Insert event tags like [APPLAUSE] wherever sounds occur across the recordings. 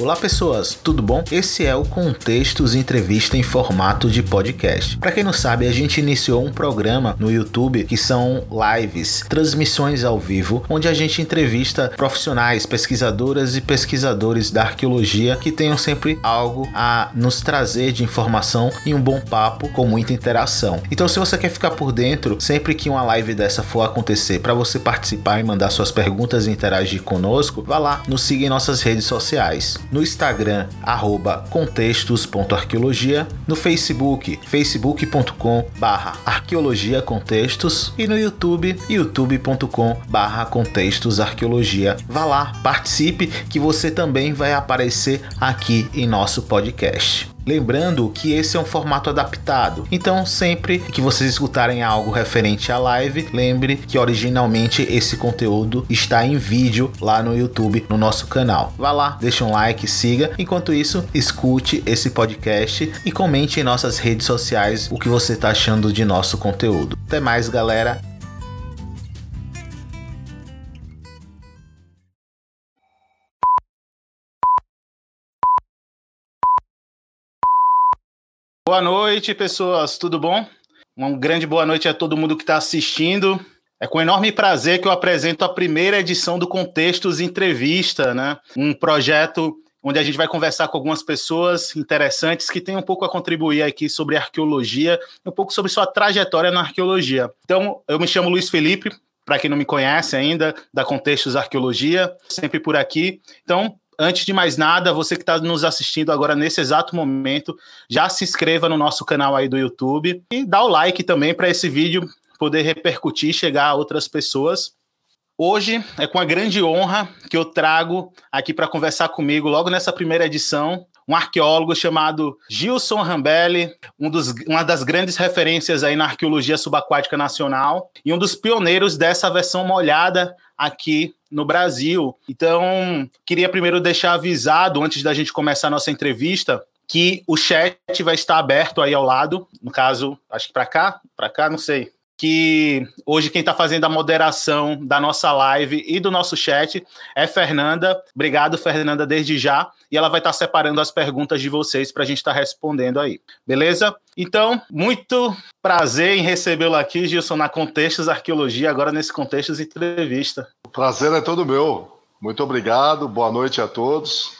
Olá pessoas, tudo bom? Esse é o Contextos Entrevista em formato de podcast. Para quem não sabe, a gente iniciou um programa no YouTube que são lives, transmissões ao vivo, onde a gente entrevista profissionais, pesquisadoras e pesquisadores da arqueologia que tenham sempre algo a nos trazer de informação e um bom papo com muita interação. Então, se você quer ficar por dentro, sempre que uma live dessa for acontecer, para você participar e mandar suas perguntas e interagir conosco, vá lá, nos siga em nossas redes sociais no Instagram, arroba contextos.arqueologia, no Facebook, facebook.com barra arqueologia contextos e no YouTube, youtube.com barra contextos arqueologia. Vá lá, participe que você também vai aparecer aqui em nosso podcast. Lembrando que esse é um formato adaptado, então sempre que vocês escutarem algo referente à live, lembre que originalmente esse conteúdo está em vídeo lá no YouTube, no nosso canal. Vá lá, deixe um like, siga. Enquanto isso, escute esse podcast e comente em nossas redes sociais o que você está achando de nosso conteúdo. Até mais, galera. Boa noite, pessoas, tudo bom? Uma grande boa noite a todo mundo que está assistindo. É com enorme prazer que eu apresento a primeira edição do Contextos Entrevista, né? Um projeto onde a gente vai conversar com algumas pessoas interessantes que têm um pouco a contribuir aqui sobre arqueologia, um pouco sobre sua trajetória na arqueologia. Então, eu me chamo Luiz Felipe, para quem não me conhece ainda, da Contextos Arqueologia, sempre por aqui. Então, antes de mais nada, você que está nos assistindo agora nesse exato momento, já se inscreva no nosso canal aí do YouTube e dá o like também para esse vídeo poder repercutir, chegar a outras pessoas. Hoje é com a grande honra que eu trago aqui para conversar comigo, logo nessa primeira edição, um arqueólogo chamado Gilson Rambelli, um dos, uma das grandes referências aí na arqueologia subaquática nacional e um dos pioneiros dessa versão molhada aqui no Brasil. Então, queria primeiro deixar avisado, antes da gente começar a nossa entrevista, que o chat vai estar aberto aí ao lado, no caso, acho que para cá, para cá, não sei, que hoje quem está fazendo a moderação da nossa live e do nosso chat é Fernanda. Obrigado, Fernanda, desde já. E ela vai estar tá separando as perguntas de vocês para a gente estar tá respondendo aí. Beleza? Então, muito prazer em recebê-lo aqui, Gilson, na Contextos Arqueologia, agora nesse Contextos Entrevista. O prazer é todo meu. Muito obrigado, boa noite a todos.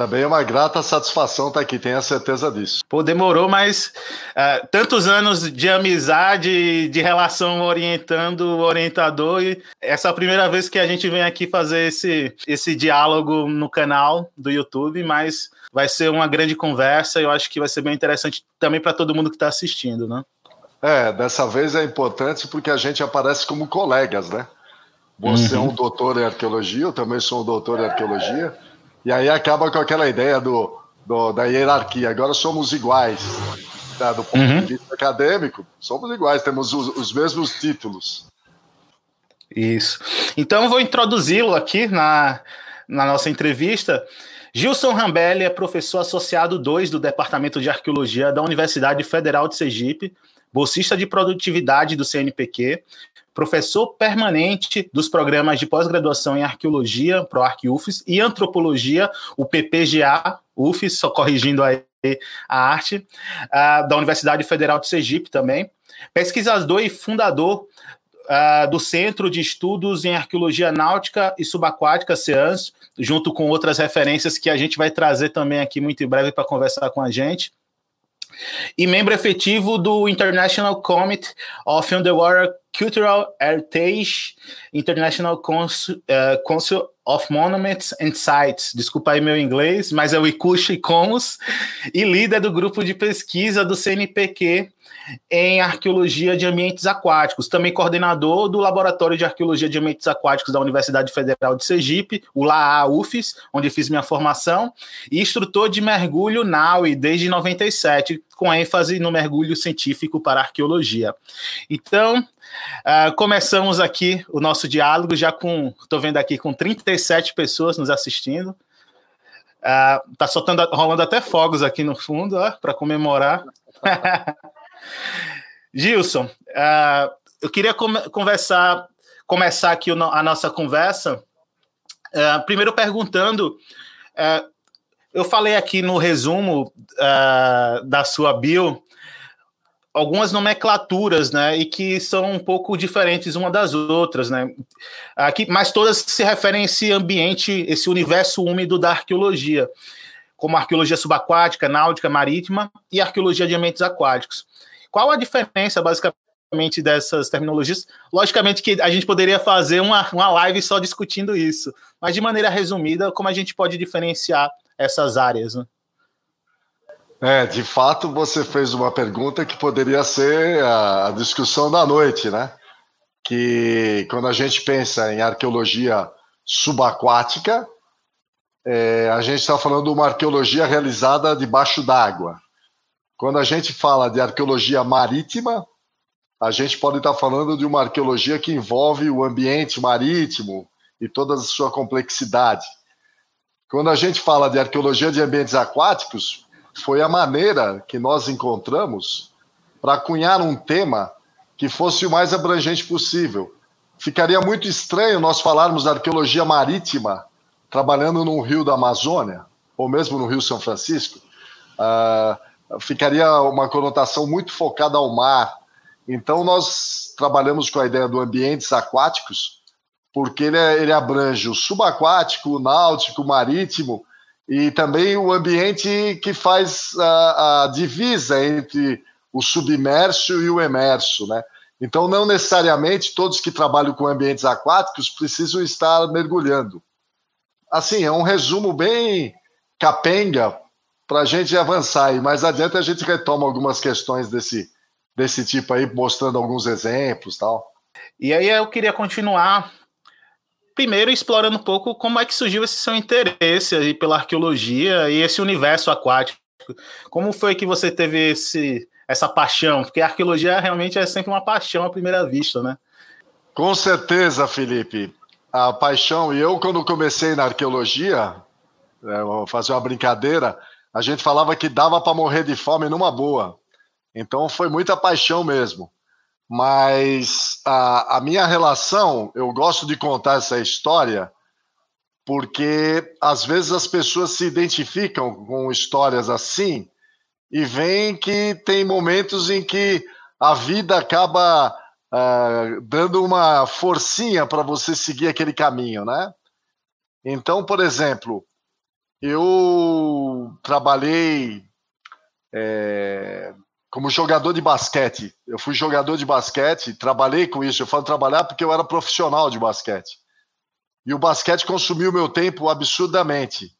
Também é uma grata satisfação estar aqui, tenho a certeza disso. Pô, demorou, mas uh, tantos anos de amizade, de relação orientando o orientador, e essa é a primeira vez que a gente vem aqui fazer esse, esse diálogo no canal do YouTube, mas vai ser uma grande conversa e eu acho que vai ser bem interessante também para todo mundo que está assistindo, né? É, dessa vez é importante porque a gente aparece como colegas, né? Você uhum. é um doutor em arqueologia, eu também sou um doutor em arqueologia. E aí acaba com aquela ideia do, do da hierarquia. Agora somos iguais. Tá? Do ponto uhum. de vista acadêmico, somos iguais, temos os, os mesmos títulos. Isso. Então eu vou introduzi-lo aqui na, na nossa entrevista. Gilson Rambelli é professor associado 2 do Departamento de Arqueologia da Universidade Federal de Sergipe, bolsista de produtividade do CNPq, professor permanente dos programas de pós-graduação em arqueologia, ProArc UFES, e antropologia, o PPGA UFES, só corrigindo aí a arte, uh, da Universidade Federal de Sergipe também. Pesquisador e fundador uh, do Centro de Estudos em Arqueologia Náutica e Subaquática, CEANS, junto com outras referências que a gente vai trazer também aqui muito em breve para conversar com a gente e membro efetivo do International Committee of Underwater Cultural Heritage, International Council, uh, Council of Monuments and Sites, desculpa aí meu inglês, mas é o ICUSH Comus, e líder do grupo de pesquisa do CNPq em Arqueologia de Ambientes Aquáticos, também coordenador do Laboratório de Arqueologia de Ambientes Aquáticos da Universidade Federal de Sergipe, o LAA-UFES, onde fiz minha formação, e instrutor de mergulho NAUI desde 97, com ênfase no mergulho científico para arqueologia. Então, Uh, começamos aqui o nosso diálogo já com, estou vendo aqui, com 37 pessoas nos assistindo. Uh, tá soltando, rolando até fogos aqui no fundo, para comemorar. [LAUGHS] Gilson, uh, eu queria conversar, começar aqui a nossa conversa, uh, primeiro perguntando uh, Eu falei aqui no resumo da sua bio algumas nomenclaturas, né, e que são um pouco diferentes uma das outras, né, aqui, mas todas se referem a esse ambiente, esse universo úmido da arqueologia, como arqueologia subaquática, náutica, marítima e arqueologia de ambientes aquáticos. Qual a diferença, basicamente, dessas terminologias? Logicamente que a gente poderia fazer uma, uma live só discutindo isso, mas de maneira resumida, como a gente pode diferenciar essas áreas, né? É, de fato, você fez uma pergunta que poderia ser a discussão da noite, né? Que quando a gente pensa em arqueologia subaquática, é, a gente está falando de uma arqueologia realizada debaixo d'água. Quando a gente fala de arqueologia marítima, a gente pode estar falando de uma arqueologia que envolve o ambiente marítimo e toda a sua complexidade. Quando a gente fala de arqueologia de ambientes aquáticos, foi a maneira que nós encontramos para cunhar um tema que fosse o mais abrangente possível. Ficaria muito estranho nós falarmos da arqueologia marítima trabalhando no rio da Amazônia, ou mesmo no rio São Francisco. Uh, ficaria uma conotação muito focada ao mar. Então, nós trabalhamos com a ideia do ambientes aquáticos, porque ele, é, ele abrange o subaquático, o náutico, o marítimo, e também o ambiente que faz a, a divisa entre o submerso e o emerso, né? Então, não necessariamente todos que trabalham com ambientes aquáticos precisam estar mergulhando. Assim, é um resumo bem capenga para a gente avançar. E mais adiante a gente retoma algumas questões desse, desse tipo aí, mostrando alguns exemplos tal. E aí eu queria continuar primeiro explorando um pouco como é que surgiu esse seu interesse aí pela arqueologia e esse universo aquático. Como foi que você teve esse, essa paixão? Porque a arqueologia realmente é sempre uma paixão à primeira vista, né? Com certeza, Felipe. A paixão, e eu quando comecei na arqueologia, é, vou fazer uma brincadeira, a gente falava que dava para morrer de fome numa boa. Então foi muita paixão mesmo. Mas a, a minha relação, eu gosto de contar essa história, porque às vezes as pessoas se identificam com histórias assim e veem que tem momentos em que a vida acaba uh, dando uma forcinha para você seguir aquele caminho, né? Então, por exemplo, eu trabalhei é, como jogador de basquete. Eu fui jogador de basquete, trabalhei com isso. Eu falo trabalhar porque eu era profissional de basquete. E o basquete consumiu meu tempo absurdamente.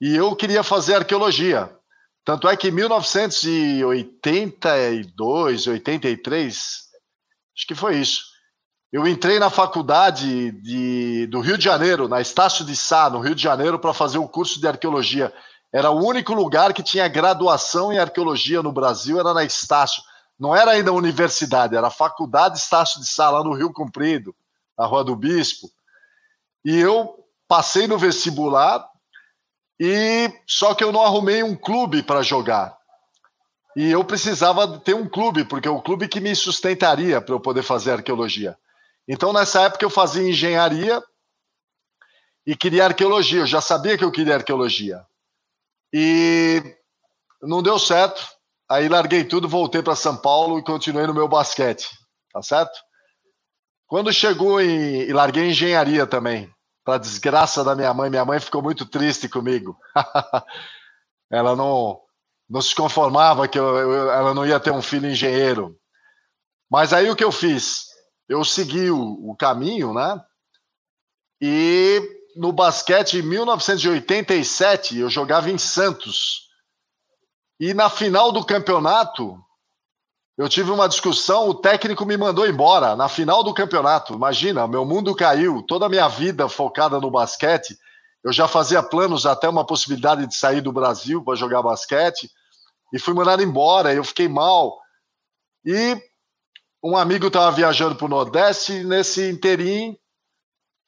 E eu queria fazer arqueologia. Tanto é que em 1982, 83, acho que foi isso. Eu entrei na faculdade de, do Rio de Janeiro, na Estácio de Sá, no Rio de Janeiro, para fazer um curso de arqueologia. Era o único lugar que tinha graduação em arqueologia no Brasil, era na Estácio. Não era ainda universidade, era a Faculdade Estácio de Sá, lá no Rio Comprido, na Rua do Bispo. E eu passei no vestibular, e só que eu não arrumei um clube para jogar. E eu precisava ter um clube, porque é o clube que me sustentaria para eu poder fazer arqueologia. Então, nessa época, eu fazia engenharia e queria arqueologia. Eu já sabia que eu queria arqueologia. E não deu certo. Aí larguei tudo, voltei para São Paulo e continuei no meu basquete, tá certo? Quando chegou em. e larguei engenharia também, para desgraça da minha mãe, minha mãe ficou muito triste comigo. [LAUGHS] ela não, não se conformava que eu, eu, ela não ia ter um filho engenheiro. Mas aí o que eu fiz? Eu segui o, o caminho, né? E no basquete em 1987, eu jogava em Santos. E na final do campeonato, eu tive uma discussão, o técnico me mandou embora na final do campeonato. Imagina, meu mundo caiu, toda a minha vida focada no basquete. Eu já fazia planos até uma possibilidade de sair do Brasil para jogar basquete e fui mandado embora. Eu fiquei mal. E um amigo estava viajando para o Nordeste, nesse interim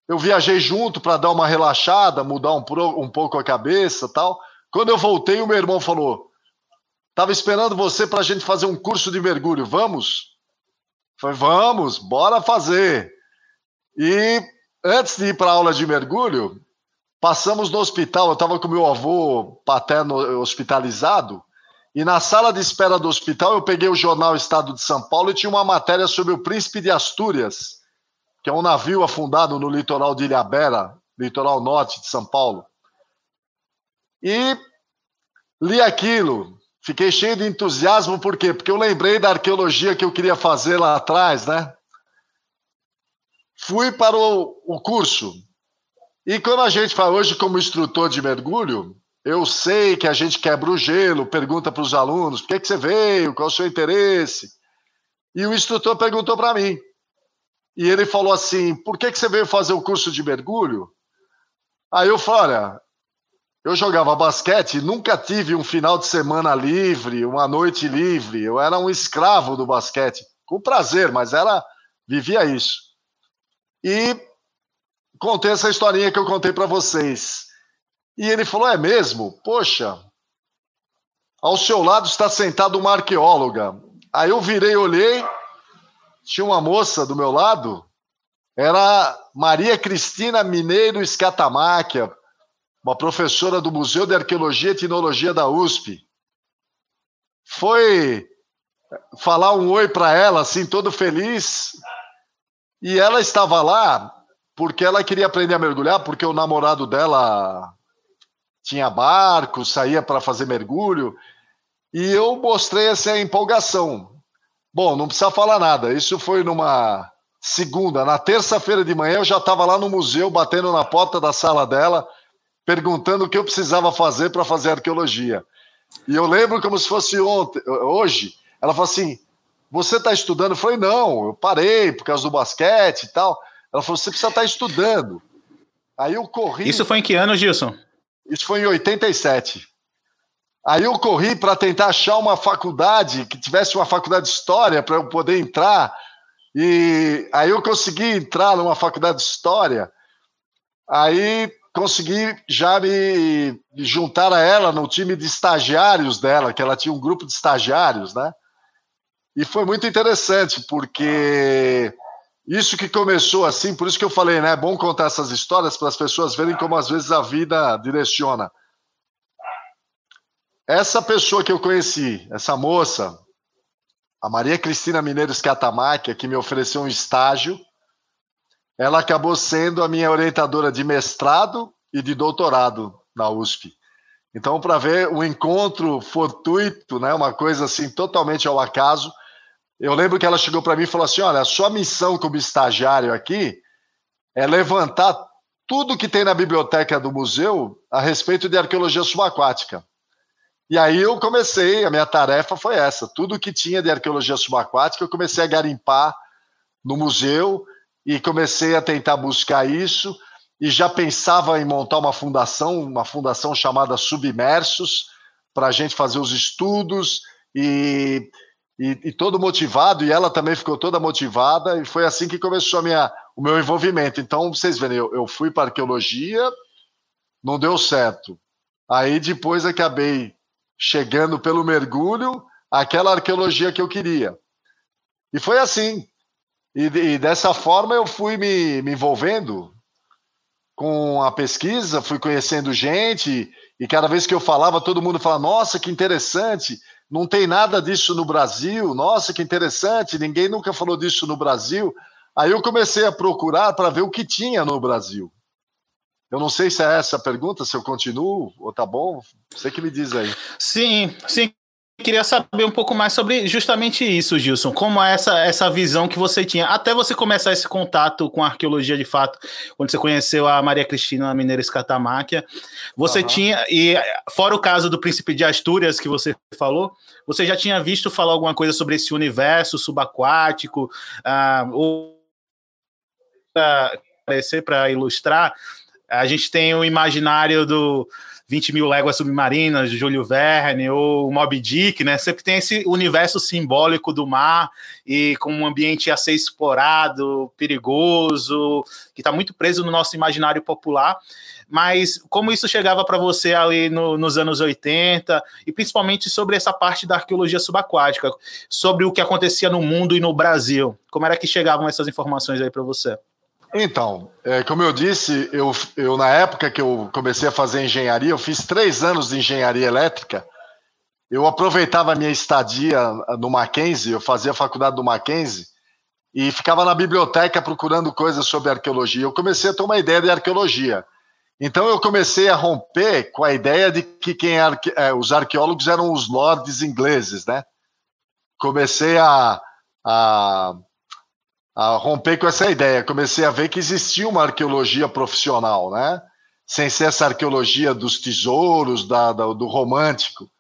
eu viajei junto para dar uma relaxada, mudar um, um pouco a cabeça tal. Quando eu voltei, o meu irmão falou: Tava esperando você para a gente fazer um curso de mergulho, vamos? Falei, vamos, bora fazer. E antes de ir para a aula de mergulho, Passamos no hospital, eu estava com meu avô paterno hospitalizado, e na sala de espera do hospital eu peguei o jornal Estado de São Paulo e tinha uma matéria sobre o Príncipe de Astúrias, que é um navio afundado no litoral de Ilhabela, litoral norte de São Paulo. E li aquilo, fiquei cheio de entusiasmo, por quê? Porque eu lembrei da arqueologia que eu queria fazer lá atrás, né? Fui para o, o curso. E quando a gente fala hoje como instrutor de mergulho, eu sei que a gente quebra o gelo, pergunta para os alunos: por que, que você veio? Qual é o seu interesse? E o instrutor perguntou para mim. E ele falou assim: por que, que você veio fazer o curso de mergulho? Aí eu falei: olha, eu jogava basquete, nunca tive um final de semana livre, uma noite livre. Eu era um escravo do basquete, com prazer, mas era vivia isso. E contei essa historinha que eu contei para vocês. E ele falou: É mesmo? Poxa, ao seu lado está sentada uma arqueóloga. Aí eu virei, olhei, tinha uma moça do meu lado, era Maria Cristina Mineiro Escatamáquia, uma professora do Museu de Arqueologia e Etnologia da USP. Foi falar um oi para ela, assim, todo feliz. E ela estava lá porque ela queria aprender a mergulhar, porque o namorado dela tinha barco, saía para fazer mergulho. E eu mostrei essa empolgação. Bom, não precisa falar nada. Isso foi numa segunda. Na terça-feira de manhã eu já estava lá no museu, batendo na porta da sala dela, perguntando o que eu precisava fazer para fazer arqueologia. E eu lembro como se fosse ontem, hoje. Ela falou assim: Você está estudando? Eu falei: Não, eu parei por causa do basquete e tal. Ela falou: Você precisa estar tá estudando. Aí eu corri. Isso foi em que ano, Gilson? Isso foi em 87. Aí eu corri para tentar achar uma faculdade que tivesse uma faculdade de história para eu poder entrar. E aí eu consegui entrar numa faculdade de história. Aí consegui já me juntar a ela no time de estagiários dela, que ela tinha um grupo de estagiários, né? E foi muito interessante, porque isso que começou assim, por isso que eu falei, né? É bom contar essas histórias para as pessoas verem como às vezes a vida direciona. Essa pessoa que eu conheci, essa moça, a Maria Cristina Mineiros Catamáquia, que me ofereceu um estágio, ela acabou sendo a minha orientadora de mestrado e de doutorado na USP. Então, para ver um encontro fortuito, né, uma coisa assim totalmente ao acaso, eu lembro que ela chegou para mim e falou assim: olha, a sua missão como estagiário aqui é levantar tudo que tem na biblioteca do museu a respeito de arqueologia subaquática. E aí eu comecei, a minha tarefa foi essa: tudo que tinha de arqueologia subaquática, eu comecei a garimpar no museu e comecei a tentar buscar isso. E já pensava em montar uma fundação, uma fundação chamada Submersos, para a gente fazer os estudos e e, e, todo motivado, e ela também ficou toda motivada, e foi assim que começou a minha, o meu envolvimento. Então, vocês verem, eu, eu fui para arqueologia, não deu certo. Aí depois acabei chegando pelo mergulho àquela arqueologia que eu queria. E foi assim. E, e dessa forma eu fui me, me envolvendo com a pesquisa, fui conhecendo gente, e cada vez que eu falava, todo mundo falava: Nossa, que interessante! Não tem nada disso no Brasil. Nossa, que interessante, ninguém nunca falou disso no Brasil. Aí eu comecei a procurar para ver o que tinha no Brasil. Eu não sei se é essa a pergunta, se eu continuo ou tá bom. Você que me diz aí. Sim, sim queria saber um pouco mais sobre justamente isso, Gilson. Como é essa, essa visão que você tinha, até você começar esse contato com a arqueologia de fato, quando você conheceu a Maria Cristina Mineira Escatamáquia, você uhum. tinha, e fora o caso do Príncipe de Astúrias que você falou, você já tinha visto falar alguma coisa sobre esse universo subaquático, uh, ou para ilustrar, a gente tem o imaginário do 20 mil léguas submarinas, de Júlio Verne, ou Moby Dick, né? Sempre tem esse universo simbólico do mar e com um ambiente a ser explorado, perigoso, que está muito preso no nosso imaginário popular. Mas como isso chegava para você ali no, nos anos 80, e principalmente sobre essa parte da arqueologia subaquática, sobre o que acontecia no mundo e no Brasil? Como era que chegavam essas informações aí para você? Então, é, como eu disse, eu, eu na época que eu comecei a fazer engenharia, eu fiz três anos de engenharia elétrica. Eu aproveitava a minha estadia no Mackenzie, eu fazia a faculdade do Mackenzie, e ficava na biblioteca procurando coisas sobre arqueologia. Eu comecei a ter uma ideia de arqueologia. Então eu comecei a romper com a ideia de que quem é, arque... é, os arqueólogos eram os lords ingleses, né? Comecei a, a, a, romper com essa ideia. Comecei a ver que existia uma arqueologia profissional, né? Sem ser essa arqueologia dos tesouros, da, da do romântico.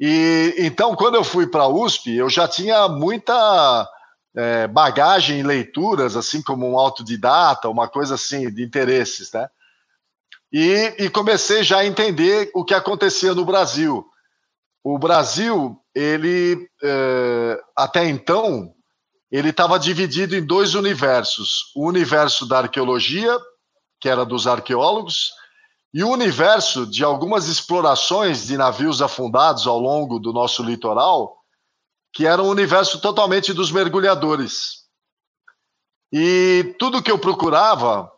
E então, quando eu fui para a USP, eu já tinha muita é, bagagem em leituras, assim como um autodidata, uma coisa assim de interesses, né? E, e comecei já a entender o que acontecia no Brasil. O Brasil, ele é, até então, ele estava dividido em dois universos: o universo da arqueologia, que era dos arqueólogos, e o universo de algumas explorações de navios afundados ao longo do nosso litoral, que era um universo totalmente dos mergulhadores. E tudo que eu procurava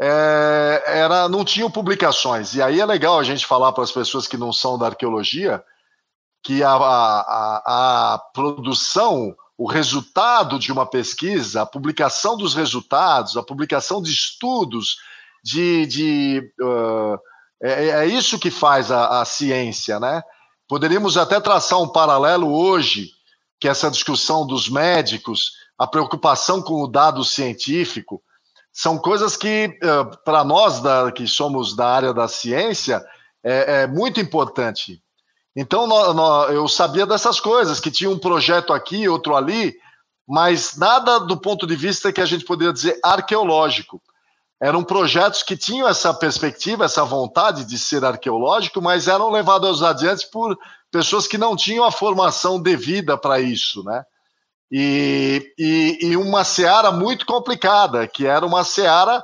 é, era não tinham publicações. E aí é legal a gente falar para as pessoas que não são da arqueologia que a, a, a produção, o resultado de uma pesquisa, a publicação dos resultados, a publicação de estudos, de, de uh, é, é, isso que faz a, a ciência, né? Poderíamos até traçar um paralelo hoje que essa discussão dos médicos, a preocupação com o dado científico, são coisas que, eh, para nós da, que somos da área da ciência, é, é muito importante. Então, eu sabia dessas coisas, que tinha um projeto aqui, outro ali, mas nada do ponto de vista que a gente poderia dizer arqueológico. Eram projetos que tinham essa perspectiva, essa vontade de ser arqueológico, mas eram levados adiante por pessoas que não tinham a formação devida para isso, né? E, e, e, uma seara muito complicada, que era uma seara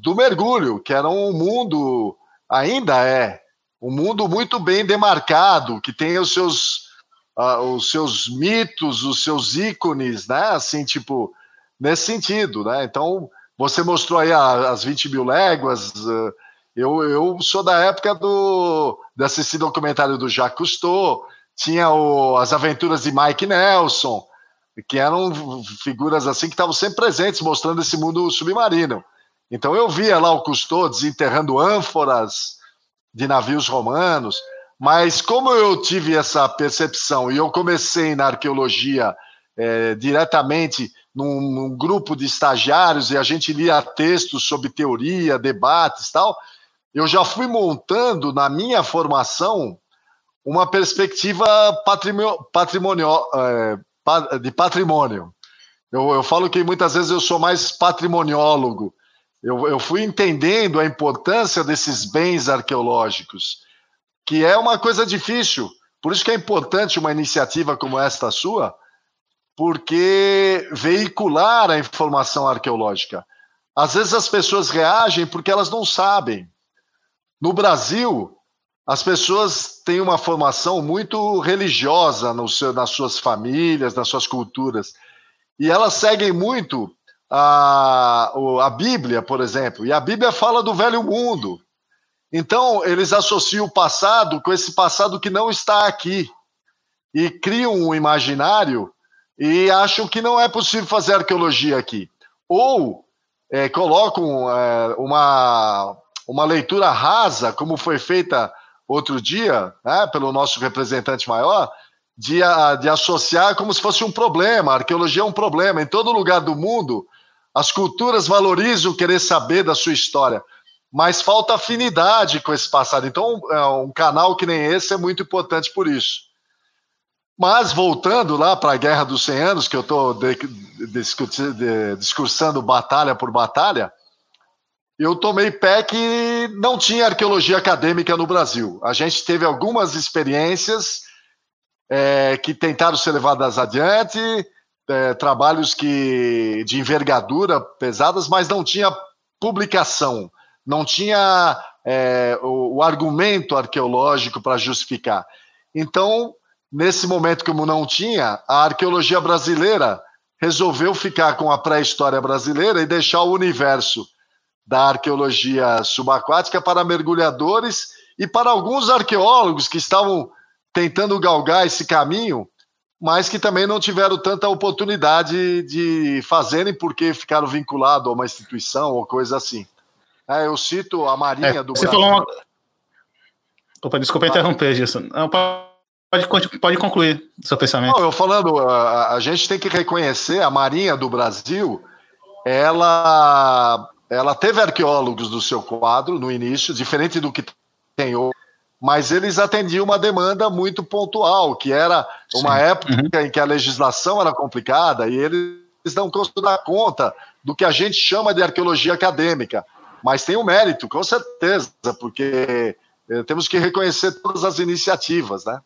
do mergulho, que era um mundo, ainda é, um mundo muito bem demarcado, que tem os seus, uh, os seus mitos, os seus ícones, né? Assim, tipo, nesse sentido, né? Então, você mostrou aí as 20 mil léguas, uh, eu, eu sou da época do, de assistir documentário do Jacques Cousteau, tinha o, as aventuras de Mike Nelson, que eram figuras assim que estavam sempre presentes, mostrando esse mundo submarino. Então eu via lá o Cousteau desenterrando ânforas de navios romanos, mas como eu tive essa percepção e eu comecei na arqueologia é, diretamente num, num, grupo de estagiários e a gente lia textos sobre teoria, debates tal, eu já fui montando na minha formação uma perspectiva patrimonial, é, de patrimônio. Eu, eu, falo que muitas vezes eu sou mais patrimoniólogo. Eu, eu fui entendendo a importância desses bens arqueológicos, que é uma coisa difícil. Por isso que é importante uma iniciativa como esta sua, porque veicular a informação arqueológica. Às vezes as pessoas reagem porque elas não sabem. No Brasil, as pessoas têm uma formação muito religiosa seu, nas suas famílias, nas suas culturas. E elas seguem muito a, a Bíblia, por exemplo. E a Bíblia fala do velho mundo. Então, eles associam o passado com esse passado que não está aqui. E criam um imaginário e acham que não é possível fazer arqueologia aqui. Ou é, colocam é, uma uma leitura rasa, como foi feita outro dia, né, pelo nosso representante maior, de, de associar como se fosse um problema. A arqueologia é um problema. Em todo lugar do mundo, as culturas valorizam querer saber da sua história, mas falta afinidade com esse passado. Então, é, um canal que nem esse é muito importante por isso. Mas, voltando lá para a Guerra dos 100 Anos, que eu estou discursando batalha por batalha, eu tomei pé que não tinha arqueologia acadêmica no Brasil. A gente teve algumas experiências é, que tentaram ser levadas adiante, é, trabalhos que de envergadura pesadas, mas não tinha publicação, não tinha é, o, o argumento arqueológico para justificar. Então, nesse momento, como não tinha, a arqueologia brasileira resolveu ficar com a pré-história brasileira e deixar o universo da arqueologia subaquática para mergulhadores e para alguns arqueólogos que estavam tentando galgar esse caminho, mas que também não tiveram tanta oportunidade de fazerem porque ficaram vinculados a uma instituição ou coisa assim. É, eu cito a Marinha é, do você Brasil. Falou uma... Opa, desculpa interromper, Gilson. Não, pode, pode concluir seu pensamento. Não, eu falando, a, a gente tem que reconhecer a Marinha do Brasil, ela, ela teve arqueólogos do seu quadro no início, diferente do que tem hoje mas eles atendiam uma demanda muito pontual, que era uma Sim. época uhum. em que a legislação era complicada e eles não conseguiam dar conta do que a gente chama de arqueologia acadêmica. Mas tem o um mérito, com certeza, porque eh, temos que reconhecer todas as iniciativas, né?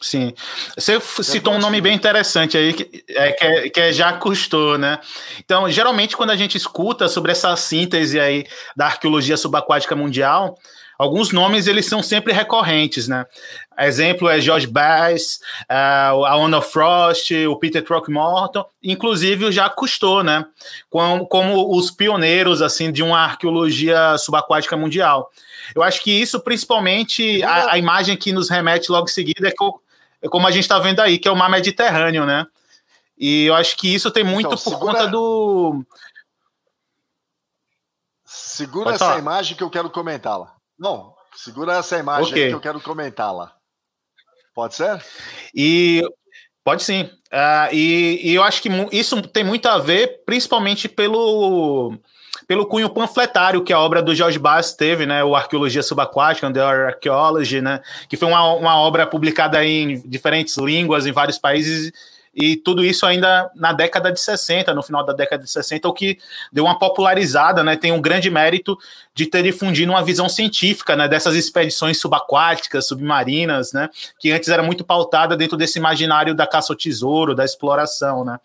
Sim. Você citou um nome bem interessante aí, que é, que é, que é Jacques Cousteau, né? Então, geralmente, quando a gente escuta sobre essa síntese aí da arqueologia subaquática mundial, alguns nomes eles são sempre recorrentes, né? Exemplo é George Bass, a Ona Frost, o Peter Throckmorton, inclusive o Jacques Cousteau, né? Como, como os pioneiros assim de uma arqueologia subaquática mundial. Eu acho que isso, principalmente, a, a imagem que nos remete logo em seguida é, é como a gente está vendo aí, que é o mar Mediterrâneo, né? E eu acho que isso tem muito então, por segura... conta do. Segura essa imagem que eu quero comentá-la. Não, segura essa imagem okay. que eu quero comentá-la. Pode ser? E pode sim. Uh, e, e, eu acho que isso tem muito a ver, principalmente pelo, pelo cunho panfletário que a obra do George Bass teve, né? O Arqueologia Subaquática, The Archaeology, né? Que foi uma, uma obra publicada em diferentes línguas em vários países e tudo isso ainda na década de 60, no final da década de 60, o que deu uma popularizada, né? Tem um grande mérito de ter difundido uma visão científica, né? Dessas expedições subaquáticas, submarinas, né? Que antes era muito pautada dentro desse imaginário da caça ao tesouro, da exploração, né?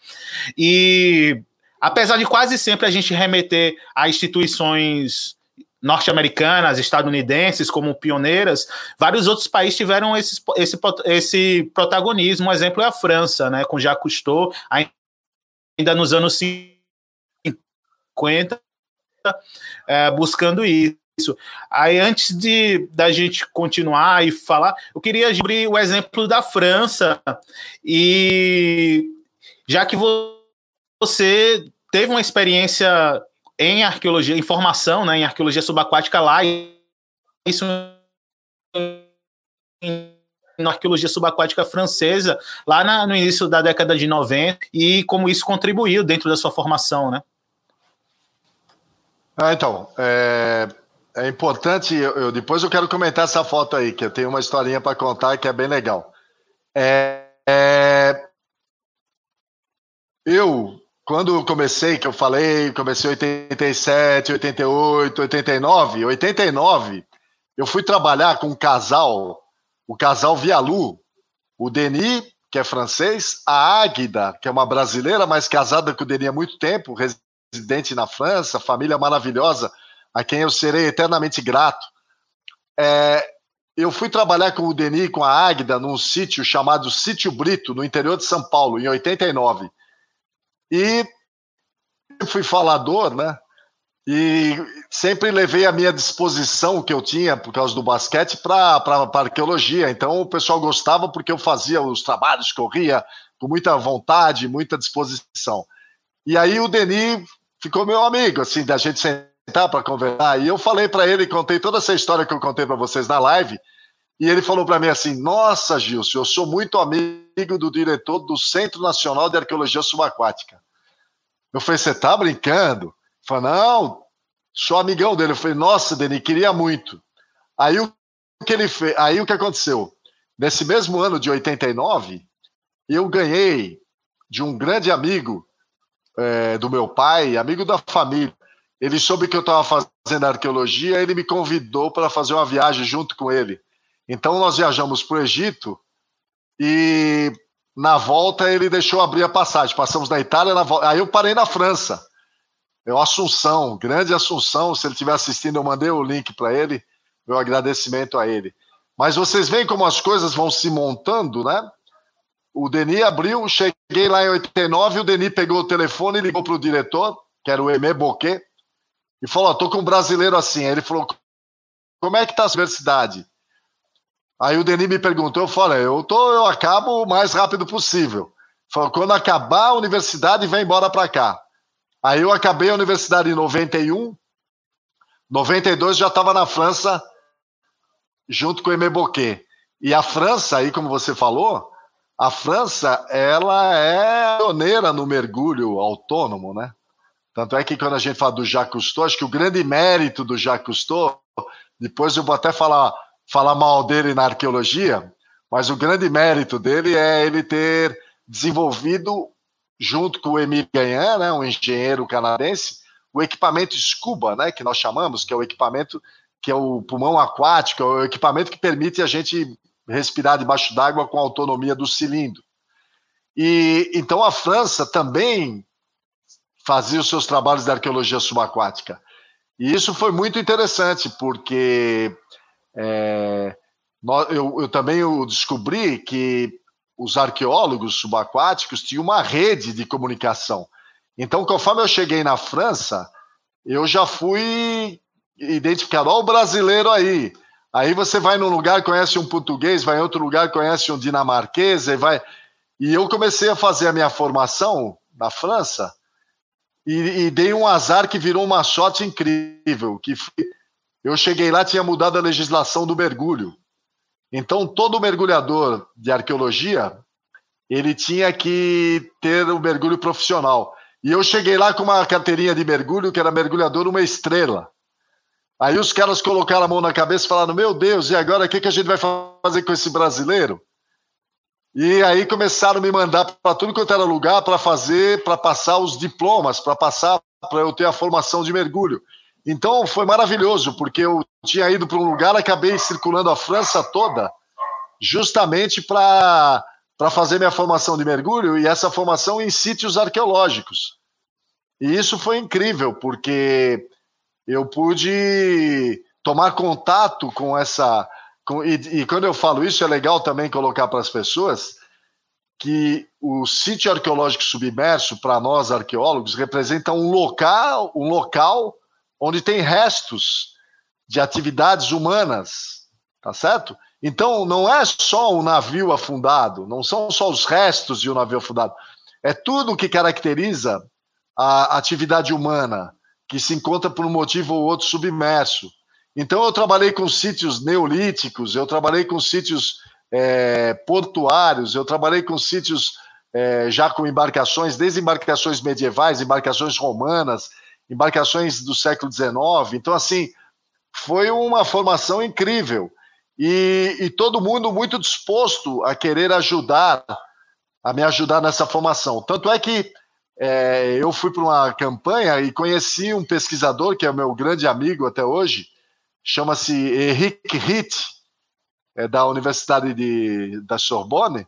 E apesar de quase sempre a gente remeter a instituições norte-americanas, estadunidenses como pioneiras, vários outros países tiveram esse, esse, esse protagonismo. Um exemplo é a França, né, com Jacques Cousteau, ainda nos anos 50, é, buscando isso. Aí, antes de da gente continuar e falar, eu queria abrir o exemplo da França. E já que você teve uma experiência em arqueologia, em formação, né, em arqueologia subaquática lá, isso na arqueologia subaquática francesa, lá na, no início da década de 90, e como isso contribuiu dentro da sua formação, né? Ah, então, é, é importante, eu, eu, depois eu quero comentar essa foto aí, que eu tenho uma historinha para contar que é bem legal. É, é, eu quando eu comecei, que eu falei, comecei em 87, 88, 89, 89, eu fui trabalhar com um casal, o casal Vialu, o Denis, que é francês, a Águida, que é uma brasileira, mas casada com o Denis há muito tempo, residente na França, família maravilhosa, a quem eu serei eternamente grato. É, eu fui trabalhar com o Denis, com a Águida, num sítio chamado Sítio Brito, no interior de São Paulo, em 89. E fui falador, né? E sempre levei a minha disposição que eu tinha por causa do basquete para arqueologia. Então o pessoal gostava porque eu fazia os trabalhos, corria com muita vontade, muita disposição. E aí o Denis ficou meu amigo, assim, da gente sentar para conversar. E eu falei para ele, contei toda essa história que eu contei para vocês na live. E ele falou para mim assim: Nossa, Gilson, eu sou muito amigo do diretor do Centro Nacional de Arqueologia Subaquática. Eu falei: Você tá brincando? Ele falou: Não, sou amigão dele. Eu falei: Nossa, Denis, queria muito. Aí o que ele fez? Aí o que aconteceu? Nesse mesmo ano de 89, eu ganhei de um grande amigo é, do meu pai, amigo da família. Ele soube que eu estava fazendo arqueologia, ele me convidou para fazer uma viagem junto com ele. Então nós viajamos para o Egito e na volta ele deixou abrir a passagem. Passamos na Itália, na volta... aí eu parei na França. É o Assunção, grande Assunção. Se ele estiver assistindo, eu mandei o link para ele. Meu agradecimento a ele. Mas vocês veem como as coisas vão se montando, né? o Denis abriu, cheguei lá em 89, o Denis pegou o telefone e ligou para o diretor, que era o Emé Boquet, e falou: oh, tô com um brasileiro assim. Aí ele falou: como é que tá a universidade? Aí o Denis me perguntou, eu falei, eu, tô, eu acabo o mais rápido possível. Falou, quando acabar a universidade, vem embora para cá. Aí eu acabei a universidade em 91, 92 já estava na França, junto com o Aimé Boquet. E a França, aí como você falou, a França, ela é pioneira no mergulho autônomo, né? Tanto é que quando a gente fala do Jacques Cousteau, acho que o grande mérito do Jacques Cousteau, depois eu vou até falar, falar mal dele na arqueologia, mas o grande mérito dele é ele ter desenvolvido, junto com o Emile Gagnan, né, um engenheiro canadense, o equipamento SCUBA, né, que nós chamamos, que é o equipamento que é o pulmão aquático, é o equipamento que permite a gente respirar debaixo d'água com a autonomia do cilindro. E então a França também fazia os seus trabalhos de arqueologia subaquática. E isso foi muito interessante, porque é, eu, eu, também descobri que os arqueólogos subaquáticos tinham uma rede de comunicação. Então, conforme eu cheguei na França, eu já fui identificado. Olha o brasileiro aí. Aí você vai num lugar, conhece um português, vai em outro lugar, conhece um dinamarquês, e vai. E eu comecei a fazer a minha formação na França e, e dei um azar que virou uma sorte incrível. Que foi... eu cheguei lá, tinha mudado a legislação do mergulho. Então, todo mergulhador de arqueologia, ele tinha que ter um mergulho profissional. E eu cheguei lá com uma carteirinha de mergulho, que era mergulhador uma estrela. Aí os caras colocaram a mão na cabeça e falaram: Meu Deus, e agora o que, que a gente vai fazer com esse brasileiro? E aí começaram a me mandar para tudo quanto era lugar para fazer, para passar os diplomas, para passar, para eu ter a formação de mergulho. Então foi maravilhoso, porque eu tinha ido para um lugar, acabei circulando a França toda, justamente para fazer minha formação de mergulho e essa formação em sítios arqueológicos. E isso foi incrível, porque eu pude tomar contato com essa. Com, e, e quando eu falo isso, é legal também colocar para as pessoas que o sítio arqueológico submerso, para nós arqueólogos, representa um local, um local onde tem restos de atividades humanas, tá certo? Então, não é só um navio afundado, não são só os restos de um navio afundado, é tudo que caracteriza a atividade humana que se encontra por um motivo ou outro submerso. Então, eu trabalhei com sítios neolíticos, eu trabalhei com sítios é, portuários, eu trabalhei com sítios é, já com embarcações, desde embarcações medievais, embarcações romanas, embarcações do século XIX. Então, assim, foi uma formação incrível. E, e todo mundo muito disposto a querer ajudar, a me ajudar nessa formação. Tanto é que é, eu fui para uma campanha e conheci um pesquisador, que é meu grande amigo até hoje, chama-se Henrique Hitt, é da Universidade de, da Sorbonne,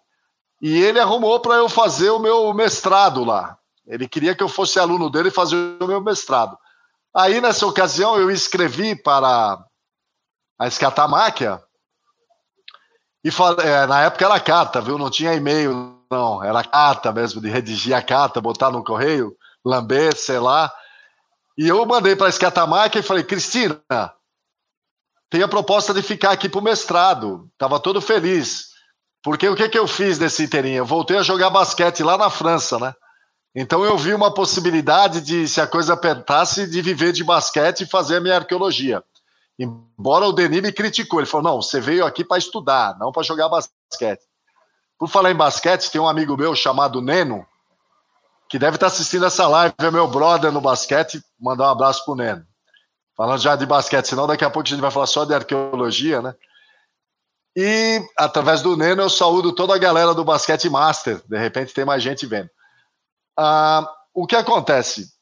e ele arrumou para eu fazer o meu mestrado lá. Ele queria que eu fosse aluno dele e fazer o meu mestrado. Aí, nessa ocasião, eu escrevi para a Escatamáquia, e é, na época era carta, viu? Não tinha e-mail, não. Era carta mesmo, de redigir a carta, botar no correio, lamber, sei lá. E eu mandei para a Escatamáquia e falei, Cristina, tem a proposta de ficar aqui para o mestrado. Estava todo feliz. Porque o que, que eu fiz nesse inteirinho? Eu voltei a jogar basquete lá na França, né? Então eu vi uma possibilidade de, se a coisa apertasse, de viver de basquete e fazer a minha arqueologia. Embora o Denis me criticou, ele falou: não, você veio aqui para estudar, não para jogar basquete. Por falar em basquete, tem um amigo meu chamado Neno, que deve estar assistindo essa live, é meu brother no basquete, mandar um abraço pro Neno. Falando já de basquete, senão daqui a pouco a gente vai falar só de arqueologia, né? E através do Neno eu saúdo toda a galera do Basquete Master. De repente tem mais gente vendo. Ah, o que acontece?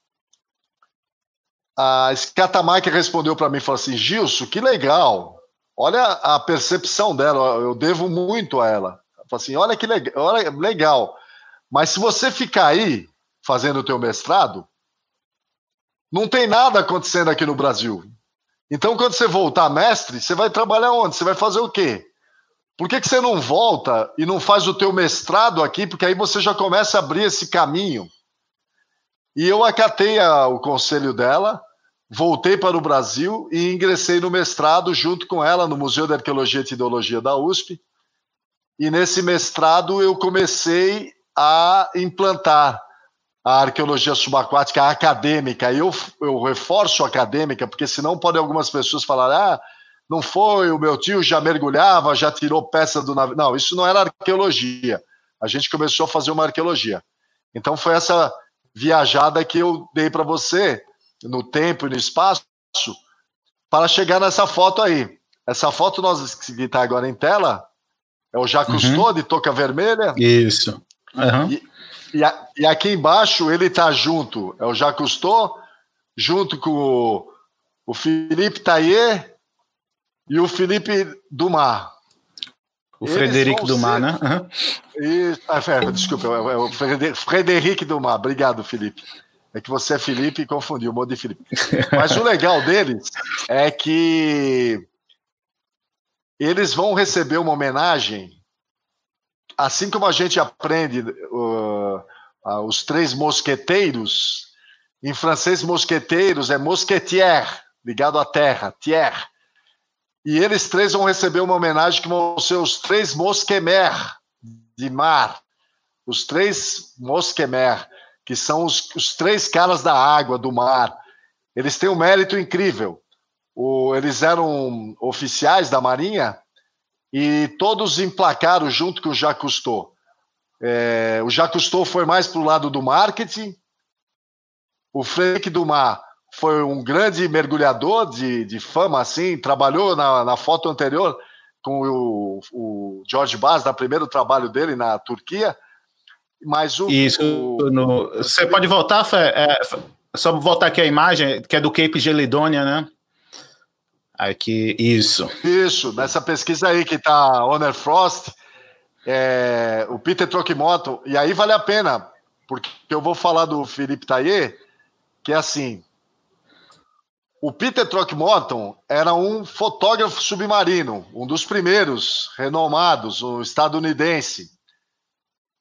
A Scatamac respondeu para mim falou assim: Gilson, que legal. Olha a percepção dela, eu devo muito a ela. Ela falou assim: olha que legal, olha, legal. Mas se você ficar aí fazendo o teu mestrado, não tem nada acontecendo aqui no Brasil. Então, quando você voltar mestre, você vai trabalhar onde? Você vai fazer o quê? Por que, que você não volta e não faz o teu mestrado aqui? Porque aí você já começa a abrir esse caminho. E eu acatei a, o conselho dela, voltei para o Brasil e ingressei no mestrado junto com ela no Museu de Arqueologia e Ideologia da USP. E nesse mestrado eu comecei a implantar a arqueologia subaquática acadêmica. E eu, eu reforço acadêmica, porque senão podem algumas pessoas falar: ah, não foi, o meu tio já mergulhava, já tirou peça do navio. Não, isso não era arqueologia. A gente começou a fazer uma arqueologia. Então foi essa viajada que eu dei para você, no tempo e no espaço, para chegar nessa foto aí. Essa foto nós, que está agora em tela é o Jacques uhum. de touca vermelha. Isso. Uhum. E, e, a, e, aqui embaixo ele está junto, é o Jacques junto com o, o Felipe Taillé e o Felipe Dumas. O Frederico Dumas, ser... né? Uhum. E, ah, é, desculpa, é o Frederico Dumas. Obrigado, Felipe. É que você é Felipe e confundiu um monte de Felipe. Mas o legal deles é que eles vão receber uma homenagem, assim como a gente aprende uh, uh, os três mosqueteiros, em francês, mosqueteiros é mosquetier, ligado à terra, tiers. E eles três vão receber uma homenagem que vão ser os três Mosquemer de mar. Os três Mosquemer, que são os, os três caras da água, do mar. Eles têm um mérito incrível. O, eles eram oficiais da Marinha e todos emplacaram junto com o Jacques Cousteau. É, o Jacques Cousteau foi mais para o lado do marketing, o Frank Dumas foi um grande mergulhador de, de fama, assim, trabalhou na, na foto anterior com o, o George Bass, no primeiro trabalho dele na Turquia, mas o... Isso, o, no, você pode voltar, Fé, é, só voltar aqui a imagem, que é do Cape Gelidonia, né? Aqui, isso. Isso, nessa pesquisa aí que tá Honor Frost, é, o Peter Trokimoto, e aí vale a pena, porque eu vou falar do Felipe Taillé, que é assim, o Peter Throckmorton era um fotógrafo submarino, um dos primeiros renomados, um estadunidense.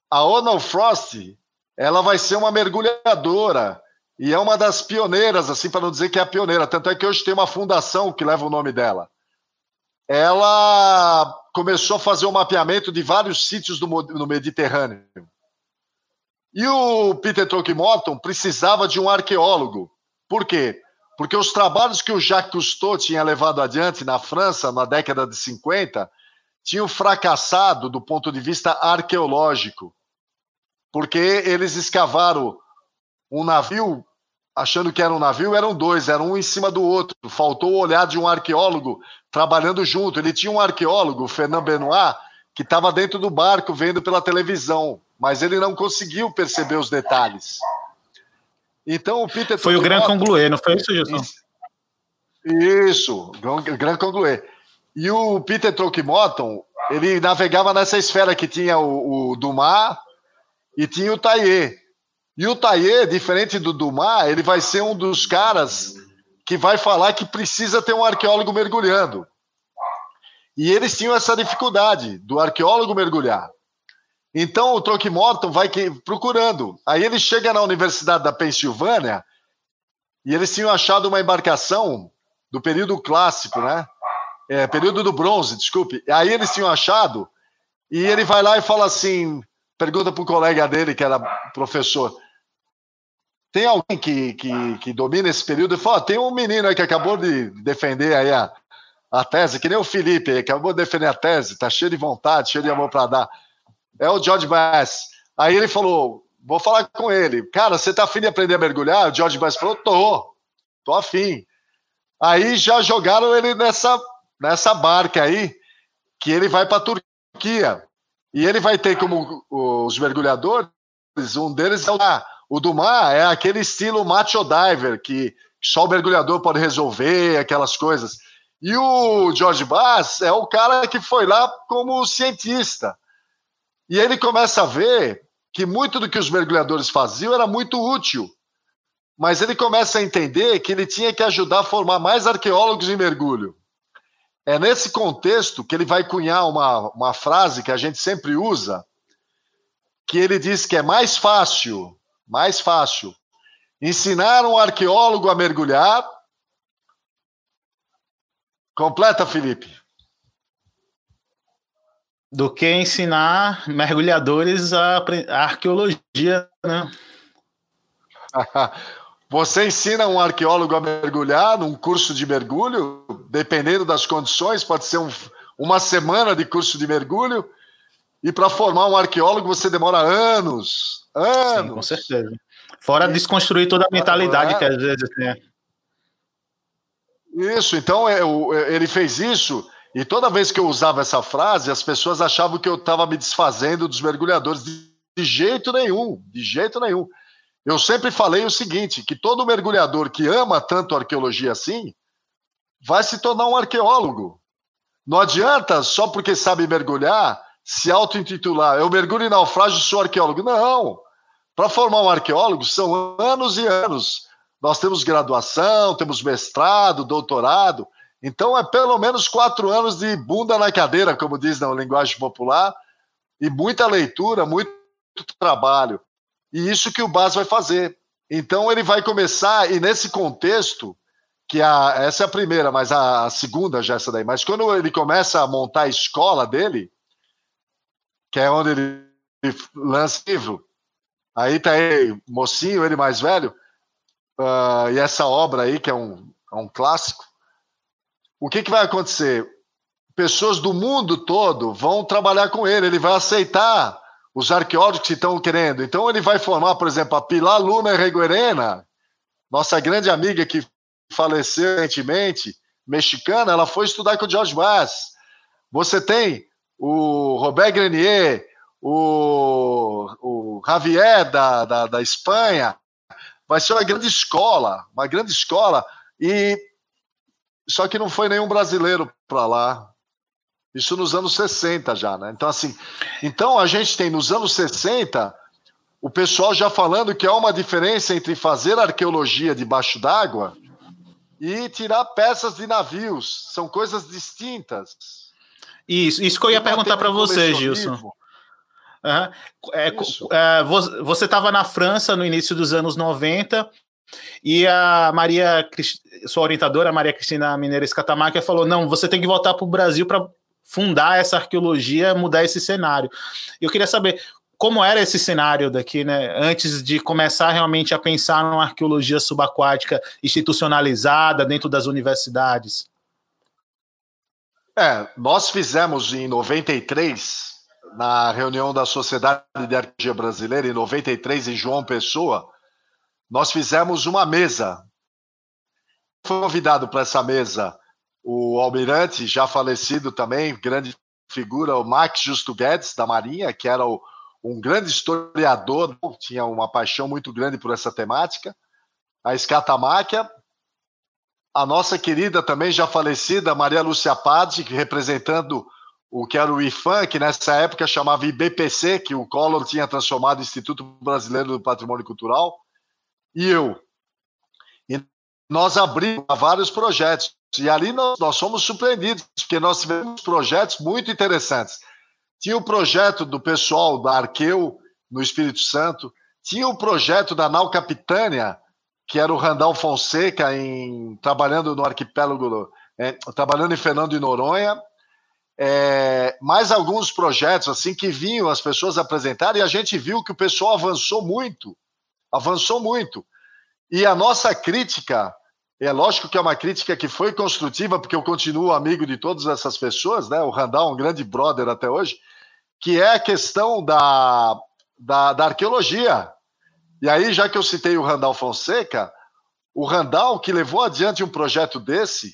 A Ona Frost, ela vai ser uma mergulhadora e é uma das pioneiras, assim para não dizer que é a pioneira. Tanto é que hoje tem uma fundação que leva o nome dela. Ela começou a fazer o um mapeamento de vários sítios do, no Mediterrâneo. E o Peter Throckmorton precisava de um arqueólogo. Por quê? Porque os trabalhos que o Jacques Cousteau tinha levado adiante na França na década de 50 tinham fracassado do ponto de vista arqueológico, porque eles escavaram um navio, achando que era um navio, eram dois, eram um em cima do outro. Faltou o olhar de um arqueólogo trabalhando junto. Ele tinha um arqueólogo, Fernand Benoit, que estava dentro do barco vendo pela televisão, mas ele não conseguiu perceber os detalhes. Então o Peter foi o Gran Congluê, não foi isso, Gilson? Isso, o Gran Congluê. E o Peter Trokimoton, ele navegava nessa esfera que tinha o, o Dumas e tinha o Taillé. E o Taillé, diferente do Dumas, ele vai ser um dos caras que vai falar que precisa ter um arqueólogo mergulhando. E eles tinham essa dificuldade do arqueólogo mergulhar. Então o Throckmorton vai que, procurando. Aí ele chega na Universidade da Pensilvânia e eles tinham achado uma embarcação do período clássico, né? É, período do bronze, desculpe. Aí eles tinham achado e ele vai lá e fala assim, pergunta para o colega dele que era professor, tem alguém que, que, que domina esse período? Ele fala, tem um menino aí que acabou de defender aí a, a tese, que nem o Felipe, acabou de defender a tese, tá cheio de vontade, cheio de amor para dar é o George Bass. Aí ele falou: vou falar com ele. Cara, você tá afim de aprender a mergulhar? O George Bass falou: tô, tô afim. Aí já jogaram ele nessa, nessa barca aí, que ele vai para Turquia. E ele vai ter como os mergulhadores, um deles é o, o Dumas, é aquele estilo macho diver, que só o mergulhador pode resolver, aquelas coisas. E o George Bass é o cara que foi lá como cientista. E ele começa a ver que muito do que os mergulhadores faziam era muito útil. Mas ele começa a entender que ele tinha que ajudar a formar mais arqueólogos em mergulho. É nesse contexto que ele vai cunhar uma, uma frase que a gente sempre usa, que ele diz que é mais fácil, mais fácil, ensinar um arqueólogo a mergulhar. Completa, Felipe. Do que ensinar mergulhadores a, a arqueologia, né? [LAUGHS] Você ensina um arqueólogo a mergulhar num curso de mergulho, dependendo das condições, pode ser um, uma semana de curso de mergulho, e para formar um arqueólogo você demora anos, anos. Sim, com certeza. Fora e, desconstruir toda a mentalidade é, que às vezes tem. Isso, então é, ele fez isso, e toda vez que eu usava essa frase, as pessoas achavam que eu estava me desfazendo dos mergulhadores. De, jeito nenhum, de jeito nenhum. Eu sempre falei o seguinte: que todo mergulhador que ama tanto arqueologia assim vai se tornar um arqueólogo. Não adianta só porque sabe mergulhar se auto-intitular eu mergulho em naufrágio sou arqueólogo. Não. Para formar um arqueólogo são anos e anos. Nós temos graduação, temos mestrado, doutorado. Então é pelo menos quatro anos de bunda na cadeira, como diz na linguagem popular, e muita leitura, muito trabalho. E isso que o Bas vai fazer. Então ele vai começar, e nesse contexto, que a, essa é a primeira, mas a, a segunda já é essa daí, mas quando ele começa a montar a escola dele, que é onde ele lança livro, aí tá ele, mocinho, ele mais velho, uh, e essa obra aí, que é um, é um clássico, o que, que vai acontecer? Pessoas do mundo todo vão trabalhar com ele, ele vai aceitar os arqueólogos que estão querendo. Então, ele vai formar, por exemplo, a Pilar Luna Reguerena, nossa grande amiga que faleceu recentemente, mexicana, ela foi estudar com o George Bass. Você tem o Robert Grenier, o, o Javier da, da, da Espanha. Vai ser uma grande escola, uma grande escola. E só que não foi nenhum brasileiro para lá. Isso nos anos 60 já, né? Então, assim, então a gente tem nos anos 60 o pessoal já falando que há uma diferença entre fazer arqueologia debaixo d'água e tirar peças de navios. São coisas distintas. Isso, isso que eu ia perguntar para você, Gilson. Uhum. É, é, você estava na França no início dos anos 90 e a Maria, sua orientadora, Maria Cristina Mineira Escatamaca, falou: não, você tem que voltar para o Brasil para fundar essa arqueologia, mudar esse cenário. Eu queria saber como era esse cenário daqui, né? Antes de começar realmente a pensar numa arqueologia subaquática institucionalizada dentro das universidades. É, nós fizemos em 93, na reunião da Sociedade de Arqueologia Brasileira, em 93, em João Pessoa, nós fizemos uma mesa. Foi convidado para essa mesa o almirante, já falecido também, grande figura, o Max Justo Guedes, da Marinha, que era o, um grande historiador, tinha uma paixão muito grande por essa temática, a escatamáquia, a nossa querida também já falecida Maria Lúcia Padi, representando o que era o IFAM, que nessa época chamava IBPC, que o Collor tinha transformado em Instituto Brasileiro do Patrimônio Cultural, e eu. E nós abrimos vários projetos. E ali nós, nós fomos surpreendidos, porque nós tivemos projetos muito interessantes. Tinha o projeto do pessoal da Arqueu, no Espírito Santo, tinha o projeto da Nau Capitânia, que era o Randall Fonseca, em, trabalhando no arquipélago, é, trabalhando em Fernando de Noronha, é, mais alguns projetos assim que vinham as pessoas apresentar e a gente viu que o pessoal avançou muito, avançou muito. E a nossa crítica é lógico que é uma crítica que foi construtiva, porque eu continuo amigo de todas essas pessoas, né? O Randall, um grande brother até hoje, que é a questão da, da, da arqueologia. E aí, já que eu citei o Randall Fonseca, o Randall, que levou adiante um projeto desse,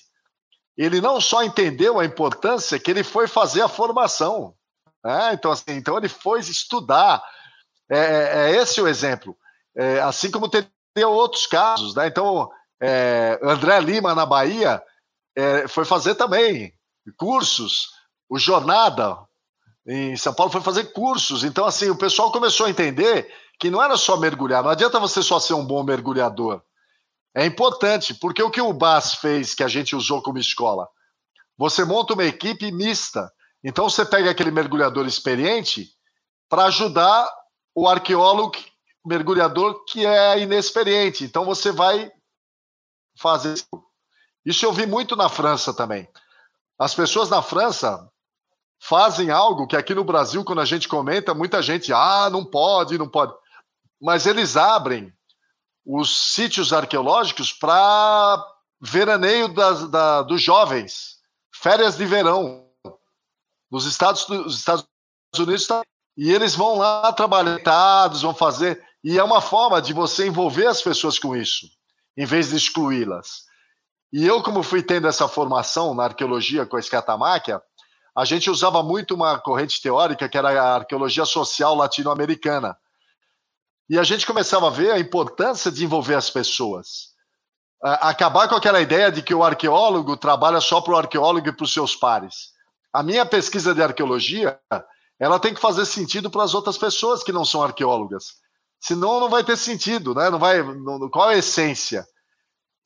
ele não só entendeu a importância, que ele foi fazer a formação. Né? Então, assim, então, ele foi estudar. É, é, é esse o exemplo. É, assim como tem outros casos. Né? Então, é, André Lima, na Bahia, é, foi fazer também cursos. O Jornada, em São Paulo, foi fazer cursos. Então, assim, o pessoal começou a entender que não era só mergulhar. Não adianta você só ser um bom mergulhador. É importante, porque o que o BAS fez, que a gente usou como escola? você monta uma equipe mista. Então você pega aquele mergulhador experiente para ajudar o arqueólogo mergulhador que é inexperiente. Então você vai fazer isso. Isso eu vi muito na França também. As pessoas na França fazem algo que aqui no Brasil, quando a gente comenta, muita gente, ah, não pode, não pode. Mas eles abrem os sítios arqueológicos para veraneio das, da, dos jovens, férias de verão. Nos Estados, nos Estados Unidos, tá, e eles vão lá trabalhar, vão fazer. E é uma forma de você envolver as pessoas com isso, em vez de excluí-las. E eu, como fui tendo essa formação na arqueologia com a escatamáquia, a gente usava muito uma corrente teórica que era a arqueologia social latino-americana. E a gente começava a ver a importância de envolver as pessoas. Acabar com aquela ideia de que o arqueólogo trabalha só para o arqueólogo e para os seus pares. A minha pesquisa de arqueologia, ela tem que fazer sentido para as outras pessoas que não são arqueólogas. Senão não vai ter sentido, né? Não vai, não, qual é a essência?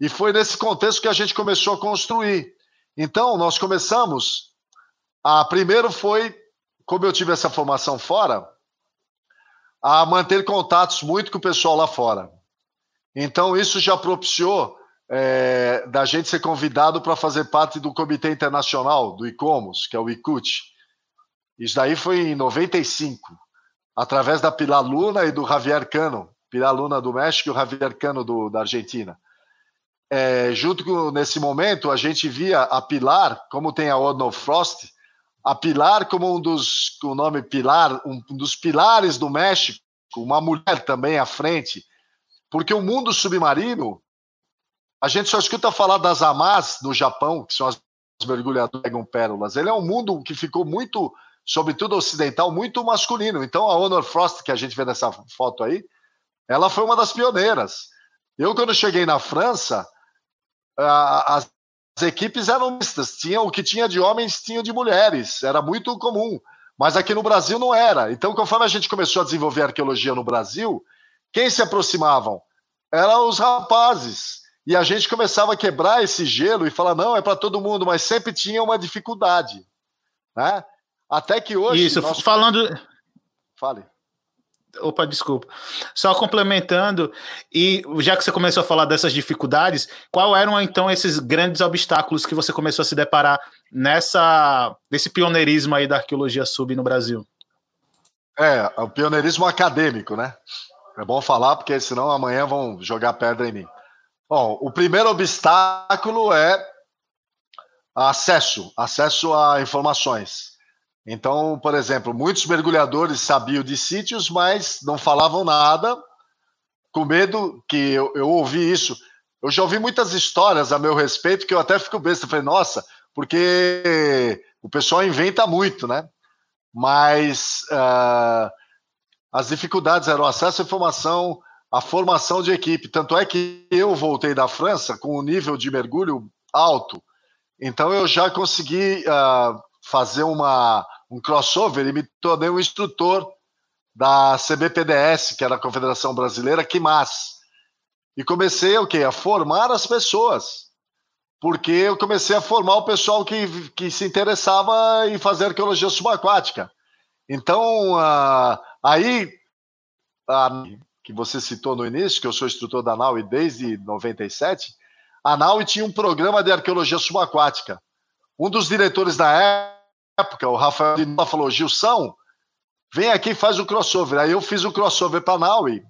E foi nesse contexto que a gente começou a construir. Então, nós começamos. A primeiro foi, como eu tive essa formação fora, a manter contatos muito com o pessoal lá fora. Então, isso já propiciou é, da gente ser convidado para fazer parte do Comitê Internacional do ICOMOS, que é o ICUT. Isso daí foi em 95, através da Pilar Luna e do Javier Cano. Pilar Luna do México e o Javier Cano do, da Argentina é, junto com, nesse momento, a gente via a Pilar, como tem a Odno Frost, a Pilar como um dos, o nome Pilar, um dos pilares do México, uma mulher também à frente, porque o mundo submarino, a gente só escuta falar das Amas no Japão, que são as mergulhadoras que pegam pérolas. Ele é um mundo que ficou muito, sobretudo ocidental, muito masculino. Então a Honor Frost, que a gente vê nessa foto aí, ela foi uma das pioneiras. Eu, quando cheguei na França, as equipes eram mistas, tinha o que tinha de homens, tinha de mulheres, era muito comum. Mas aqui no Brasil não era. Então, conforme a gente começou a desenvolver arqueologia no Brasil, quem se aproximavam? Eram os rapazes. E a gente começava a quebrar esse gelo e falar, não, é para todo mundo, mas sempre tinha uma dificuldade. Né? Até que hoje. Isso, nós... falando. Fale. Opa, desculpa. Só complementando, e já que você começou a falar dessas dificuldades, qual eram então esses grandes obstáculos que você começou a se deparar nessa nesse pioneirismo aí da arqueologia sub no Brasil? É, o pioneirismo acadêmico, né? É bom falar, porque senão amanhã vão jogar pedra em mim. Bom, o primeiro obstáculo é acesso, acesso a informações. Então, por exemplo, muitos mergulhadores sabiam de sítios, mas não falavam nada, com medo que eu, eu ouvi isso. Eu já ouvi muitas histórias a meu respeito que eu até fico besta. Falei, nossa, porque o pessoal inventa muito, né? Mas uh, as dificuldades eram acesso à informação, a formação de equipe. Tanto é que eu voltei da França com um nível de mergulho alto. Então eu já consegui uh, fazer uma, um crossover e me tornei um instrutor da CBPDS, que era a Confederação Brasileira, que mais. E comecei o quê? A formar as pessoas. Porque eu comecei a formar o pessoal que, que se interessava em fazer arqueologia subaquática. Então, uh, aí, que você citou no início, que eu sou instrutor da NAUI desde 97, a NAUI tinha um programa de arqueologia subaquática. Um dos diretores da época, o Rafael Nova falou, Gilson, vem aqui e faz o crossover. Aí eu fiz o crossover para Naui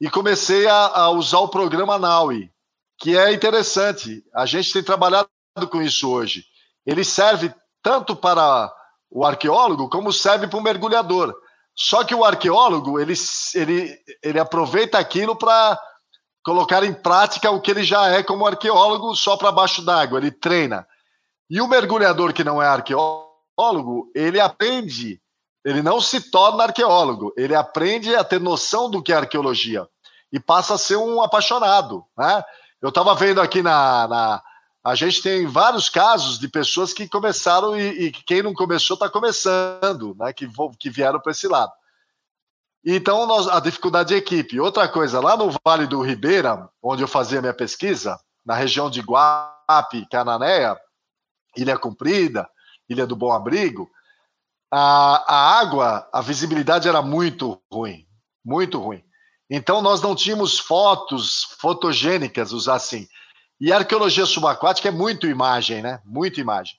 e comecei a, a, usar o programa Naui, que é interessante. A gente tem trabalhado com isso hoje. Ele serve tanto para o arqueólogo como serve para o mergulhador. Só que o arqueólogo, ele, ele, ele aproveita aquilo para colocar em prática o que ele já é como arqueólogo só para baixo d'água, ele treina. E o mergulhador que não é arqueólogo, ele aprende, ele não se torna arqueólogo, ele aprende a ter noção do que é arqueologia e passa a ser um apaixonado. Né? Eu estava vendo aqui na, na, A gente tem vários casos de pessoas que começaram e, e quem não começou está começando, né? que, que vieram para esse lado. Então, nós, a dificuldade de equipe. Outra coisa, lá no Vale do Ribeira, onde eu fazia minha pesquisa, na região de Guape, Cananéia, Ilha Comprida, Ilha do Bom Abrigo, a, a água, a visibilidade era muito ruim, muito ruim. Então nós não tínhamos fotos fotogênicas, usar assim. E a arqueologia subaquática é muito imagem, né? Muito imagem.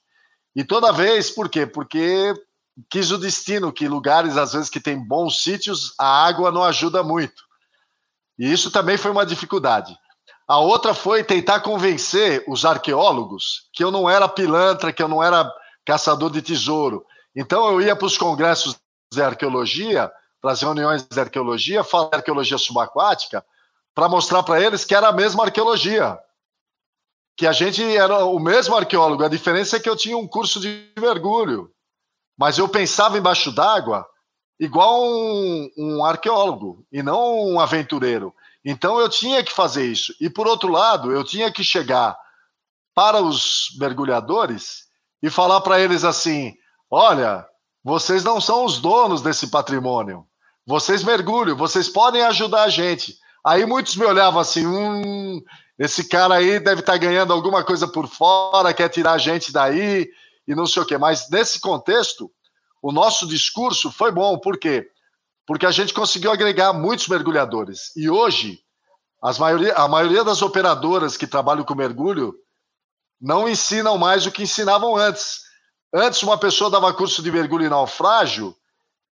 E toda vez, por quê? Porque quis o destino que lugares, às vezes, que tem bons sítios, a água não ajuda muito. E isso também foi uma dificuldade. A outra foi tentar convencer os arqueólogos que eu não era pilantra, que eu não era caçador de tesouro. Então eu ia para os congressos de arqueologia, para as reuniões de arqueologia, falar de arqueologia subaquática, para mostrar para eles que era a mesma arqueologia. Que a gente era o mesmo arqueólogo, a diferença é que eu tinha um curso de mergulho. Mas eu pensava embaixo d'água igual um, um arqueólogo e não um aventureiro. Então eu tinha que fazer isso. E por outro lado, eu tinha que chegar para os mergulhadores e falar para eles assim: olha, vocês não são os donos desse patrimônio. Vocês mergulham, vocês podem ajudar a gente. Aí muitos me olhavam assim: hum, esse cara aí deve estar tá ganhando alguma coisa por fora, quer tirar a gente daí e não sei o quê. Mas nesse contexto, o nosso discurso foi bom. Por quê? Porque a gente conseguiu agregar muitos mergulhadores. E hoje, maioria, a maioria das operadoras que trabalham com mergulho não ensinam mais o que ensinavam antes. Antes, uma pessoa dava curso de mergulho e naufrágio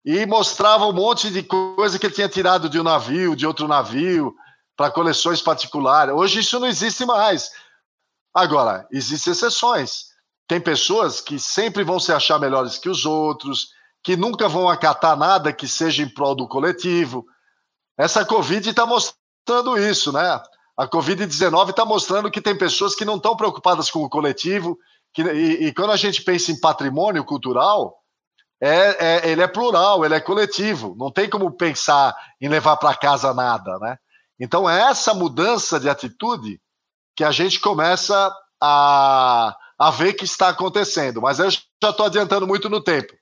e mostrava um monte de coisa que ele tinha tirado de um navio, de outro navio, para coleções particulares. Hoje isso não existe mais. Agora, existem exceções. Tem pessoas que sempre vão se achar melhores que os outros, que nunca vão acatar nada que seja em prol do coletivo. Essa Covid está mostrando isso, né? A Covid-19 está mostrando que tem pessoas que não estão preocupadas com o coletivo, que, e, e, quando a gente pensa em patrimônio cultural, é, é, ele é plural, ele é coletivo, não tem como pensar em levar para casa nada, né? Então é essa mudança de atitude que a gente começa a, a ver que está acontecendo, mas eu já estou adiantando muito no tempo.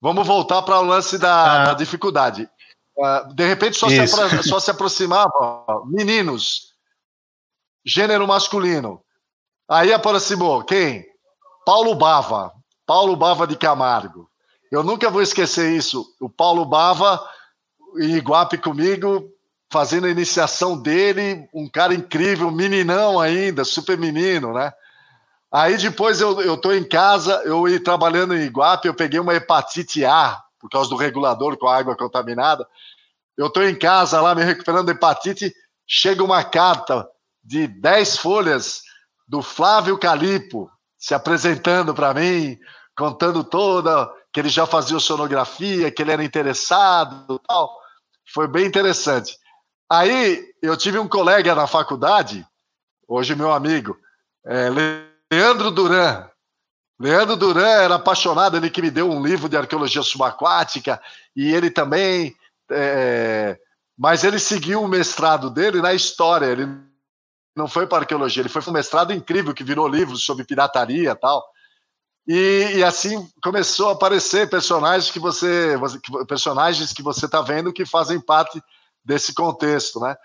Vamos voltar para o lance da, ah. da dificuldade. Uh, de repente só se, só se, aproximava meninos, gênero masculino. Aí aproximou quem? Paulo Bava, Paulo Bava de Camargo. Eu nunca vou esquecer isso. O Paulo Bava em Iguape comigo, fazendo a iniciação dele, um cara incrível, meninão ainda, super menino, né? Aí depois eu, eu tô em casa, eu ia trabalhando em Iguape, eu peguei uma hepatite A, por causa do regulador com a água contaminada. Eu tô em casa lá me recuperando da hepatite, chega uma carta de 10 folhas do Flávio Calipo se apresentando para mim, contando toda que ele já fazia sonografia, que ele era interessado, tal. Foi bem interessante. Aí eu tive um colega na faculdade, hoje meu amigo, é, Leandro Duran. Leandro Duran era apaixonado, ele que me deu um livro de arqueologia subaquática, e ele também. É, mas ele seguiu o mestrado dele na história, ele não foi para arqueologia, ele foi para um mestrado incrível que virou livros sobre pirataria e tal. E, assim começou a aparecer personagens que você, personagens que você está vendo que fazem parte desse contexto, né?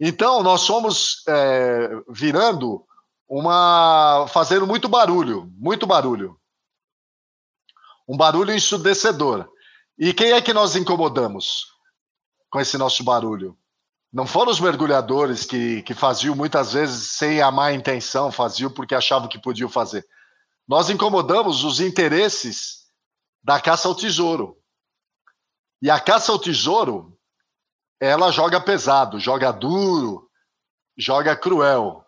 Então nós somos é, virando uma fazendo muito barulho, muito barulho. Um barulho ensurdecedor. E quem é que nós incomodamos com esse nosso barulho? Não foram os mergulhadores que, que faziam muitas vezes sem a má intenção, faziam porque achavam que podiam fazer. Nós incomodamos os interesses da caça ao tesouro. E a caça ao tesouro, ela joga pesado, joga duro, joga cruel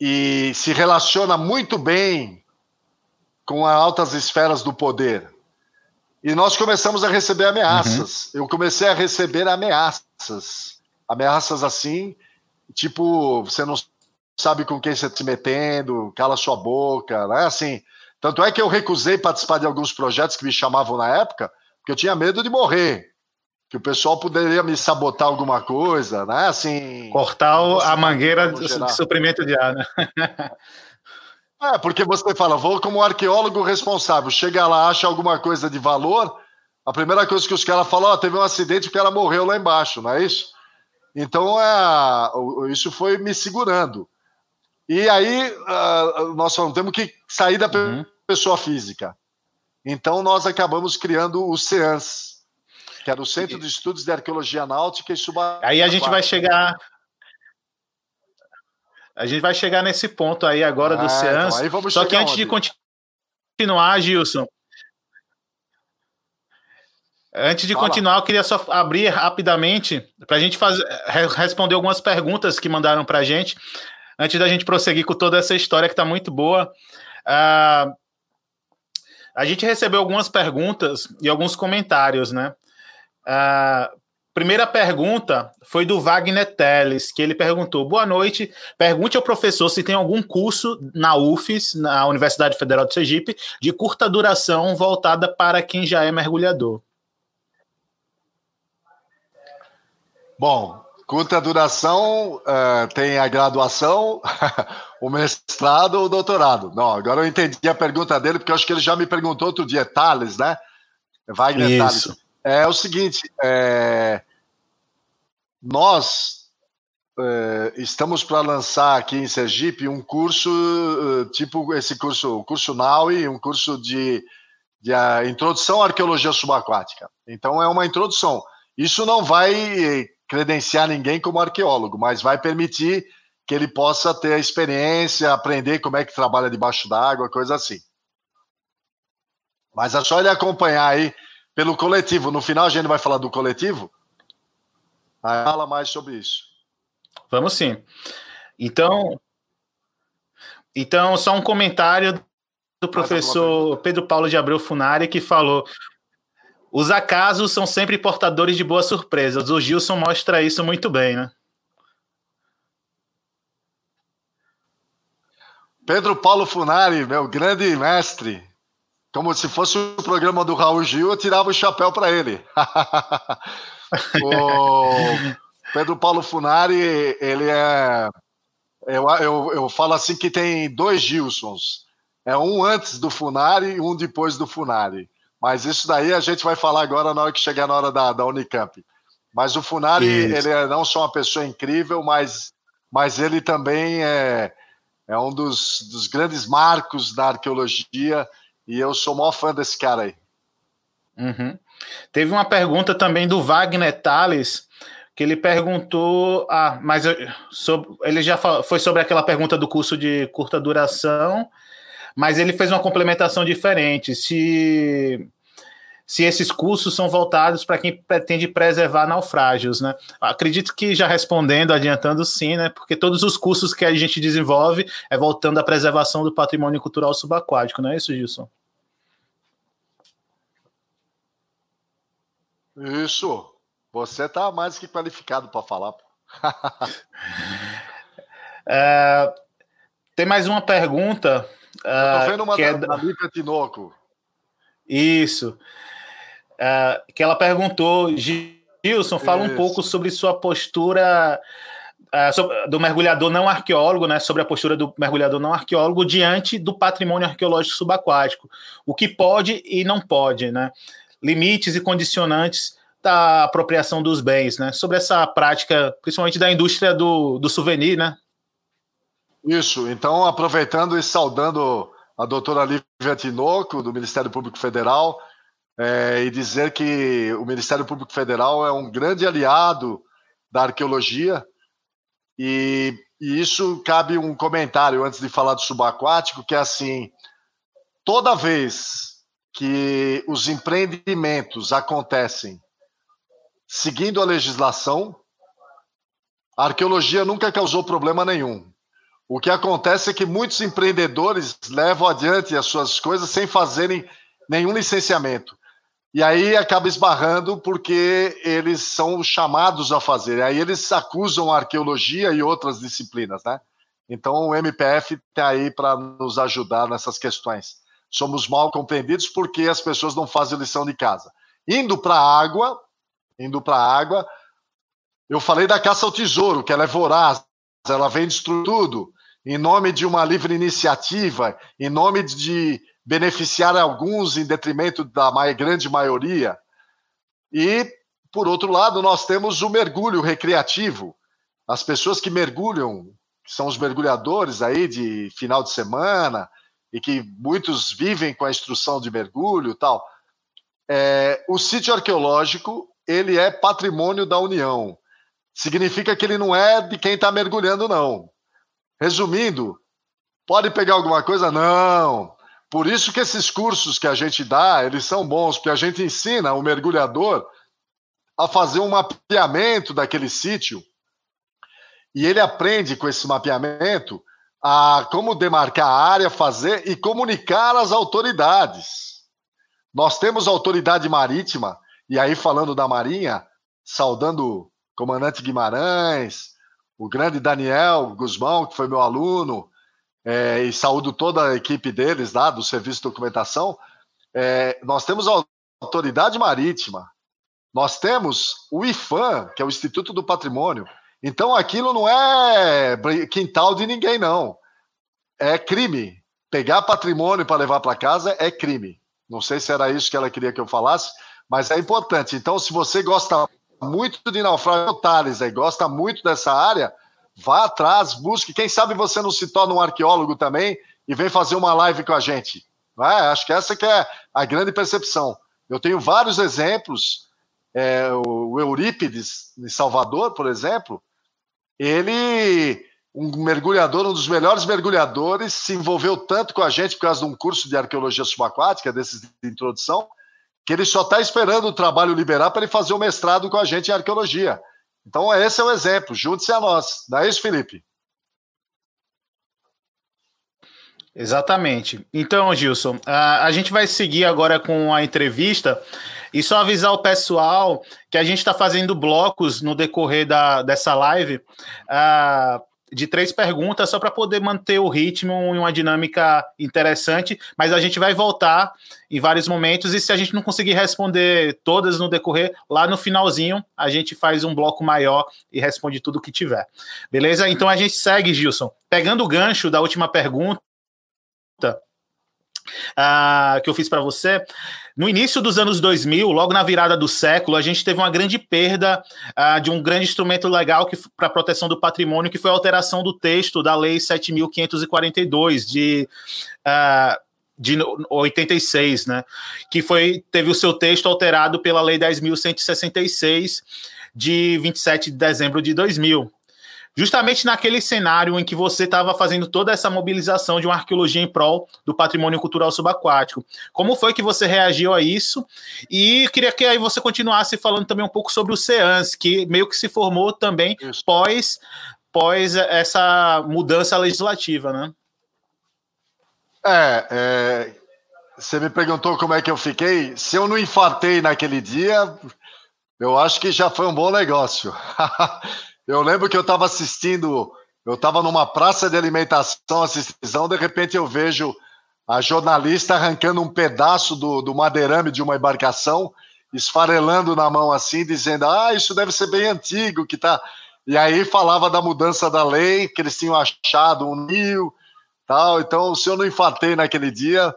e se relaciona muito bem com as altas esferas do poder. E nós começamos a receber ameaças. Uhum. Eu comecei a receber ameaças. Ameaças assim, tipo, você não sabe com quem você está se metendo, cala sua boca, né? Assim, tanto é que eu recusei participar de alguns projetos que me chamavam na época, porque eu tinha medo de morrer que o pessoal poderia me sabotar alguma coisa, né? Assim. Cortar a mangueira de suprimento de ar, né? É, porque você fala, vou como arqueólogo responsável, chega lá, acha alguma coisa de valor, a primeira coisa que os caras falam, oh, teve um acidente, o cara morreu lá embaixo, não é isso? Então, é, isso foi me segurando. E aí uh, nós falamos, temos que sair da uhum. pessoa física. Então nós acabamos criando o CEANS, que era o Centro de Estudos de Arqueologia Náutica e Subaquática. Aí a gente vai chegar a gente vai chegar nesse ponto aí agora ah, do CEANS. Então Só que antes onde? de continuar, Gilson, Antes de Fala. continuar, eu queria só abrir rapidamente para a gente fazer, responder algumas perguntas que mandaram para a gente, antes da gente prosseguir com toda essa história que está muito boa. Uh, a gente recebeu algumas perguntas e alguns comentários, né? Uh, primeira pergunta foi do Wagner Teles, que ele perguntou: Boa noite, pergunte ao professor se tem algum curso na UFES, na Universidade Federal de Sergipe, de curta duração voltada para quem já é mergulhador. Bom, curta duração uh, tem a graduação, [LAUGHS] o mestrado, o doutorado. Não, agora eu entendi a pergunta dele, porque eu acho que ele já me perguntou outro dia, Thales, né? Wagner Isso. Thales. É o seguinte, é, nós é, estamos para lançar aqui em Sergipe um curso, uh, tipo esse curso, o curso NAUI, um curso de, de introdução à arqueologia subaquática. Então é uma introdução. Isso não vai credenciar ninguém como arqueólogo, mas vai permitir que ele possa ter a experiência, aprender como é que trabalha debaixo d'água, coisa assim. Mas é só ele acompanhar aí pelo coletivo. No final a gente vai falar do coletivo. Aí fala mais sobre isso. Vamos sim. Então, então só um comentário do professor Pedro Paulo de Abreu Funari que falou: os acasos são sempre portadores de boas surpresas. O Gilson mostra isso muito bem, né? Pedro Paulo Funari, meu grande mestre. Como se fosse o programa do Raul Gil, eu tirava o chapéu para ele. [LAUGHS] o Pedro Paulo Funari, ele é. Eu, eu, eu falo assim que tem dois Gilsons. É um antes do Funari e um depois do Funari. Mas isso daí a gente vai falar agora na hora que chegar na hora da, da Unicamp. Mas o Funari, isso. ele é não só uma pessoa incrível, mas, mas ele também é, é um dos, dos grandes marcos da arqueologia e eu sou o maior fã desse cara aí. Uhum. Teve uma pergunta também do Wagner Tales, que ele perguntou, ah, mas eu, sobre, ele já falou, foi sobre aquela pergunta do curso de curta duração, mas ele fez uma complementação diferente. Se se esses cursos são voltados para quem pretende preservar naufrágios, né? Acredito que já respondendo, adiantando sim, né? Porque todos os cursos que a gente desenvolve é voltando à preservação do patrimônio cultural subaquático, não é isso, Gilson? Isso. Você está mais que qualificado para falar. [LAUGHS] é, tem mais uma pergunta Estou uh, vendo uma que é da, da Tinoco. Isso. Uh, que ela perguntou, Gilson, fala Isso. um pouco sobre sua postura uh, sobre, do mergulhador não arqueólogo, né? Sobre a postura do mergulhador não arqueólogo diante do patrimônio arqueológico subaquático. O que pode e não pode, né? Limites e condicionantes da apropriação dos bens, né? Sobre essa prática, principalmente da indústria do, do souvenir, né? Isso, então aproveitando e saudando a doutora Lívia Tinoco, do Ministério Público Federal, é, e dizer que o Ministério Público Federal é um grande aliado da arqueologia, e, e isso cabe um comentário antes de falar do subaquático, que é assim, toda vez que os empreendimentos acontecem seguindo a legislação, a arqueologia nunca causou problema nenhum. O que acontece é que muitos empreendedores levam adiante as suas coisas sem fazerem nenhum licenciamento. E aí acaba esbarrando porque eles são chamados a fazer. Aí eles acusam a arqueologia e outras disciplinas, né? Então o MPF está aí para nos ajudar nessas questões. Somos mal compreendidos porque as pessoas não fazem lição de casa. Indo para a água, indo para a água, eu falei da caça ao tesouro, que ela é voraz, ela vem destruir tudo em nome de uma livre iniciativa, em nome de beneficiar alguns em detrimento da grande maioria. E, por outro lado, nós temos o mergulho recreativo. As pessoas que mergulham que são os mergulhadores aí de final de semana, e que muitos vivem com a instrução de mergulho tal. É, o sítio arqueológico ele é patrimônio da União. Significa que ele não é de quem está mergulhando, não. Resumindo, pode pegar alguma coisa? Não. Por isso que esses cursos que a gente dá, eles são bons, porque a gente ensina o mergulhador a fazer um mapeamento daquele sítio e ele aprende com esse mapeamento a como demarcar a área, fazer e comunicar às autoridades. Nós temos autoridade marítima, e aí falando da Marinha, saudando o comandante Guimarães, o grande Daniel Guzmão, que foi meu aluno, é, e saúdo toda a equipe deles lá do Serviço de Documentação, é, nós temos a autoridade marítima, nós temos o IFAM, que é o Instituto do Patrimônio. Então aquilo não é quintal de ninguém, não. É crime. Pegar patrimônio para levar para casa é crime. Não sei se era isso que ela queria que eu falasse, mas é importante. Então, se você gosta muito de naufrágio, Thales, aí, gosta muito dessa área, Vá atrás, busque. Quem sabe você não se torna um arqueólogo também e vem fazer uma live com a gente. É? Acho que essa que é a grande percepção. Eu tenho vários exemplos. É, o Eurípides, em Salvador, por exemplo, ele, um mergulhador, um dos melhores mergulhadores, se envolveu tanto com a gente por causa de um curso de arqueologia subaquática, desses de introdução, que ele só está esperando o trabalho liberar para ele fazer o mestrado com a gente em arqueologia. Então, esse é o exemplo. Junte-se a nós. Não é isso, Felipe? Exatamente. Então, Gilson, a, a gente vai seguir agora com a entrevista e só avisar o pessoal que a gente está fazendo blocos no decorrer da, dessa live. Uh, de três perguntas, só para poder manter o ritmo e uma dinâmica interessante, mas a gente vai voltar em vários momentos e se a gente não conseguir responder todas no decorrer, lá no finalzinho a gente faz um bloco maior e responde tudo que tiver. Beleza? Então a gente segue, Gilson. Pegando o gancho da última pergunta, uh, que eu fiz para você. No início dos anos 2000, logo na virada do século, a gente teve uma grande perda uh, de um grande instrumento legal para a proteção do patrimônio, que foi a alteração do texto da Lei 7.542 de. Uh, de 86, né? Que foi teve o seu texto alterado pela Lei 10.166 de 27 de dezembro de 2000 justamente naquele cenário em que você estava fazendo toda essa mobilização de uma arqueologia em prol do patrimônio cultural subaquático. Como foi que você reagiu a isso? E queria que aí você continuasse falando também um pouco sobre o CEANS, que meio que se formou também isso. pós pós essa mudança legislativa, né? É, é, você me perguntou como é que eu fiquei. Se eu não infartei naquele dia, eu acho que já foi um bom negócio. [LAUGHS] Eu lembro que eu estava assistindo, eu estava numa praça de alimentação, assistindo, de repente eu vejo a jornalista arrancando um pedaço do, do madeirame de uma embarcação, esfarelando na mão assim, dizendo: Ah, isso deve ser bem antigo, que tá. E aí falava da mudança da lei, que eles tinham achado um nil, tal. Então, se eu não infartei naquele dia,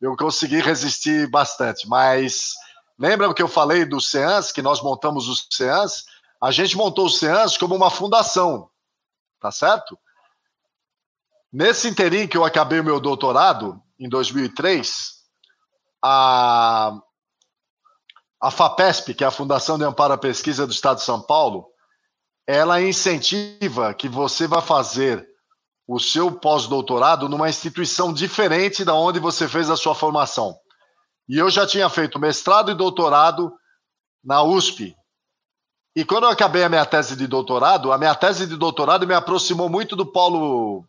eu consegui resistir bastante. Mas lembra que eu falei do SEANS, que nós montamos o SEANS? A gente montou o SEANS como uma fundação, tá certo? Nesse interim que eu acabei o meu doutorado, em 2003, a, a FAPESP, que é a Fundação de Amparo à Pesquisa do Estado de São Paulo, ela incentiva que você vá fazer o seu pós-doutorado numa instituição diferente da onde você fez a sua formação. E eu já tinha feito mestrado e doutorado na USP, e quando eu acabei a minha tese de doutorado, a minha tese de doutorado me aproximou muito do Paulo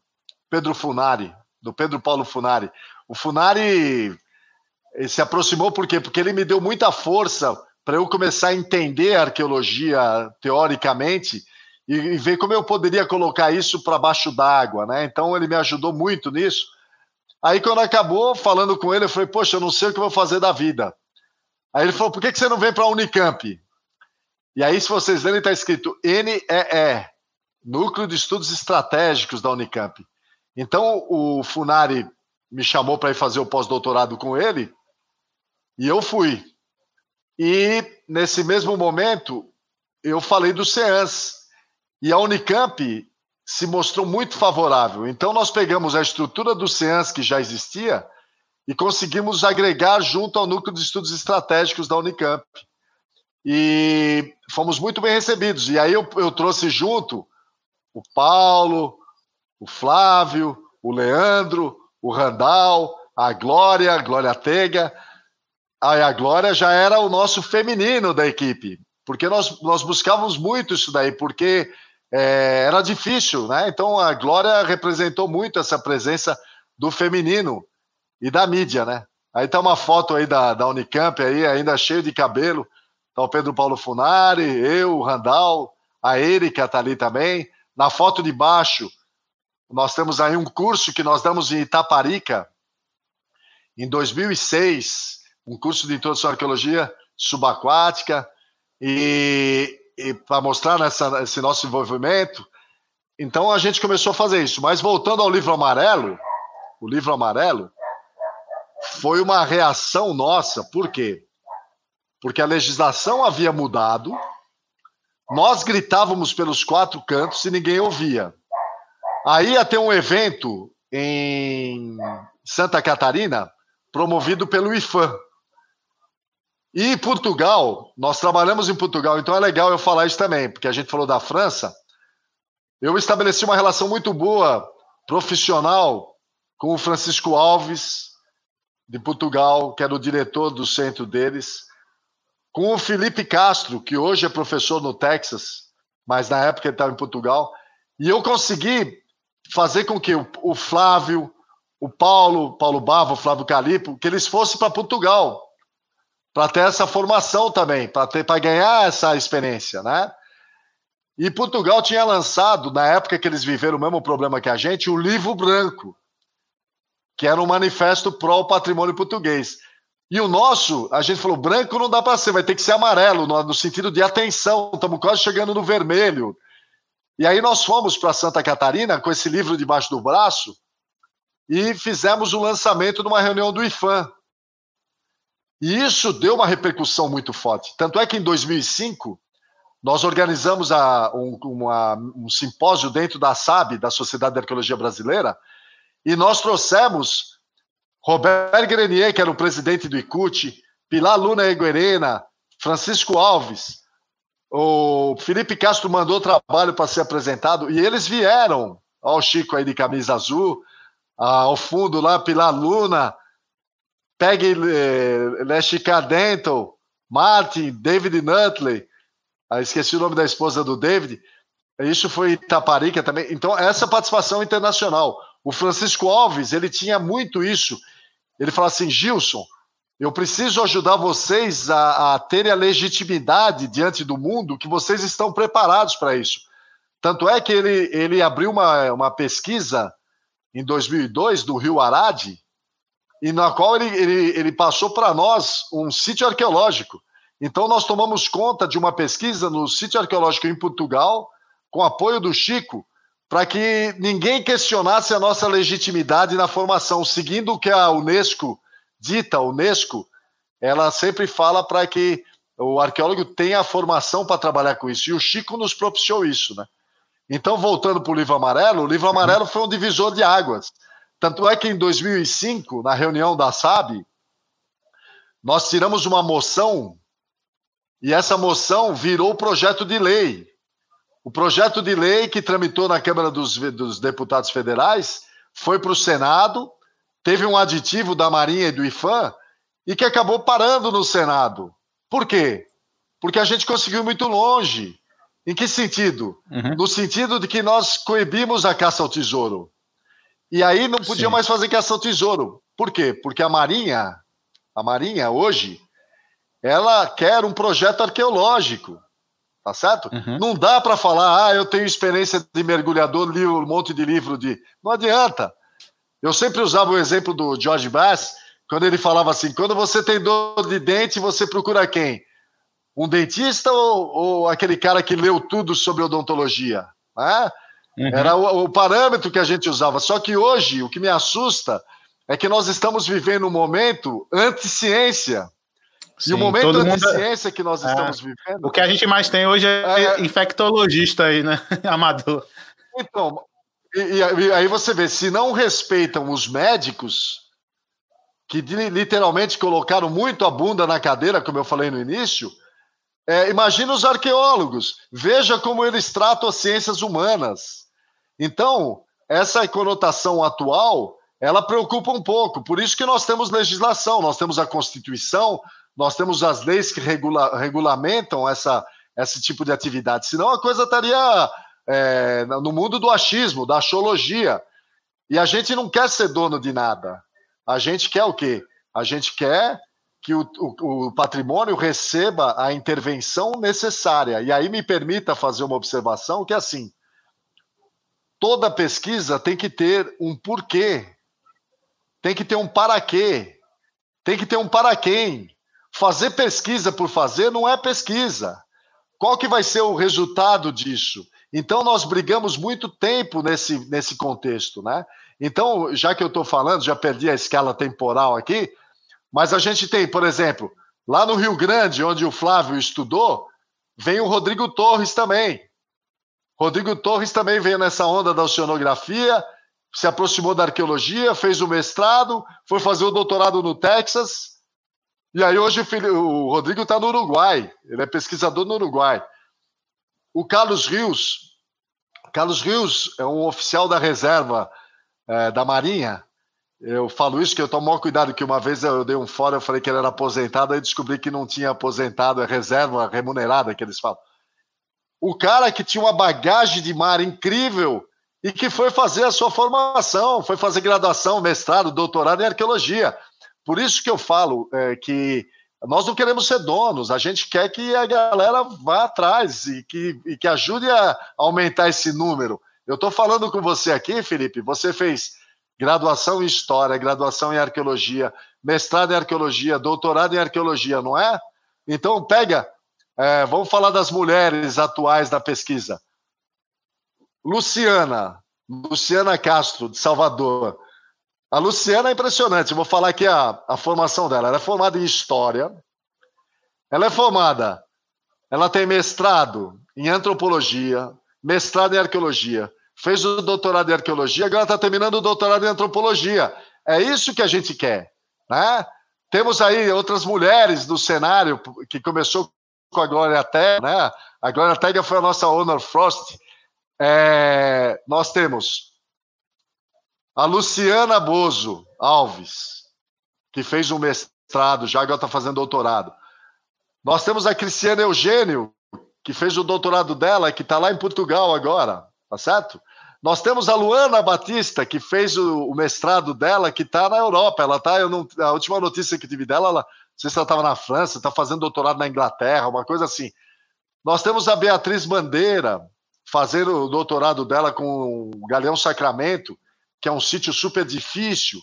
Pedro Funari, do Pedro Paulo Funari. O Funari se aproximou por quê? Porque ele me deu muita força para eu começar a entender a arqueologia teoricamente e, e ver como eu poderia colocar isso para baixo d'água, né? Então ele me ajudou muito nisso. Aí quando acabou falando com ele, eu falei: "Poxa, eu não sei o que eu vou fazer da vida". Aí ele falou: "Por que, que você não vem para a Unicamp?" E aí, se vocês lerem, está escrito NEE, Núcleo de Estudos Estratégicos da Unicamp. Então, o Funari me chamou para ir fazer o pós-doutorado com ele, e eu fui. E, nesse mesmo momento, eu falei do CEANS. E a Unicamp se mostrou muito favorável. Então, nós pegamos a estrutura do SEANS que já existia e conseguimos agregar junto ao Núcleo de Estudos Estratégicos da Unicamp. E fomos muito bem recebidos. E aí eu, eu trouxe junto o Paulo, o Flávio, o Leandro, o Randall, a Glória, a Glória Tega. Aí a Glória já era o nosso feminino da equipe, porque nós, nós buscávamos muito isso daí, porque é, era difícil, né? Então a Glória representou muito essa presença do feminino e da mídia, né? Aí tá uma foto aí da, da Unicamp aí, ainda cheio de cabelo. Tá o Pedro Paulo Funari, eu, o Randall, a Erika tá ali também. Na foto de baixo, nós temos aí um curso que nós damos em Itaparica, em 2006, um curso de introdução à arqueologia subaquática, e, e para mostrar nessa, esse nosso envolvimento. Então a gente começou a fazer isso. Mas voltando ao livro amarelo, o livro amarelo foi uma reação nossa. Por quê? Porque a legislação havia mudado, nós gritávamos pelos quatro cantos e ninguém ouvia. Aí ia ter um evento em Santa Catarina, promovido pelo IFAM. E Portugal, nós trabalhamos em Portugal, então é legal eu falar isso também, porque a gente falou da França. Eu estabeleci uma relação muito boa, profissional, com o Francisco Alves, de Portugal, que era o diretor do centro deles, com o Felipe Castro, que hoje é professor no Texas, mas na época ele estava em Portugal, e eu consegui fazer com que o, Flávio, o Paulo, Paulo Bava, o Flávio Calipo, que eles fossem para Portugal, para ter essa formação também, para ganhar essa experiência, né? E Portugal tinha lançado, na época que eles viveram o mesmo problema que a gente, o livro branco, que era um manifesto pró patrimônio português. E o nosso, a gente falou, branco não dá para ser, vai ter que ser amarelo, no, no sentido de atenção, estamos quase chegando no vermelho. E aí nós fomos para Santa Catarina com esse livro debaixo do braço e fizemos o lançamento numa reunião do IFAM. E isso deu uma repercussão muito forte. Tanto é que em 2005 nós organizamos a, um, uma, um simpósio dentro da SAB, da Sociedade de Arqueologia Brasileira, e nós trouxemos Robert Grenier, que era o presidente do ICUT, Pilar Luna Eguerena, Francisco Alves, o Felipe Castro mandou trabalho para ser apresentado e eles vieram. Olha o Chico aí de camisa azul, ao fundo lá, Pilar Luna, Peggy eh, Lechica Dental, Martin, David Nutley, ah, esqueci o nome da esposa do David, isso foi Itaparica também. Então, essa participação internacional. O Francisco Alves, ele tinha muito isso. Ele fala assim, Gilson, eu preciso ajudar vocês a, a terem a legitimidade diante do mundo que vocês estão preparados para isso. Tanto é que ele, ele abriu uma, uma pesquisa em 2002 do Rio Arade, e na qual ele, ele, ele passou para nós um sítio arqueológico. Então, nós tomamos conta de uma pesquisa no sítio arqueológico em Portugal, com apoio do Chico, para que ninguém questionasse a nossa legitimidade na formação, seguindo o que a Unesco dita, a Unesco, ela sempre fala para que o arqueólogo tenha a formação para trabalhar com isso. E o Chico nos propiciou isso, né? Então, voltando para o livro amarelo, o livro amarelo foi um divisor de águas. Tanto é que em 2005, na reunião da SAB, nós tiramos uma moção e essa moção virou projeto de lei. O projeto de lei que tramitou na Câmara dos, dos Deputados Federais foi para o Senado, teve um aditivo da Marinha e do IFAM e que acabou parando no Senado. Por quê? Porque a gente conseguiu muito longe. Em que sentido? Uhum. No sentido de que nós coibimos a caça ao tesouro. E aí não podia Sim. mais fazer caça ao tesouro. Por quê? Porque a Marinha, a Marinha hoje, ela quer um projeto arqueológico tá certo? Uhum. Não dá para falar, ah, eu tenho experiência de mergulhador, li um monte de livro de. Não adianta. Eu sempre usava o exemplo do George Bass, quando ele falava assim: quando você tem dor de dente, você procura quem? Um dentista ou, ou aquele cara que leu tudo sobre odontologia? Né? Uhum. Era o, o parâmetro que a gente usava. Só que hoje, o que me assusta é que nós estamos vivendo um momento anti-ciência. Sim, e o momento da mundo... ciência que nós é. estamos vivendo. O que a gente mais tem hoje é, é... infectologista aí, né? [LAUGHS] Amador. Então, e, e, aí você vê, se não respeitam os médicos, que literalmente colocaram muito a bunda na cadeira, como eu falei no início, é, imagina os arqueólogos, veja como eles tratam as ciências humanas. Então, essa conotação atual, ela preocupa um pouco. Por isso que nós temos legislação, nós temos a Constituição, nós temos as leis que regula, regulamentam essa, esse tipo de atividade. Senão a coisa estaria é, no mundo do achismo, da axiologia. E a gente não quer ser dono de nada. A gente quer o quê? A gente quer que o, o, o, patrimônio receba a intervenção necessária. E aí me permita fazer uma observação que é assim: toda pesquisa tem que ter um porquê, tem que ter um para quê, tem que ter um para quem. Fazer pesquisa por fazer não é pesquisa. Qual que vai ser o resultado disso? Então nós brigamos muito tempo nesse, nesse contexto, né? Então, já que eu estou falando, já perdi a escala temporal aqui, mas a gente tem, por exemplo, lá no Rio Grande, onde o Flávio estudou, vem o Rodrigo Torres também. Rodrigo Torres também veio nessa onda da oceanografia, se aproximou da arqueologia, fez o mestrado, foi fazer o doutorado no Texas. E aí hoje o Rodrigo está no Uruguai, ele é pesquisador no Uruguai. O Carlos Rios, Carlos Rios é um oficial da reserva é, da Marinha, eu falo isso que eu tomo maior cuidado, que uma vez eu dei um fora, eu falei que ele era aposentado, aí descobri que não tinha aposentado, é reserva remunerada que eles falam. O cara que tinha uma bagagem de mar incrível e que foi fazer a sua formação, foi fazer graduação, mestrado, doutorado em arqueologia. Por isso que eu falo é, que nós não queremos ser donos, a gente quer que a galera vá atrás e que, e que ajude a aumentar esse número. Eu estou falando com você aqui, Felipe, você fez graduação em História, graduação em Arqueologia, mestrado em Arqueologia, doutorado em Arqueologia, não é? Então, pega, é, vamos falar das mulheres atuais da pesquisa. Luciana, Luciana Castro, de Salvador. A Luciana é impressionante, vou falar aqui a, a formação dela. Ela é formada em História, ela é formada, ela tem mestrado em Antropologia, mestrado em Arqueologia, fez o doutorado em arqueologia, agora está terminando o doutorado em antropologia. É isso que a gente quer. Né? Temos aí outras mulheres do cenário, que começou com a Glória Tega, né? A Glória Tega foi a nossa Honor Frost. É, nós temos a Luciana Bozo Alves, que fez um mestrado, já agora está fazendo doutorado. Nós temos a Cristiana Eugênio, que fez o doutorado dela, que está lá em Portugal agora tá certo? Nós temos a Luana Batista, que fez o, o mestrado dela, que está na Europa. Ela tá, eu não, a última notícia que tive dela, ela, não sei se ela estava na França, está fazendo doutorado na Inglaterra, uma coisa assim. Nós temos a Beatriz Bandeira, fazendo o doutorado dela com o Galeão Sacramento, que é um sítio super difícil.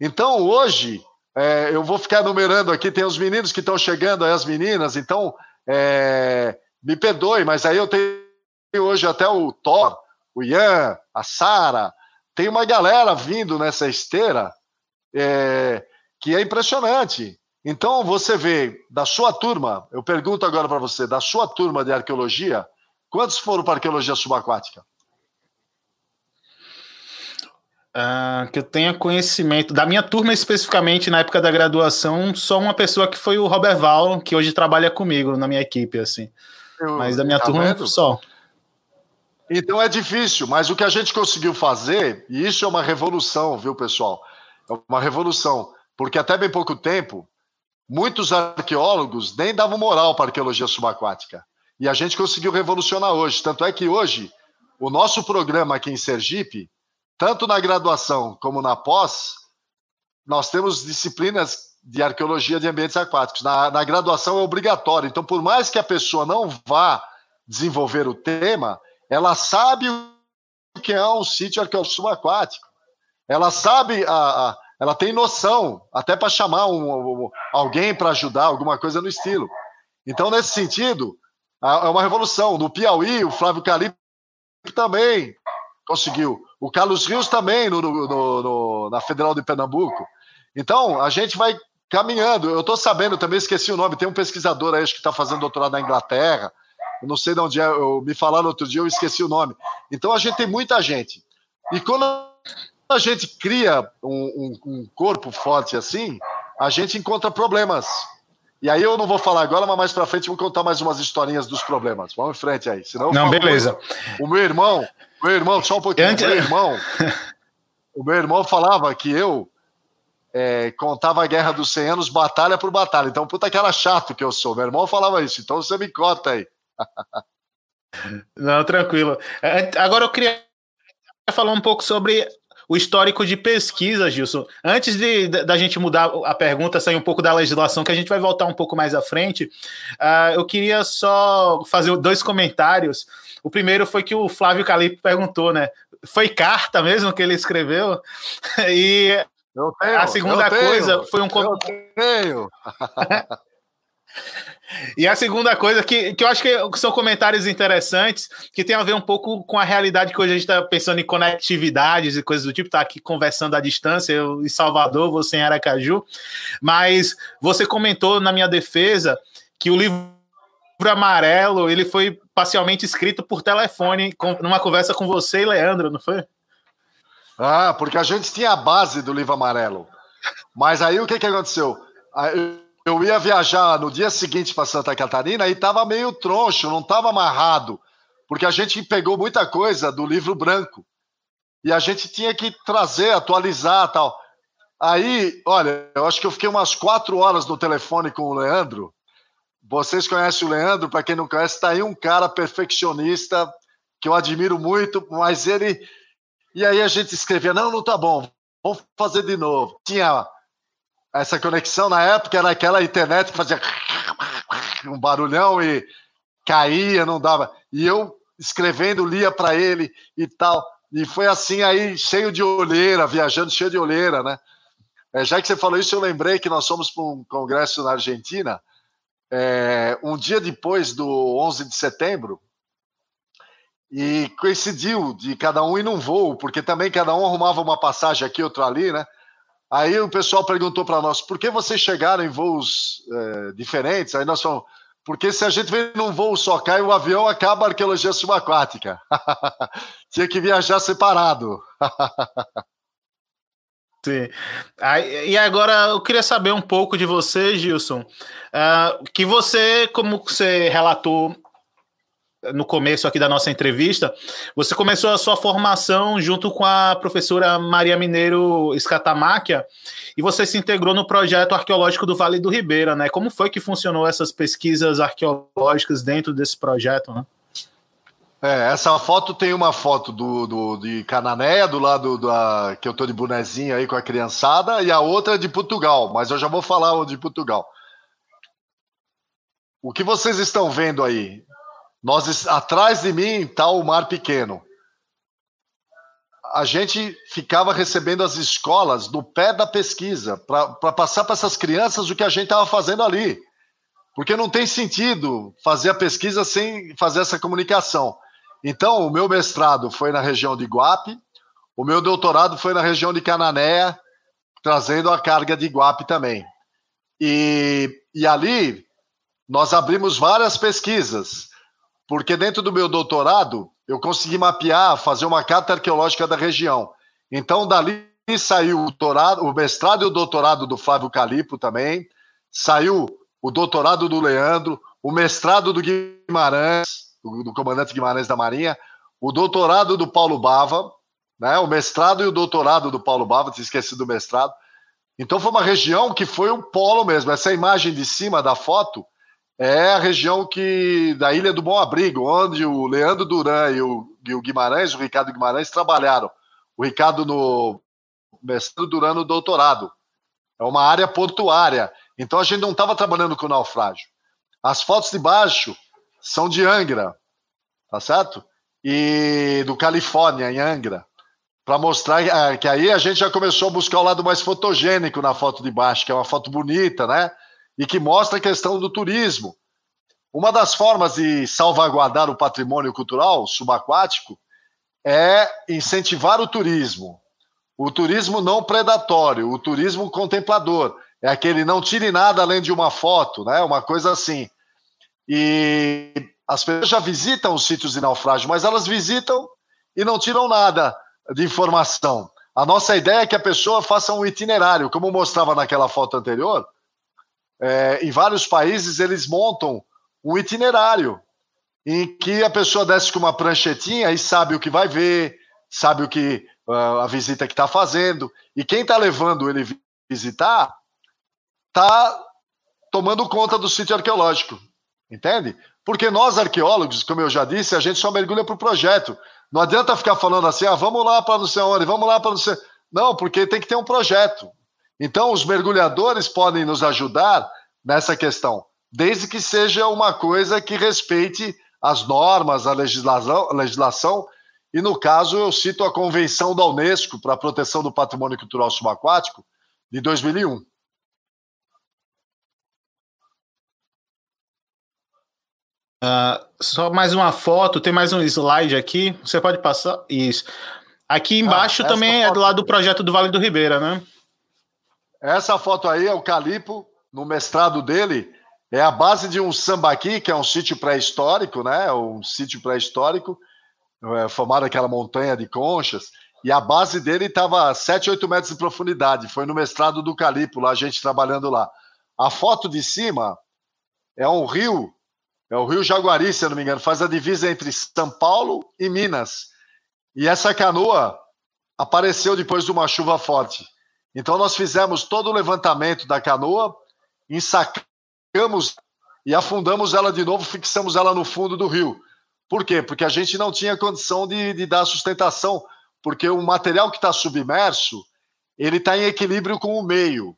Então, hoje, é, eu vou ficar numerando aqui, tem os meninos que estão chegando, aí as meninas, então, é, me perdoe, mas aí eu tenho hoje até o Thor, o Ian, a Sara, tem uma galera vindo nessa esteira é, que é impressionante. Então você vê da sua turma, eu pergunto agora para você, da sua turma de arqueologia, quantos foram para arqueologia subaquática? Uh, que eu tenha conhecimento. Da minha turma, especificamente, na época da graduação, só uma pessoa que foi o Robert Val, que hoje trabalha comigo na minha equipe, assim. Eu, Mas da minha tá turma, vendo? só. Então é difícil, mas o que a gente conseguiu fazer, e isso é uma revolução, viu, pessoal? É uma revolução, porque até bem pouco tempo, muitos arqueólogos nem davam moral para a arqueologia subaquática. E a gente conseguiu revolucionar hoje. Tanto é que hoje, o nosso programa aqui em Sergipe, tanto na graduação como na pós, nós temos disciplinas de arqueologia de ambientes aquáticos. Na, na graduação é obrigatório. Então, por mais que a pessoa não vá desenvolver o tema, ela sabe o que é um sítio arqueológico subaquático. Ela sabe, a, a ela tem noção, até para chamar um, um, alguém para ajudar, alguma coisa no estilo. Então, nesse sentido, é uma revolução. No Piauí, o Flávio Calipe também conseguiu. O Carlos Rios também, no, no, no, na Federal de Pernambuco. Então, a gente vai caminhando. Eu estou sabendo, também esqueci o nome, tem um pesquisador aí, acho que está fazendo doutorado na Inglaterra, Eu não sei de onde é, eu, me falaram outro dia, eu esqueci o nome. Então a gente tem muita gente. E quando a gente cria um, um, um corpo forte assim, a gente encontra problemas. E aí eu não vou falar agora, mas mais para frente eu vou contar mais umas historinhas dos problemas. Vamos em frente aí. Senão não, beleza. O meu irmão, meu irmão, só um pouquinho. Antes... Meu irmão, o meu irmão falava que eu é, contava a Guerra dos 100 Anos batalha por batalha. Então, puta que era chato que eu sou. Meu irmão falava isso. Então, você me conta aí. [LAUGHS] Não, tranquilo. É, agora eu queria falar um pouco sobre o histórico de pesquisa, Gilson. Antes de, da gente mudar a pergunta, sair um pouco da legislação, que a gente vai voltar um pouco mais à frente, uh, eu queria só fazer dois comentários. O primeiro foi que o Flávio Calipe perguntou, né? Foi carta mesmo que ele escreveu? [LAUGHS] E tenho, a segunda coisa foi um. Tenho. [LAUGHS] E a segunda coisa, que, que eu acho que são comentários interessantes, que tem a ver um pouco com a realidade que hoje a gente está pensando em conectividades e coisas do tipo, tá aqui conversando à distância, eu em Salvador, você em Aracaju, mas você comentou na minha defesa que o livro amarelo ele foi parcialmente escrito por telefone, com, numa conversa com você e Leandro, não foi? Ah, porque a gente tinha a base do livro amarelo. Mas aí o que, que aconteceu? Eu ia viajar no dia seguinte para Santa Catarina e estava meio troncho, não estava amarrado, porque a gente pegou muita coisa do livro branco e a gente tinha que trazer, atualizar tal. Aí, olha, eu acho que eu fiquei umas quatro horas no telefone com o Leandro. Vocês conhecem o Leandro? Para quem não conhece, está aí um cara perfeccionista que eu admiro muito, mas ele e aí a gente escrevia: não, não tá bom, vamos fazer de novo. Tinha essa conexão na época, era aquela internet que fazia um barulhão e caía, não dava. E eu escrevendo, lia para ele e tal. E foi assim aí, cheio de olheira, viajando cheio de olheira, né? É, já que você falou isso, eu lembrei que nós fomos para um congresso na Argentina, é, um dia depois do 11 de setembro, e coincidiu de cada um ir num voo, porque também cada um arrumava uma passagem aqui, outra ali, né? Aí o pessoal perguntou para nós, por que vocês chegaram em voos é, diferentes? Aí nós falamos, porque se a gente vem num voo só, cai o avião, acaba a arqueologia subaquática. [LAUGHS] Tinha que viajar separado. [LAUGHS] Sim. Aí, e agora eu queria saber um pouco de você, Gilson. Uh, que você, como você relatou no começo aqui da nossa entrevista, você começou a sua formação junto com a professora Maria Mineiro Escatamáquia e você se integrou no projeto arqueológico do Vale do Ribeira, né? Como foi que funcionou essas pesquisas arqueológicas dentro desse projeto, né? É, essa foto tem uma foto do, do, de Cananéia, do lado da, que eu tô de bonezinho aí com a criançada, e a outra é de Portugal, mas eu já vou falar de Portugal. O que vocês estão vendo aí nós, atrás de mim está o Mar Pequeno. A gente ficava recebendo as escolas do pé da pesquisa para passar para essas crianças o que a gente estava fazendo ali. Porque não tem sentido fazer a pesquisa sem fazer essa comunicação. Então, o meu mestrado foi na região de Guape, o meu doutorado foi na região de Cananéia, trazendo a carga de Guape também. E, e ali nós abrimos várias pesquisas porque dentro do meu doutorado eu consegui mapear, fazer uma carta arqueológica da região. Então, dali saiu o, o mestrado e o doutorado do Flávio Calipo também, saiu o doutorado do Leandro, o mestrado do Guimarães, do, do comandante Guimarães da Marinha, o doutorado do Paulo Bava, né, o mestrado e o doutorado do Paulo Bava, tinha esquecido do mestrado. Então, foi uma região que foi um polo mesmo. Essa imagem de cima da foto é a região que da Ilha do Bom Abrigo, onde o Leandro Duran e o, e o Guimarães, o Ricardo Guimarães, trabalharam. O Ricardo no mestrado, Duran no doutorado. É uma área portuária. Então a gente não estava trabalhando com naufrágio. As fotos de baixo são de Angra, tá certo? E do Califórnia, em Angra, para mostrar é, que aí a gente já começou a buscar o lado mais fotogênico na foto de baixo, que é uma foto bonita, né? e que mostra a questão do turismo. Uma das formas de salvaguardar o patrimônio cultural subaquático é incentivar o turismo. O turismo não predatório, o turismo contemplador. É aquele não tire nada além de uma foto, né? Uma coisa assim. E as pessoas já visitam os sítios de naufrágio, mas elas visitam e não tiram nada de informação. A nossa ideia é que a pessoa faça um itinerário, como mostrava naquela foto anterior. É, em vários países eles montam um itinerário em que a pessoa desce com uma pranchetinha e sabe o que vai ver, sabe o que uh, a visita que está fazendo, e quem está levando ele visitar está tomando conta do sítio arqueológico, entende? Porque nós arqueólogos, como eu já disse, a gente só mergulha para o projeto. Não adianta ficar falando assim, ah, vamos lá para não sei onde, vamos lá para não sei. Não, porque tem que ter um projeto. Então, os mergulhadores podem nos ajudar nessa questão, desde que seja uma coisa que respeite as normas, a legislação, a legislação e no caso eu cito a Convenção da Unesco para a Proteção do Patrimônio Cultural Subaquático de 2001. Uh, só mais uma foto, tem mais um slide aqui. Você pode passar? Isso. Aqui ah, embaixo ah, também foto... é do lado do projeto do Vale do Ribeira, né? Essa foto aí é o Calipo, no mestrado dele, é a base de um sambaqui, que é um sítio pré-histórico, né? Um sítio pré-histórico, é, formado aquela montanha de conchas. E a base dele estava a 7, 8 metros de profundidade. Foi no mestrado do Calipo, lá, a gente trabalhando lá. A foto de cima é um rio, é o rio Jaguari, se eu não me engano, faz a divisa entre São Paulo e Minas. E essa canoa apareceu depois de uma chuva forte. Então nós fizemos todo o levantamento da canoa, ensacamos e afundamos ela de novo, fixamos ela no fundo do rio. Por quê? Porque a gente não tinha condição de, de dar sustentação, porque o material que está submerso, ele está em equilíbrio com o meio.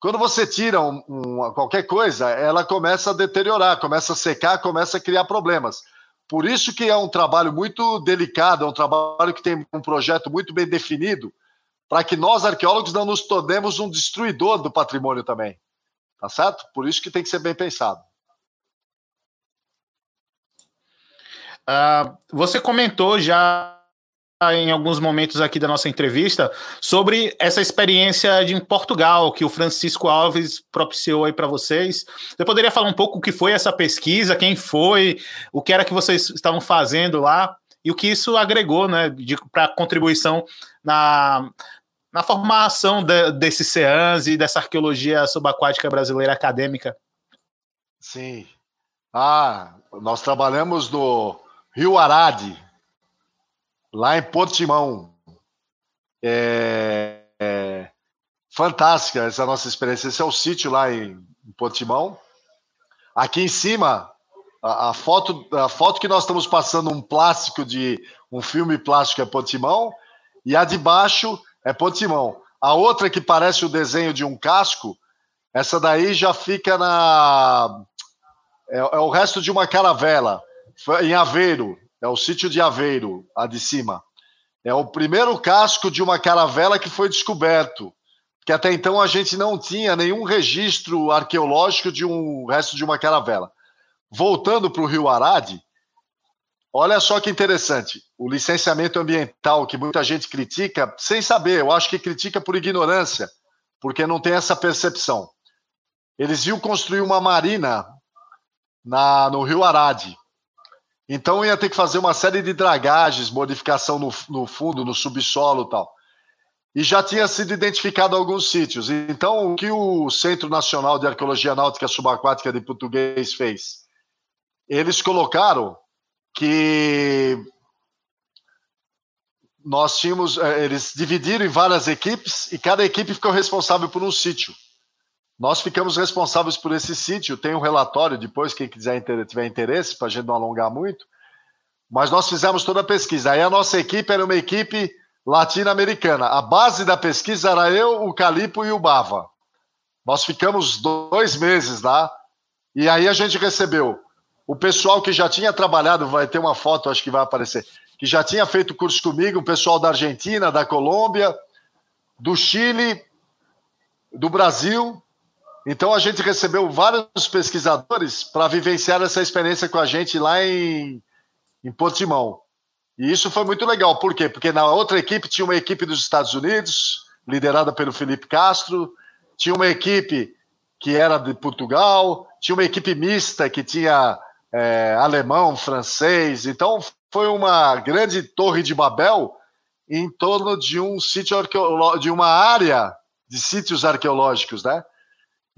Quando você tira um, um, qualquer coisa, ela começa a deteriorar, começa a secar, começa a criar problemas. Por isso que é um trabalho muito delicado, é um trabalho que tem um projeto muito bem definido, para que nós, arqueólogos, não nos tornemos um destruidor do patrimônio também. Tá certo? Por isso que tem que ser bem pensado. Uh, você comentou já em alguns momentos aqui da nossa entrevista sobre essa experiência de em Portugal que o Francisco Alves propiciou aí para vocês. Você poderia falar um pouco o que foi essa pesquisa, quem foi, o que era que vocês estavam fazendo lá e o que isso agregou, né, para contribuição na na formação de, desses CEANs e dessa arqueologia subaquática brasileira acadêmica? Sim. Ah, nós trabalhamos no Rio Arade, lá em Portimão. É, é, fantástica essa nossa experiência. Esse é o sítio lá em, em Portimão. Aqui em cima, a, a, foto, a foto que nós estamos passando, um plástico de um filme plástico é Portimão, e a de baixo é Ponte-Timão. A outra que parece o desenho de um casco, essa daí já fica na. É, é o resto de uma caravela, em Aveiro, é o sítio de Aveiro, a de cima. É o primeiro casco de uma caravela que foi descoberto, que até então a gente não tinha nenhum registro arqueológico de um resto de uma caravela. Voltando para o Rio Arade, Olha só que interessante, o licenciamento ambiental que muita gente critica, sem saber, eu acho que critica por ignorância, porque não tem essa percepção. Eles iam construir uma marina na, no Rio Arade. Então ia ter que fazer uma série de dragagens, modificação no, no fundo, no subsolo e tal. E já tinha sido identificado alguns sítios. Então, o que o Centro Nacional de Arqueologia Náutica Subaquática de Português fez? Eles colocaram que nós tínhamos, eh, eles dividiram em várias equipes e cada equipe ficou responsável por um sítio. Nós ficamos responsáveis por esse sítio. Tem um relatório depois, quem quiser tiver interesse, para a gente não alongar muito. Mas nós fizemos toda a pesquisa. Aí a nossa equipe era uma equipe latino-americana. A base da pesquisa era eu, o Calipo e o Bava. Nós ficamos dois meses lá. E aí a gente recebeu o pessoal que já tinha trabalhado, vai ter uma foto, acho que vai aparecer, que já tinha feito curso comigo, o pessoal da Argentina, da Colômbia, do Chile, do Brasil. Então a gente recebeu vários pesquisadores para vivenciar essa experiência com a gente lá em, em Portimão. E isso foi muito legal. Por quê? Porque na outra equipe tinha uma equipe dos Estados Unidos, liderada pelo Felipe Castro, tinha uma equipe que era de Portugal, tinha uma equipe mista que tinha é, alemão, francês. Então, foi uma grande torre de Babel em torno de um sítio de uma área de sítios arqueológicos, né?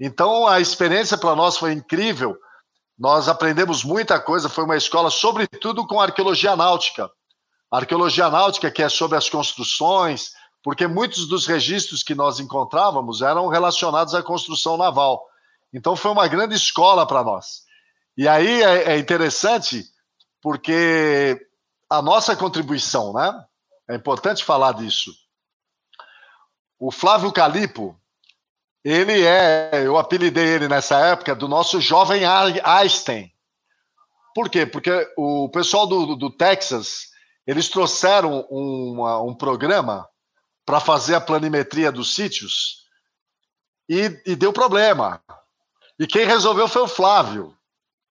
Então, a experiência para nós foi incrível. Nós aprendemos muita coisa. Foi uma escola, sobretudo, com arqueologia náutica. arqueologia náutica, que é sobre as construções, porque muitos dos registros que nós encontrávamos eram relacionados à construção naval. Então, foi uma grande escola para nós. E aí é, é interessante, porque a nossa contribuição, né? É importante falar disso. O Flávio Calipo, ele é, eu apelidei ele nessa época do nosso jovem Einstein. Por quê? Porque o pessoal do, do Texas, eles trouxeram uma, um programa para fazer a planimetria dos sítios e, e deu problema. E quem resolveu foi o Flávio,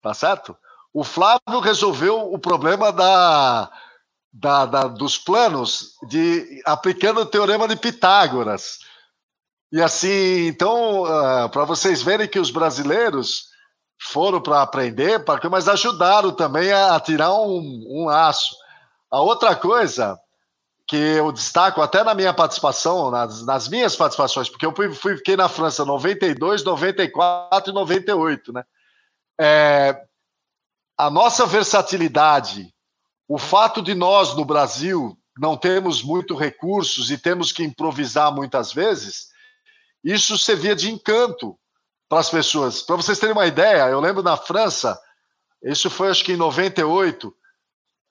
tá certo? O Flávio resolveu o problema da, da, da, dos planos de aplicando o teorema de Pitágoras. E assim, então, uh, ah, para vocês verem que os brasileiros foram para aprender, mas ajudaram também a, tirar um, um laço. A outra coisa que eu destaco até na minha participação, nas, nas minhas participações, porque eu fui, fui, fiquei na França 92, 94 e 98, né? É, a nossa versatilidade, o fato de nós no Brasil não termos muito recursos e temos que improvisar muitas vezes, isso servia de encanto para as pessoas. Para vocês terem uma ideia, eu lembro na França, isso foi acho que em 98,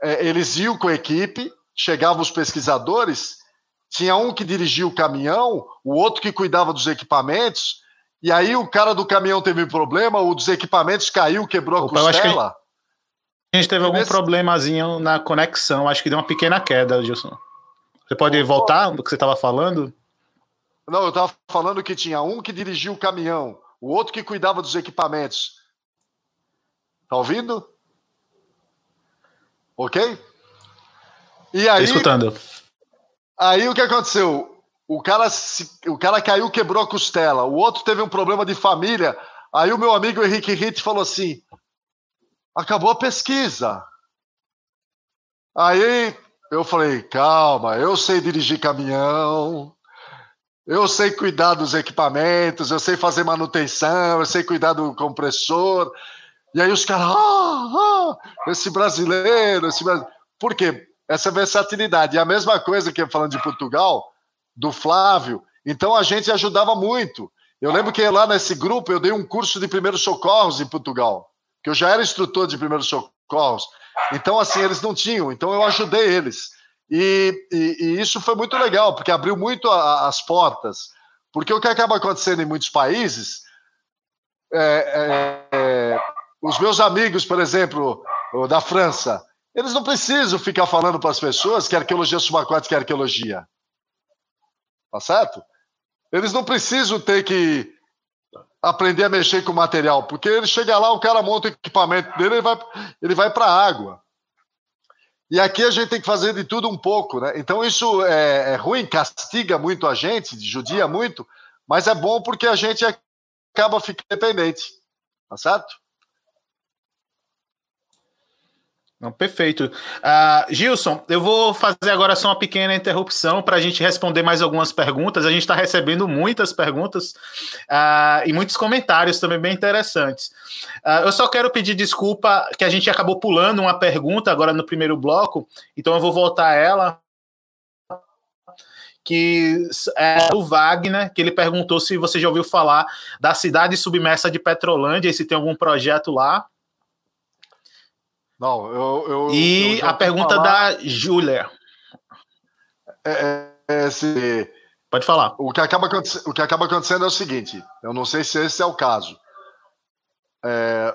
é, eles iam com a equipe, chegavam os pesquisadores, tinha um que dirigia o caminhão, o outro que cuidava dos equipamentos, e aí o cara do caminhão teve um problema, o dos equipamentos caiu, quebrou a Opa, costela. A gente teve algum problemazinho na conexão, acho que deu uma pequena queda, Gilson. Você pode voltar do que você estava falando? Não, eu estava falando que tinha um que dirigia o caminhão, o outro que cuidava dos equipamentos. Tá ouvindo? Ok? E aí. Tô escutando. Aí o que aconteceu? O cara, o cara caiu, quebrou a costela. O outro teve um problema de família. Aí o meu amigo Henrique Ritt falou assim: acabou a pesquisa. Aí eu falei: calma, eu sei dirigir caminhão, eu sei cuidar dos equipamentos, eu sei fazer manutenção, eu sei cuidar do compressor. E aí os caras, ah, ah, esse brasileiro, esse brasileiro. Por quê? Essa versatilidade. E a mesma coisa que eu falando de Portugal, do Flávio. Então a gente ajudava muito. Eu lembro que lá nesse grupo eu dei um curso de primeiros socorros em Portugal, que eu já era instrutor de primeiros socorros. Então, assim, eles não tinham, então eu ajudei eles. E, e, e isso foi muito legal, porque abriu muito a, as portas. Porque o que acaba acontecendo em muitos países, é, é, é, os meus amigos, por exemplo, da França, eles não precisam ficar falando para as pessoas que arqueologia subaquática é arqueologia. Tá certo? Eles não precisam ter que aprender a mexer com o material, porque ele chega lá, o cara monta o equipamento dele, ele vai, ele vai para a água. E aqui a gente tem que fazer de tudo um pouco, né? Então isso é, é ruim, castiga muito a gente, judia muito, mas é bom porque a gente acaba ficando dependente, tá certo? Não, perfeito. Uh, Gilson, eu vou fazer agora só uma pequena interrupção para a gente responder mais algumas perguntas. A gente está recebendo muitas perguntas uh, e muitos comentários também bem interessantes. Uh, eu só quero pedir desculpa que a gente acabou pulando uma pergunta agora no primeiro bloco, então eu vou voltar a ela. Que é o Wagner, que ele perguntou se você já ouviu falar da cidade submersa de Petrolândia e se tem algum projeto lá. Não, eu. eu e eu a pergunta falar... da Júlia. É, é, é, esse... Pode falar. O que, acaba, o que acaba acontecendo é o seguinte: eu não sei se esse é o caso. É,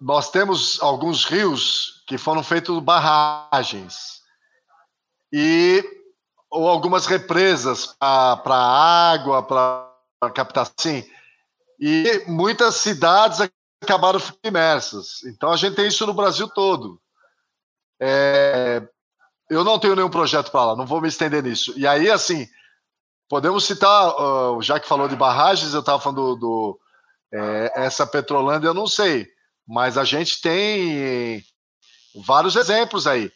nós temos alguns rios que foram feitos barragens e ou algumas represas para água, para captar sim. E muitas cidades acabaram imersas. Então a gente tem isso no Brasil todo. É, eu não tenho nenhum projeto para lá, não vou me estender nisso. E aí, assim, podemos citar, uh, já que falou de barragens, eu estava falando do, do é, essa Petrolândia, eu não sei, mas a gente tem vários exemplos aí.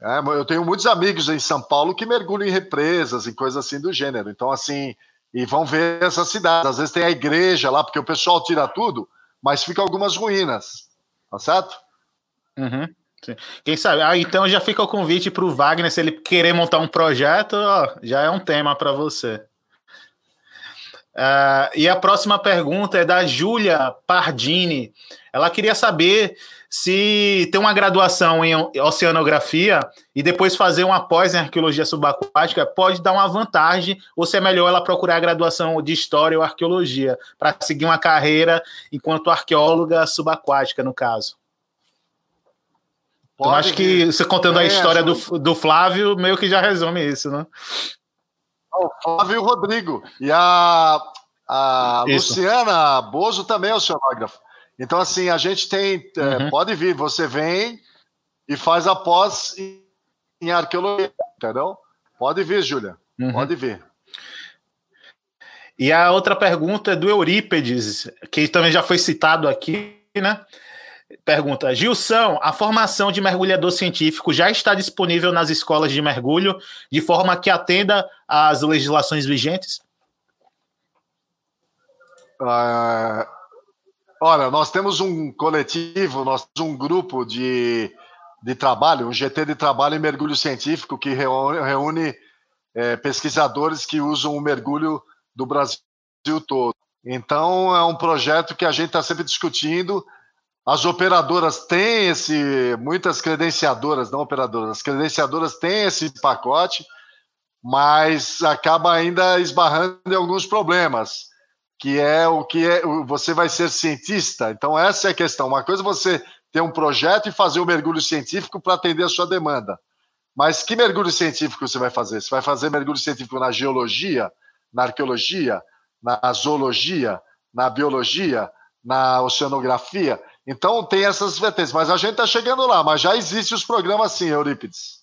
É, eu tenho muitos amigos em São Paulo que mergulham em represas e coisas assim do gênero. Então, assim, e vão ver essas cidades. Às vezes tem a igreja lá, porque o pessoal tira tudo, mas fica algumas ruínas. Tá certo? Uhum. Quem sabe? Ah, então já fica o convite para o Wagner, se ele querer montar um projeto, ó, já é um tema para você. Uh, e a próxima pergunta é da Júlia Pardini. Ela queria saber se tem uma graduação em oceanografia e depois fazer uma pós em arqueologia subaquática pode dar uma vantagem, ou se é melhor ela procurar a graduação de história ou arqueologia para seguir uma carreira enquanto arqueóloga subaquática, no caso. Pode então, acho que você contando é, a história do, do Flávio, meio que já resume isso, né? O Flávio e o Rodrigo. E a, a Luciana Bozo também é oceanógrafo. Então, assim, a gente tem. É, uhum. É, pode vir, você vem e faz a pós em arqueologia, entendeu? Pode vir, Júlia. Uhum. Pode vir. E a outra pergunta é do Eurípedes, que também já foi citado aqui, né? Pergunta: Gilson, a formação de mergulhador científico já está disponível nas escolas de mergulho de forma que atenda às legislações vigentes? Uh, olha, nós temos um coletivo, nós temos um grupo de, de trabalho, um GT de trabalho em mergulho científico que reúne, reúne é, pesquisadores que usam o mergulho do Brasil todo. Então, é um projeto que a gente está sempre discutindo. As operadoras têm esse, muitas credenciadoras, não operadoras, as credenciadoras têm esse pacote, mas acaba ainda esbarrando em alguns problemas que é o que é, você vai ser cientista. Então, essa é a questão. Uma coisa é você ter um projeto e fazer um mergulho científico para atender a sua demanda. Mas que mergulho científico você vai fazer? Você vai fazer mergulho científico na geologia, na arqueologia, na zoologia, na biologia, na oceanografia? Então, tem essas vertentes. Mas a gente está chegando lá. Mas já existem os programas sim, Eurípides.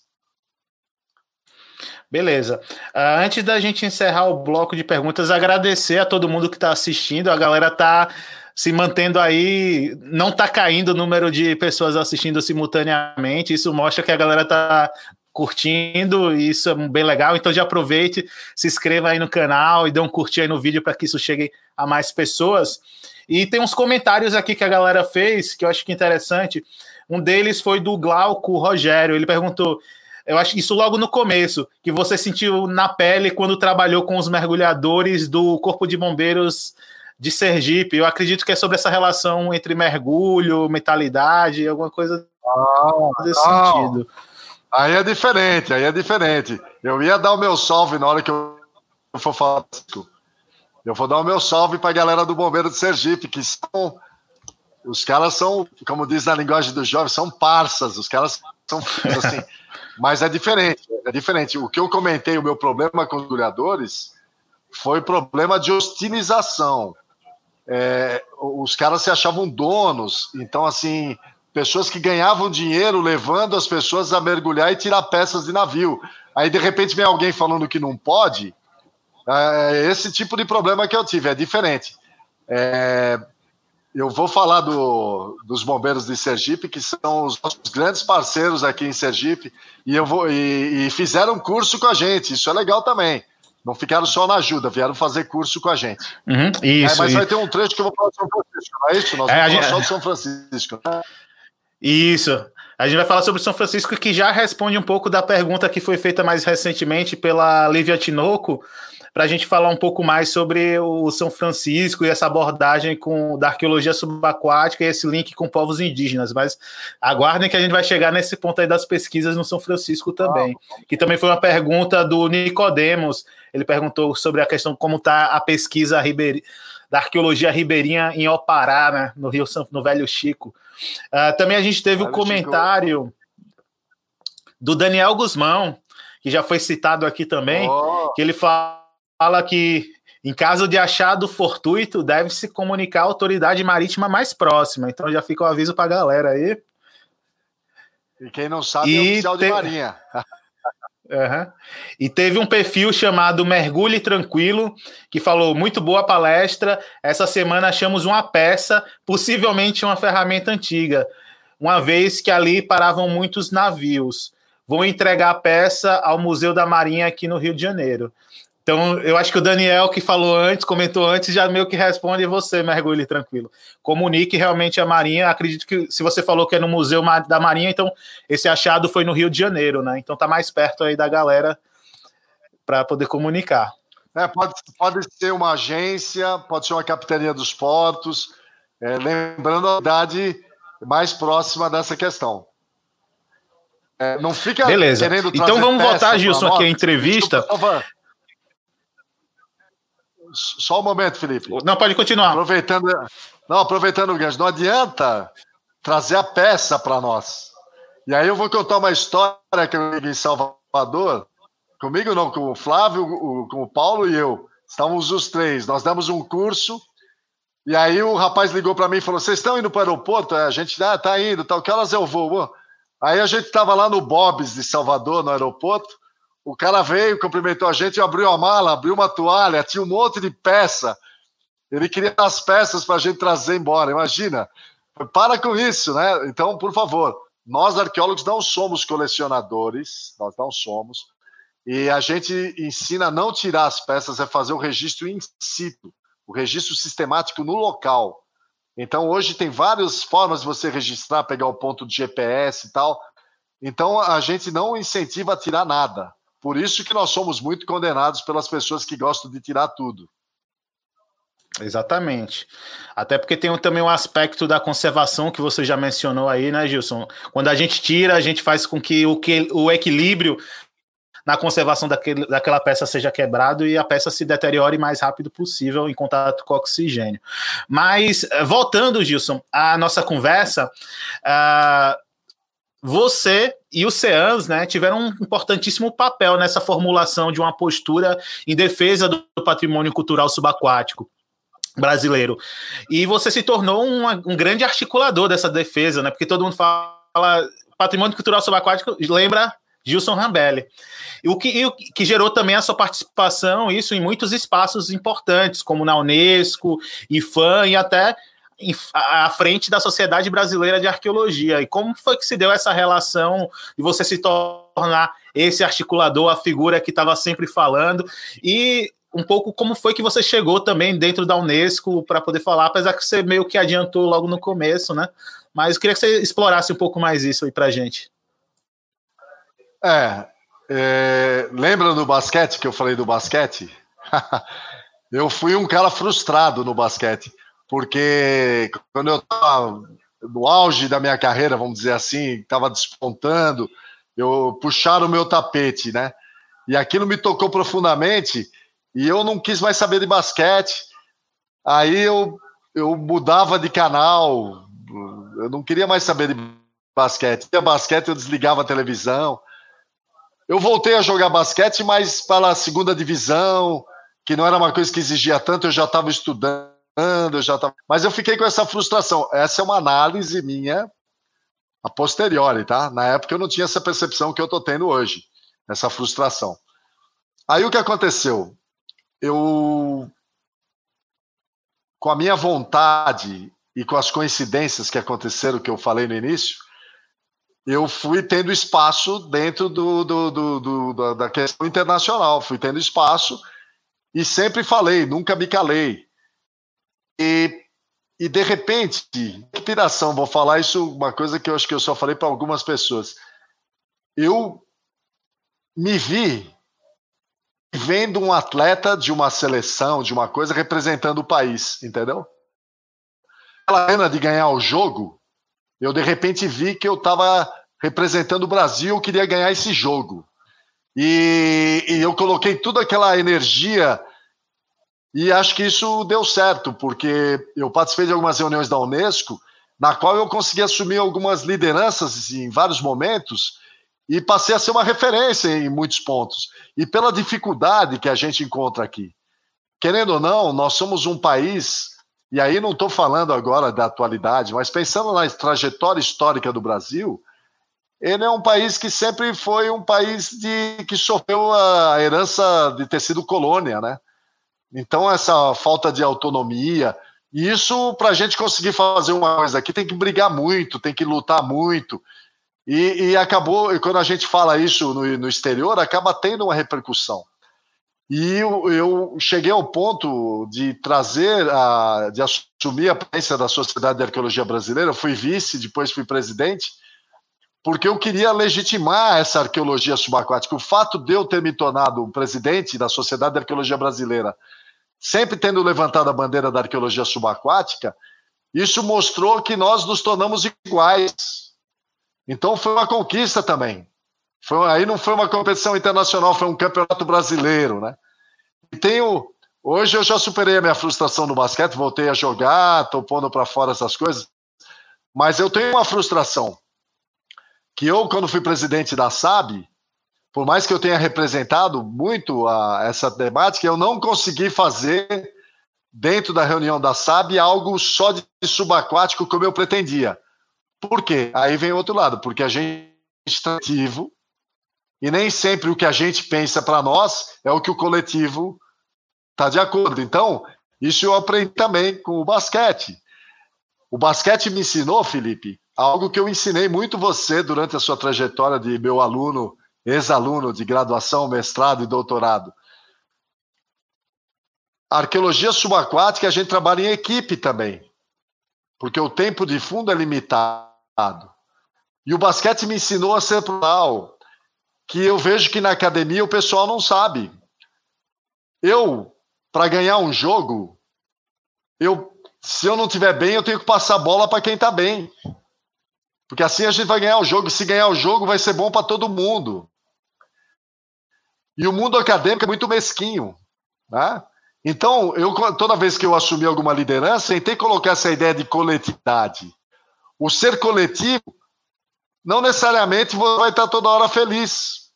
Beleza. Uh, antes da gente encerrar o bloco de perguntas, agradecer a todo mundo que está assistindo. A galera está se mantendo aí, não está caindo o número de pessoas assistindo simultaneamente. Isso mostra que a galera está curtindo, e isso é bem legal. Então já aproveite, se inscreva aí no canal e dê um curtir aí no vídeo para que isso chegue a mais pessoas. E tem uns comentários aqui que a galera fez que eu acho que é interessante. Um deles foi do Glauco Rogério. Ele perguntou: eu acho isso logo no começo, que você sentiu na pele quando trabalhou com os mergulhadores do Corpo de Bombeiros de Sergipe. Eu acredito que é sobre essa relação entre mergulho, metalidade, alguma coisa ah, desse não. sentido. Aí é diferente, aí é diferente. Eu ia dar o meu salve na hora que eu for falar. Eu vou dar o meu salve para a galera do Bombeiro de Sergipe, que são. Os caras são, como diz na linguagem dos jovens, são parças. Os caras são assim. [LAUGHS] Mas é diferente, é diferente. O que eu comentei, o meu problema com os mergulhadores foi problema de hostilização. É, os caras se achavam donos, então, assim, pessoas que ganhavam dinheiro levando as pessoas a mergulhar e tirar peças de navio. Aí, de repente, vem alguém falando que não pode. É esse tipo de problema que eu tive, é diferente. É, eu vou falar do, dos bombeiros de Sergipe, que são os nossos grandes parceiros aqui em Sergipe, e, eu vou, e, e fizeram curso com a gente, isso é legal também. Não ficaram só na ajuda, vieram fazer curso com a gente. Uhum, isso, é, mas vai ter um trecho que eu vou falar de São Francisco, não é isso? Nós é, vamos falar gente... só de São Francisco. Isso. A gente vai falar sobre São Francisco, que já responde um pouco da pergunta que foi feita mais recentemente pela Lívia Tinoco, para a gente falar um pouco mais sobre o São Francisco e essa abordagem com, da arqueologia subaquática e esse link com povos indígenas. Mas aguardem que a gente vai chegar nesse ponto aí das pesquisas no São Francisco também. Ah. Que também foi uma pergunta do Nicodemos. Ele perguntou sobre a questão como está a pesquisa ribeir, da arqueologia ribeirinha em Opará, né, no Rio São, no Velho Chico. Uh, também a gente teve o um comentário Chico. do Daniel Guzmão, que já foi citado aqui também, oh. que ele fala fala que, em caso de achado fortuito, deve-se comunicar a autoridade marítima mais próxima. Então já fica o um aviso para a galera aí. E quem não sabe e é oficial tem... de marinha. [LAUGHS] Uhum. E teve um perfil chamado Mergulhe Tranquilo, que falou: muito boa palestra. Essa semana achamos uma peça, possivelmente uma ferramenta antiga, uma vez que ali paravam muitos navios. Vou entregar a peça ao Museu da Marinha aqui no Rio de Janeiro. Então, eu acho que o Daniel, que falou antes, comentou antes, já meio que responde você, mergulhe tranquilo. Comunique realmente a Marinha. Acredito que se você falou que é no Museu da Marinha, então esse achado foi no Rio de Janeiro, né? Então tá mais perto aí da galera para poder comunicar. É, pode, pode ser uma agência, pode ser uma capitania dos portos, é, lembrando a idade mais próxima dessa questão. É, não fica Beleza. Então vamos voltar, Gilson, aqui a entrevista. Desculpa, só um momento, Felipe. Não, pode continuar. Aproveitando, não, aproveitando o gancho, não adianta trazer a peça para nós. E aí eu vou contar uma história que eu vi em Salvador, comigo não, com o Flávio, com o Paulo e eu. Estávamos os três. Nós demos um curso e aí o rapaz ligou para mim e falou: Vocês estão indo para o aeroporto? A gente ah, tá indo, tal. Que horas eu vou? Aí a gente estava lá no Bob's de Salvador, no aeroporto. O cara veio, cumprimentou a gente, abriu a mala, abriu uma toalha, tinha um monte de peça. Ele queria as peças para a gente trazer embora. Imagina. Para com isso, né? Então, por favor, nós arqueólogos não somos colecionadores, nós não somos. E a gente ensina a não tirar as peças, é fazer o registro in situ, o registro sistemático no local. Então, hoje tem várias formas de você registrar, pegar o ponto de GPS e tal. Então, a gente não incentiva a tirar nada. Por isso que nós somos muito condenados pelas pessoas que gostam de tirar tudo. Exatamente. Até porque tem também um aspecto da conservação que você já mencionou aí, né, Gilson? Quando a gente tira, a gente faz com que o, que, o equilíbrio na conservação daquele, daquela peça seja quebrado e a peça se deteriore mais rápido possível em contato com o oxigênio. Mas, eh, voltando, Gilson, à nossa conversa, uh, você e o CEANS né, tiveram um importantíssimo papel nessa formulação de uma postura em defesa do patrimônio cultural subaquático brasileiro. E você se tornou um, um grande articulador dessa defesa, né? Porque todo mundo fala patrimônio cultural subaquático, lembra Gilson Rambelli. O que, o que gerou também a sua participação, isso em muitos espaços importantes, como na Unesco, IFAM e até à frente da Sociedade Brasileira de Arqueologia. E como foi que se deu essa relação de você se tornar esse articulador, a figura que estava sempre falando? E um pouco como foi que você chegou também dentro da Unesco para poder falar, apesar que você meio que adiantou logo no começo, né? Mas queria que você explorasse um pouco mais isso aí para gente. É, é, lembra do basquete que eu falei do basquete? [LAUGHS] eu fui um cara frustrado no basquete porque quando eu estava no auge da minha carreira, vamos dizer assim, estava despontando, eu puxaram o meu tapete, né? E aquilo me tocou profundamente e eu não quis mais saber de basquete. Aí eu, eu mudava de canal, eu não queria mais saber de basquete. Se basquete, eu desligava a televisão. Eu voltei a jogar basquete, mas para a segunda divisão, que não era uma coisa que exigia tanto, eu já estava estudando eu já tava... Mas eu fiquei com essa frustração. Essa é uma análise minha a posteriori, tá? Na época eu não tinha essa percepção que eu tô tendo hoje, essa frustração. Aí o que aconteceu? Eu, com a minha vontade e com as coincidências que aconteceram, que eu falei no início, eu fui tendo espaço dentro do, do, do, do da questão internacional, fui tendo espaço e sempre falei, nunca me calei. E, e de repente, inspiração, vou falar isso, uma coisa que eu acho que eu só falei para algumas pessoas. Eu me vi vendo um atleta de uma seleção, de uma coisa, representando o país, entendeu? Aquela pena de ganhar o jogo, eu de repente vi que eu estava representando o Brasil, eu queria ganhar esse jogo. E, e, eu coloquei toda aquela energia e acho que isso deu certo, porque eu participei de algumas reuniões da Unesco, na qual eu consegui assumir algumas lideranças em vários momentos e passei a ser uma referência em muitos pontos. E pela dificuldade que a gente encontra aqui. Querendo ou não, nós somos um país, e aí não estou falando agora da atualidade, mas pensando na trajetória histórica do Brasil, ele é um país que sempre foi um país de, que sofreu a herança de ter sido colônia, né? Então, essa falta de autonomia, e isso, para a gente conseguir fazer uma coisa aqui, tem que brigar muito, tem que lutar muito. E, e acabou, e quando a gente fala isso no, no, exterior, acaba tendo uma repercussão. E eu, eu, cheguei ao ponto de trazer, a, de assumir a presidência da Sociedade de Arqueologia Brasileira, fui vice, depois fui presidente, porque eu queria legitimar essa arqueologia subaquática. O fato de eu ter me tornado presidente da Sociedade de Arqueologia Brasileira, sempre tendo levantado a bandeira da arqueologia subaquática, isso mostrou que nós nos tornamos iguais. Então foi uma conquista também. Foi, aí não foi uma competição internacional, foi um campeonato brasileiro, né? E tenho hoje eu já superei a minha frustração no basquete, voltei a jogar, estou pondo para fora essas coisas, mas eu tenho uma frustração que eu, quando fui presidente da SAB, por mais que eu tenha representado muito a, essa temática, eu não consegui fazer, dentro da reunião da SAB, algo só de subaquático como eu pretendia. Por quê? Aí vem outro lado, porque a gente está ativo e nem sempre o que a gente pensa para nós é o que o coletivo está de acordo. Então, isso eu aprendi também com o basquete. O basquete me ensinou, Felipe, algo que eu ensinei muito você durante a sua trajetória de meu aluno, ex-aluno de graduação, mestrado e doutorado. A arqueologia subaquática a gente trabalha em equipe também, porque o tempo de fundo é limitado. E o basquete me ensinou a ser plural, que eu vejo que na academia o pessoal não sabe. Eu, para ganhar um jogo, eu, se eu não tiver bem, eu tenho que passar a bola para quem está bem. Porque assim a gente vai ganhar o jogo. Se ganhar o jogo, vai ser bom para todo mundo. E o mundo acadêmico é muito mesquinho. Né? Então, eu, toda vez que eu assumi alguma liderança, tentei colocar essa ideia de coletividade. O ser coletivo, não necessariamente vai estar toda hora feliz,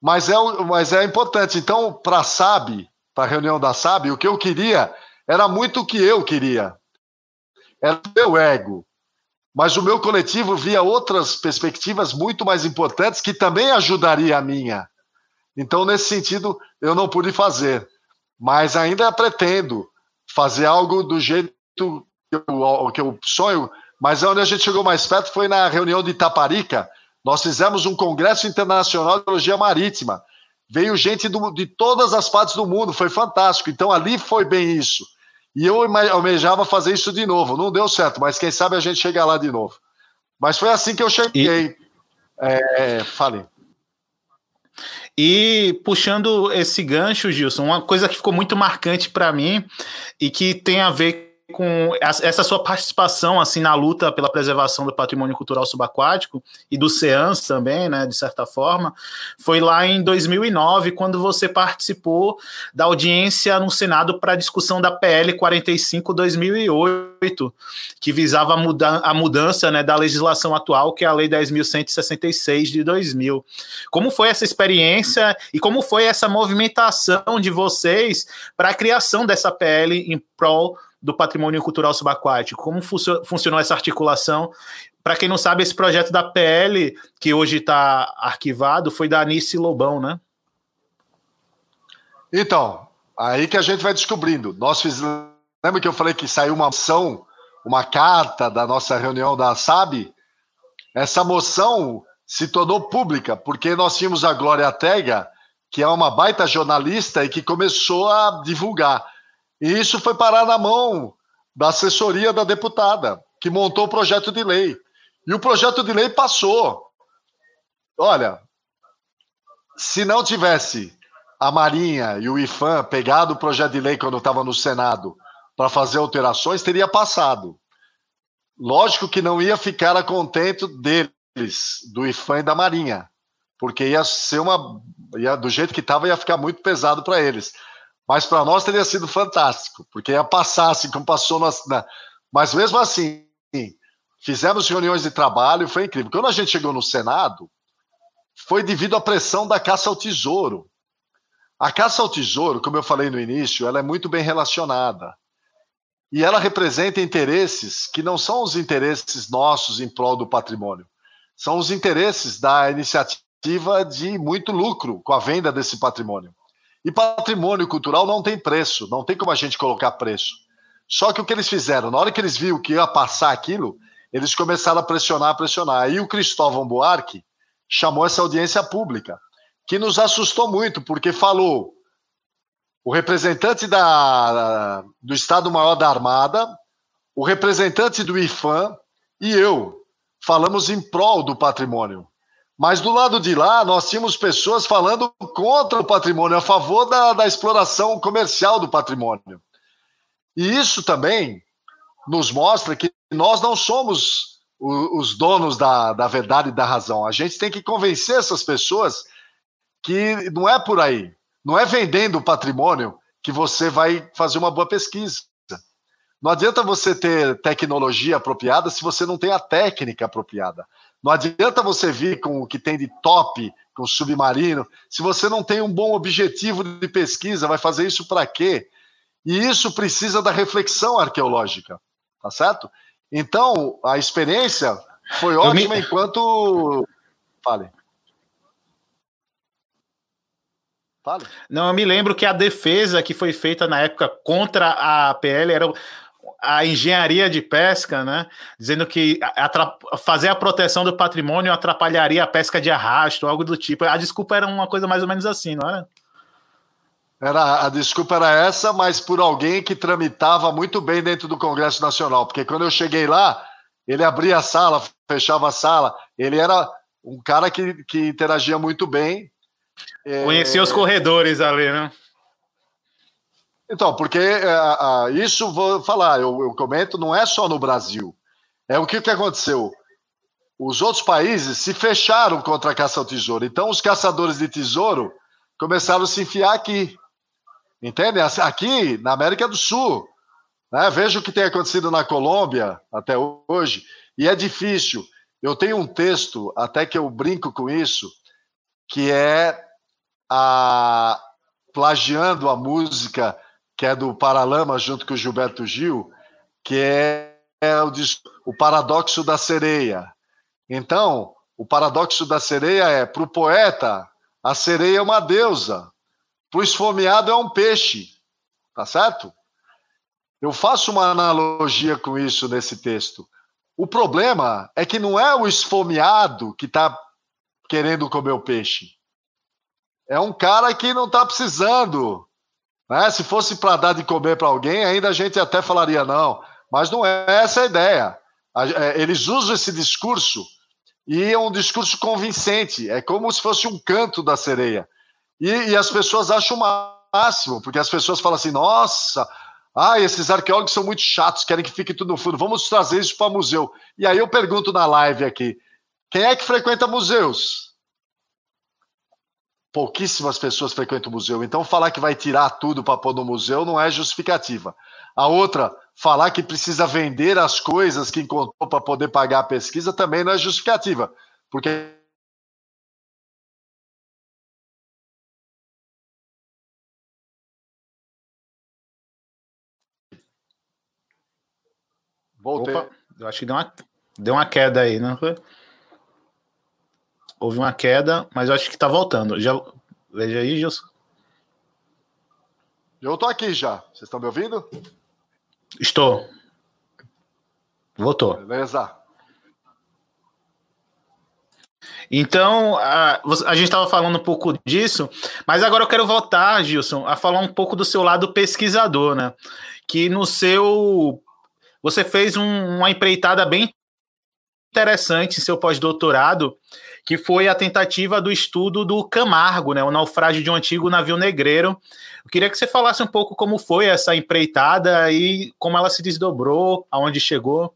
mas é, mas é importante. Então, para a SAB, para a reunião da SAB, o que eu queria era muito o que eu queria. Era o meu ego. Mas o meu coletivo via outras perspectivas muito mais importantes que também ajudaria a minha. Então, nesse sentido, eu não pude fazer. Mas ainda pretendo fazer algo do jeito que eu, que eu sonho. Mas onde a gente chegou mais perto foi na reunião de Itaparica. Nós fizemos um congresso internacional de biologia marítima. Veio gente do, de todas as partes do mundo, foi fantástico. Então, ali foi bem isso. E eu almejava fazer isso de novo. Não deu certo, mas quem sabe a gente chega lá de novo. Mas foi assim que eu cheguei. E... É, falei. E puxando esse gancho, Gilson, uma coisa que ficou muito marcante para mim e que tem a ver com essa sua participação assim na luta pela preservação do patrimônio cultural subaquático e do CEANS também, né, de certa forma, foi lá em 2009 quando você participou da audiência no Senado para a discussão da PL 45 2008, que visava muda a mudança, né, da legislação atual, que é a Lei 10.166 de 2000. Como foi essa experiência e como foi essa movimentação de vocês para a criação dessa PL em prol do patrimônio cultural subaquático. Como funcionou essa articulação? Para quem não sabe, esse projeto da PL, que hoje está arquivado, foi da Anice Lobão, né? Então, aí que a gente vai descobrindo. Nós fizemos. Lembra que eu falei que saiu uma moção, uma carta da nossa reunião da SAB? Essa moção se tornou pública, porque nós tínhamos a Glória Tega, que é uma baita jornalista e que começou a divulgar. E isso foi parar na mão da assessoria da deputada, que montou o projeto de lei. E o projeto de lei passou. Olha, se não tivesse a Marinha e o IFAM pegado o projeto de lei quando estava no Senado para fazer alterações, teria passado. Lógico que não ia ficar a contento deles, do IFAM e da Marinha, porque ia ser uma. Ia, do jeito que estava, ia ficar muito pesado para eles. Mas para nós teria sido fantástico, porque ia passar assim como passou na, na... Mas mesmo assim, fizemos reuniões de trabalho, foi incrível. Quando a gente chegou no Senado, foi devido à pressão da caça ao tesouro. A caça ao tesouro, como eu falei no início, ela é muito bem relacionada. E ela representa interesses que não são os interesses nossos em prol do patrimônio. são os interesses da iniciativa de muito lucro com a venda desse patrimônio. E patrimônio cultural não tem preço, não tem como a gente colocar preço. Só que o que eles fizeram, na hora que eles viram que ia passar aquilo, eles começaram a pressionar, a pressionar. Aí o Cristóvão Buarque chamou essa audiência pública, que nos assustou muito, porque falou o representante da, do Estado-Maior da Armada, o representante do IFAM e eu falamos em prol do patrimônio. Mas do lado de lá, nós tínhamos pessoas falando contra o patrimônio, a favor da, da exploração comercial do patrimônio. E isso também nos mostra que nós não somos os donos da, da verdade e da razão. A gente tem que convencer essas pessoas que não é por aí. Não é vendendo o patrimônio que você vai fazer uma boa pesquisa. Não adianta você ter tecnologia apropriada se você não tem a técnica apropriada. Não adianta você vir com o que tem de top, com submarino, se você não tem um bom objetivo de pesquisa, vai fazer isso para quê? E isso precisa da reflexão arqueológica, tá certo? Então, a experiência foi ótima me... enquanto. Fale. Fale. Não, eu me lembro que a defesa que foi feita na época contra a PL era a engenharia de pesca, né? Dizendo que fazer a proteção do patrimônio atrapalharia a pesca de arrasto, algo do tipo. A desculpa era uma coisa mais ou menos assim, não era? Era, a desculpa era essa, mas por alguém que tramitava muito bem dentro do Congresso Nacional. Porque quando eu cheguei lá, ele abria a sala, fechava a sala. Ele era um cara que, que interagia muito bem. Conhecia é... os corredores ali, né? Então, porque é, isso vou falar, eu, eu, comento, não é só no Brasil. É o que, que aconteceu. Os outros países se fecharam contra a caça ao tesouro. Então, os caçadores de tesouro começaram a se enfiar aqui. Entende? Aqui, na América do Sul. Né? Veja o que tem acontecido na Colômbia até hoje. E é difícil. Eu tenho um texto, até que eu brinco com isso, que é a, plagiando a música que é do Paralama, junto com o Gilberto Gil, que é, é o, o paradoxo da sereia. Então, o paradoxo da sereia é: para o poeta, a sereia é uma deusa, para o esfomeado é um peixe. Tá certo? Eu faço uma analogia com isso nesse texto. O problema é que não é o esfomeado que está querendo comer o peixe. É um cara que não está precisando né? Se fosse para dar de comer para alguém, ainda a gente até falaria não. Mas não é essa a ideia. É, eles usam esse discurso e é um discurso convincente. É como se fosse um canto da sereia. E, e as pessoas acham o máximo, porque as pessoas falam assim: nossa, ah, esses arqueólogos são muito chatos, querem que fique tudo no fundo. Vamos trazer isso para museu. E aí eu pergunto na live aqui: quem é que frequenta museus? Pouquíssimas pessoas frequentam o museu. Então, falar que vai tirar tudo para pôr no museu não é justificativa. A outra, falar que precisa vender as coisas que encontrou para poder pagar a pesquisa também não é justificativa. Porque. Voltei. Opa, eu acho que deu uma, deu uma queda aí, não foi? Houve uma queda, mas eu acho que está voltando. Já, veja aí, Gilson. Eu estou aqui já. Vocês estão me ouvindo? Estou. Voltou. Beleza. Então, a, a gente estava falando um pouco disso, mas agora eu quero voltar, Gilson, a falar um pouco do seu lado pesquisador, né? Que no seu. Você fez um, uma empreitada bem interessante em seu pós-doutorado, que foi a tentativa do estudo do Camargo, né, o naufrágio de um antigo navio negreiro. Eu queria que você falasse um pouco como foi essa empreitada e como ela se desdobrou, aonde chegou.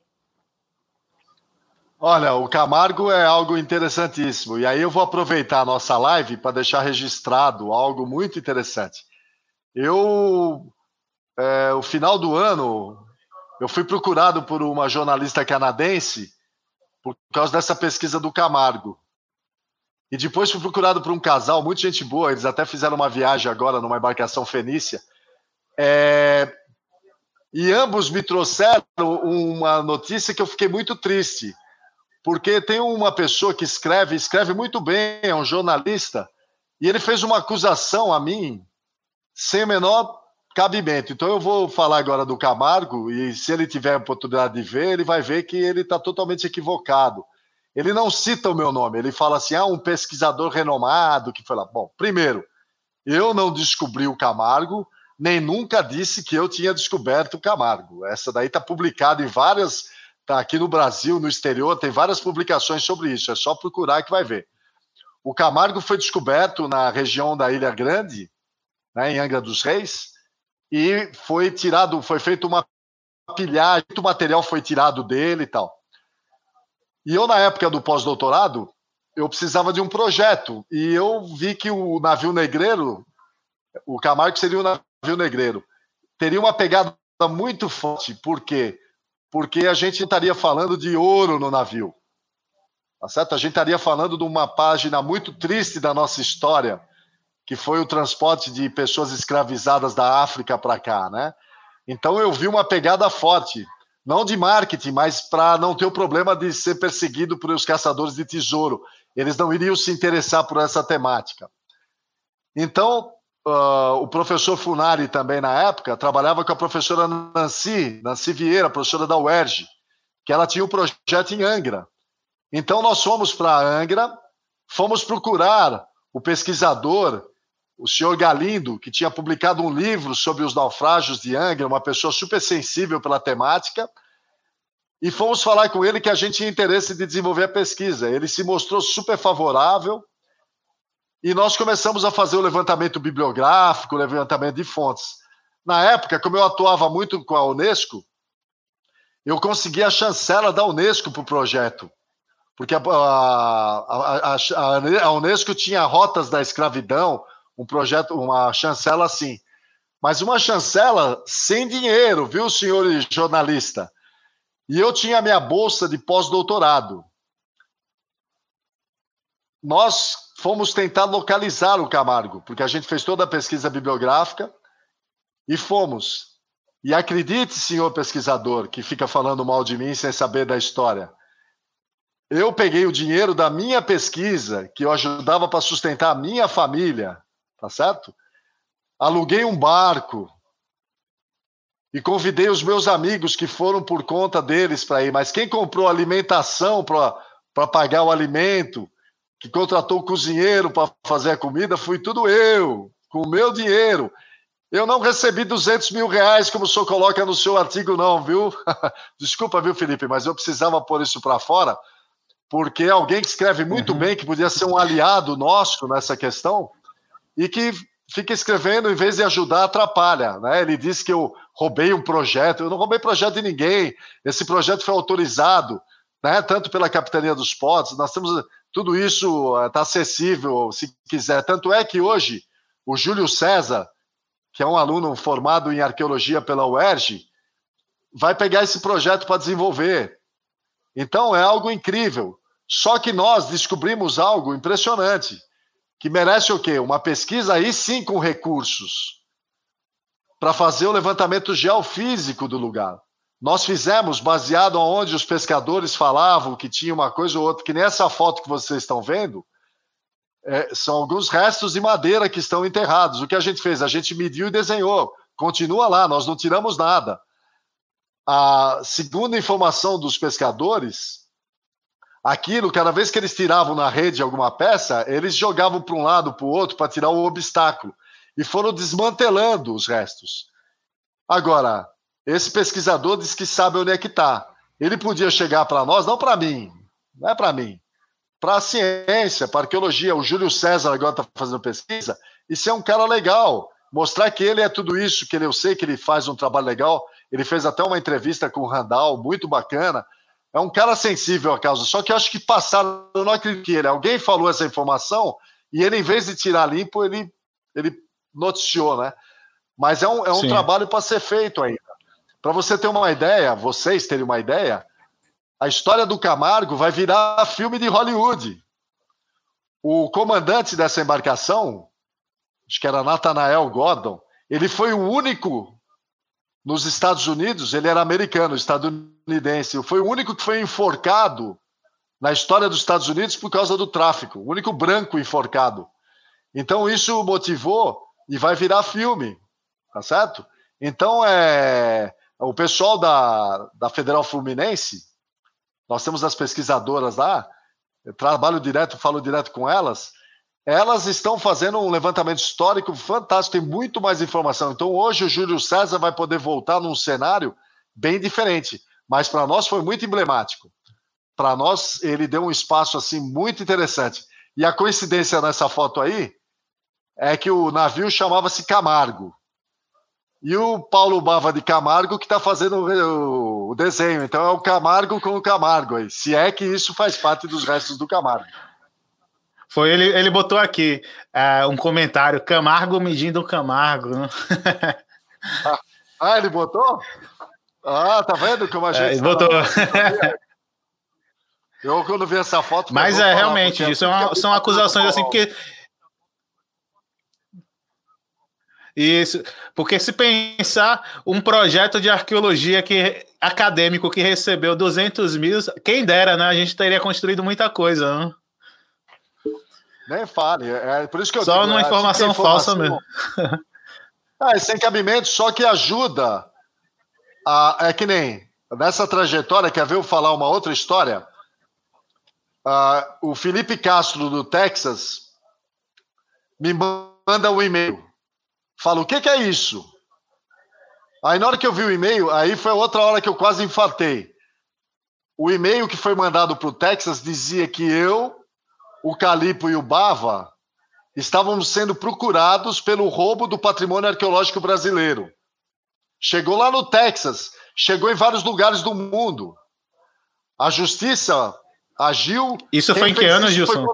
Olha, o Camargo é algo interessantíssimo. E aí eu vou aproveitar a nossa live para deixar registrado algo muito interessante. Eu, é, o final do ano, eu fui procurado por uma jornalista canadense por causa dessa pesquisa do Camargo. E depois fui procurado por um casal, muita gente boa, eles até fizeram uma viagem agora numa embarcação fenícia. É... E ambos me trouxeram uma notícia que eu fiquei muito triste. porque tem uma pessoa que escreve, escreve muito bem, é um jornalista, e ele fez uma acusação a mim sem o menor cabimento. Então eu vou falar agora do Camargo, e se ele tiver a oportunidade de ver, ele vai ver que ele está totalmente equivocado. Ele não cita o meu nome, ele fala assim: ah, um pesquisador renomado que foi lá. Bom, primeiro, eu não descobri o Camargo, nem nunca disse que eu tinha descoberto o Camargo. Essa daí está publicada em várias. Está aqui no Brasil, no exterior, tem várias publicações sobre isso. É só procurar que vai ver. O Camargo foi descoberto na região da Ilha Grande, né, em Angra dos Reis, e foi tirado, foi feito uma pilhagem, muito material foi tirado dele e tal. E eu, na época do pós-doutorado, eu precisava de um projeto. E eu vi que o navio negreiro, o Camargo seria o navio negreiro, teria uma pegada muito forte. Por quê? Porque a gente estaria falando de ouro no navio. Tá certo? A gente estaria falando de uma página muito triste da nossa história, que foi o transporte de pessoas escravizadas da África para cá, né? Então eu vi uma pegada forte não de marketing, mas para não ter o problema de ser perseguido por os caçadores de tesouro. Eles não iriam se interessar por essa temática. Então, uh, o professor Funari também, na época, trabalhava com a professora Nancy, Nancy Vieira, professora da UERJ, que ela tinha um projeto em Angra. Então, nós fomos para Angra, fomos procurar o pesquisador, o senhor Galindo, que tinha publicado um livro sobre os naufrágios de Angra, uma pessoa super sensível pela temática, e fomos falar com ele que a gente tinha interesse de desenvolver a pesquisa. Ele se mostrou super favorável e nós começamos a fazer o levantamento bibliográfico, o levantamento de fontes. Na época, como eu atuava muito com a Unesco, eu consegui a chancela da Unesco para o projeto, porque a, a, a, a, Unesco tinha rotas da escravidão, um projeto, uma chancela assim. Mas uma chancela sem dinheiro, viu, senhor jornalista? E eu tinha minha bolsa de pós-doutorado. Nós fomos tentar localizar o Camargo, porque a gente fez toda a pesquisa bibliográfica e fomos. E acredite, senhor pesquisador, que fica falando mal de mim sem saber da história. Eu peguei o dinheiro da minha pesquisa, que eu ajudava para sustentar a minha família, tá certo? Aluguei um barco e convidei os meus amigos que foram por conta deles para ir, mas quem comprou alimentação para pagar o alimento, que contratou o cozinheiro para fazer a comida, fui tudo eu, com o meu dinheiro. Eu não recebi 200 mil reais, como o senhor coloca no seu artigo, não, viu? [LAUGHS] Desculpa, viu, Felipe, mas eu precisava pôr isso para fora, porque alguém que escreve muito uhum. bem, que podia ser um aliado nosso nessa questão, e que fica escrevendo, em vez de ajudar, atrapalha. Né? Ele disse que eu roubei um projeto. Eu não roubei projeto de ninguém. Esse projeto foi autorizado, né? tanto pela Capitania dos Portos. Nós temos tudo isso está acessível, se quiser. Tanto é que hoje o Júlio César, que é um aluno formado em arqueologia pela UERJ, vai pegar esse projeto para desenvolver. Então é algo incrível. Só que nós descobrimos algo impressionante que merece o quê? Uma pesquisa aí sim com recursos para fazer o levantamento geofísico do lugar. Nós fizemos baseado onde os pescadores falavam que tinha uma coisa ou outra, que nessa foto que vocês estão vendo, é, são alguns restos de madeira que estão enterrados. O que a gente fez? A gente mediu e desenhou. Continua lá, nós não tiramos nada. A segunda informação dos pescadores, aquilo, cada vez que eles tiravam na rede alguma peça, eles jogavam para um lado, para o outro, para tirar o obstáculo. E foram desmantelando os restos. Agora, esse pesquisador diz que sabe onde é que está. Ele podia chegar para nós, não para mim, não é para mim, para a ciência, para a arqueologia. O Júlio César agora está fazendo pesquisa, ser é um cara legal, mostrar que ele é tudo isso, que ele, eu sei que ele faz um trabalho legal. Ele fez até uma entrevista com o Randall, muito bacana é um cara sensível à causa. Só que eu acho que passaram, eu não acredito que ele. Alguém falou essa informação e ele, em vez de tirar limpo, ele, ele noticiou, né? Mas é um, é um trabalho para ser feito ainda. Para você ter uma ideia, vocês terem uma ideia, a história do Camargo vai virar filme de Hollywood. O comandante dessa embarcação, acho que era Nathanael Gordon, ele foi o único nos Estados Unidos, ele era americano, estadunidense. Foi o único que foi enforcado na história dos Estados Unidos por causa do tráfico, o único branco enforcado. Então isso motivou e vai virar filme, tá certo? Então é o pessoal da, da Federal Fluminense, nós temos as pesquisadoras lá, eu trabalho direto, falo direto com elas, elas estão fazendo um levantamento histórico fantástico, tem muito mais informação. Então hoje o Júlio César vai poder voltar num cenário bem diferente, mas para nós foi muito emblemático. Para nós ele deu um espaço assim muito interessante. E a coincidência nessa foto aí é que o navio chamava-se Camargo. E o Paulo Bava de Camargo que está fazendo o, desenho. Então é o Camargo com o Camargo aí. Se é que isso faz parte dos restos do Camargo. Foi ele, ele botou aqui uh, um comentário: Camargo medindo o Camargo. ah, ah, ele botou? Ah, tá vendo como a é, gente. É, ele botou. Eu, quando vi essa foto. Mas é realmente, isso é uma, são acusações assim, porque Isso, porque se pensar um projeto de arqueologia que acadêmico que recebeu 200 mil, quem dera, né? A gente teria construído muita coisa, né? Nem fale, é por isso que eu Só digo, numa informação, informação falsa mesmo. [LAUGHS] ah, sem cabimento, só que ajuda. A, é que nem nessa trajetória, quer ver eu falar uma outra história? Uh, o Felipe Castro, do Texas, me manda um e-mail Fala, o que, que é isso? Aí na hora que eu vi o e-mail, aí foi outra hora que eu quase infartei. O e-mail que foi mandado para o Texas dizia que eu, o Calipo e o Bava estávamos sendo procurados pelo roubo do patrimônio arqueológico brasileiro. Chegou lá no Texas, chegou em vários lugares do mundo. A justiça agiu. Isso foi em que ano, Gilson?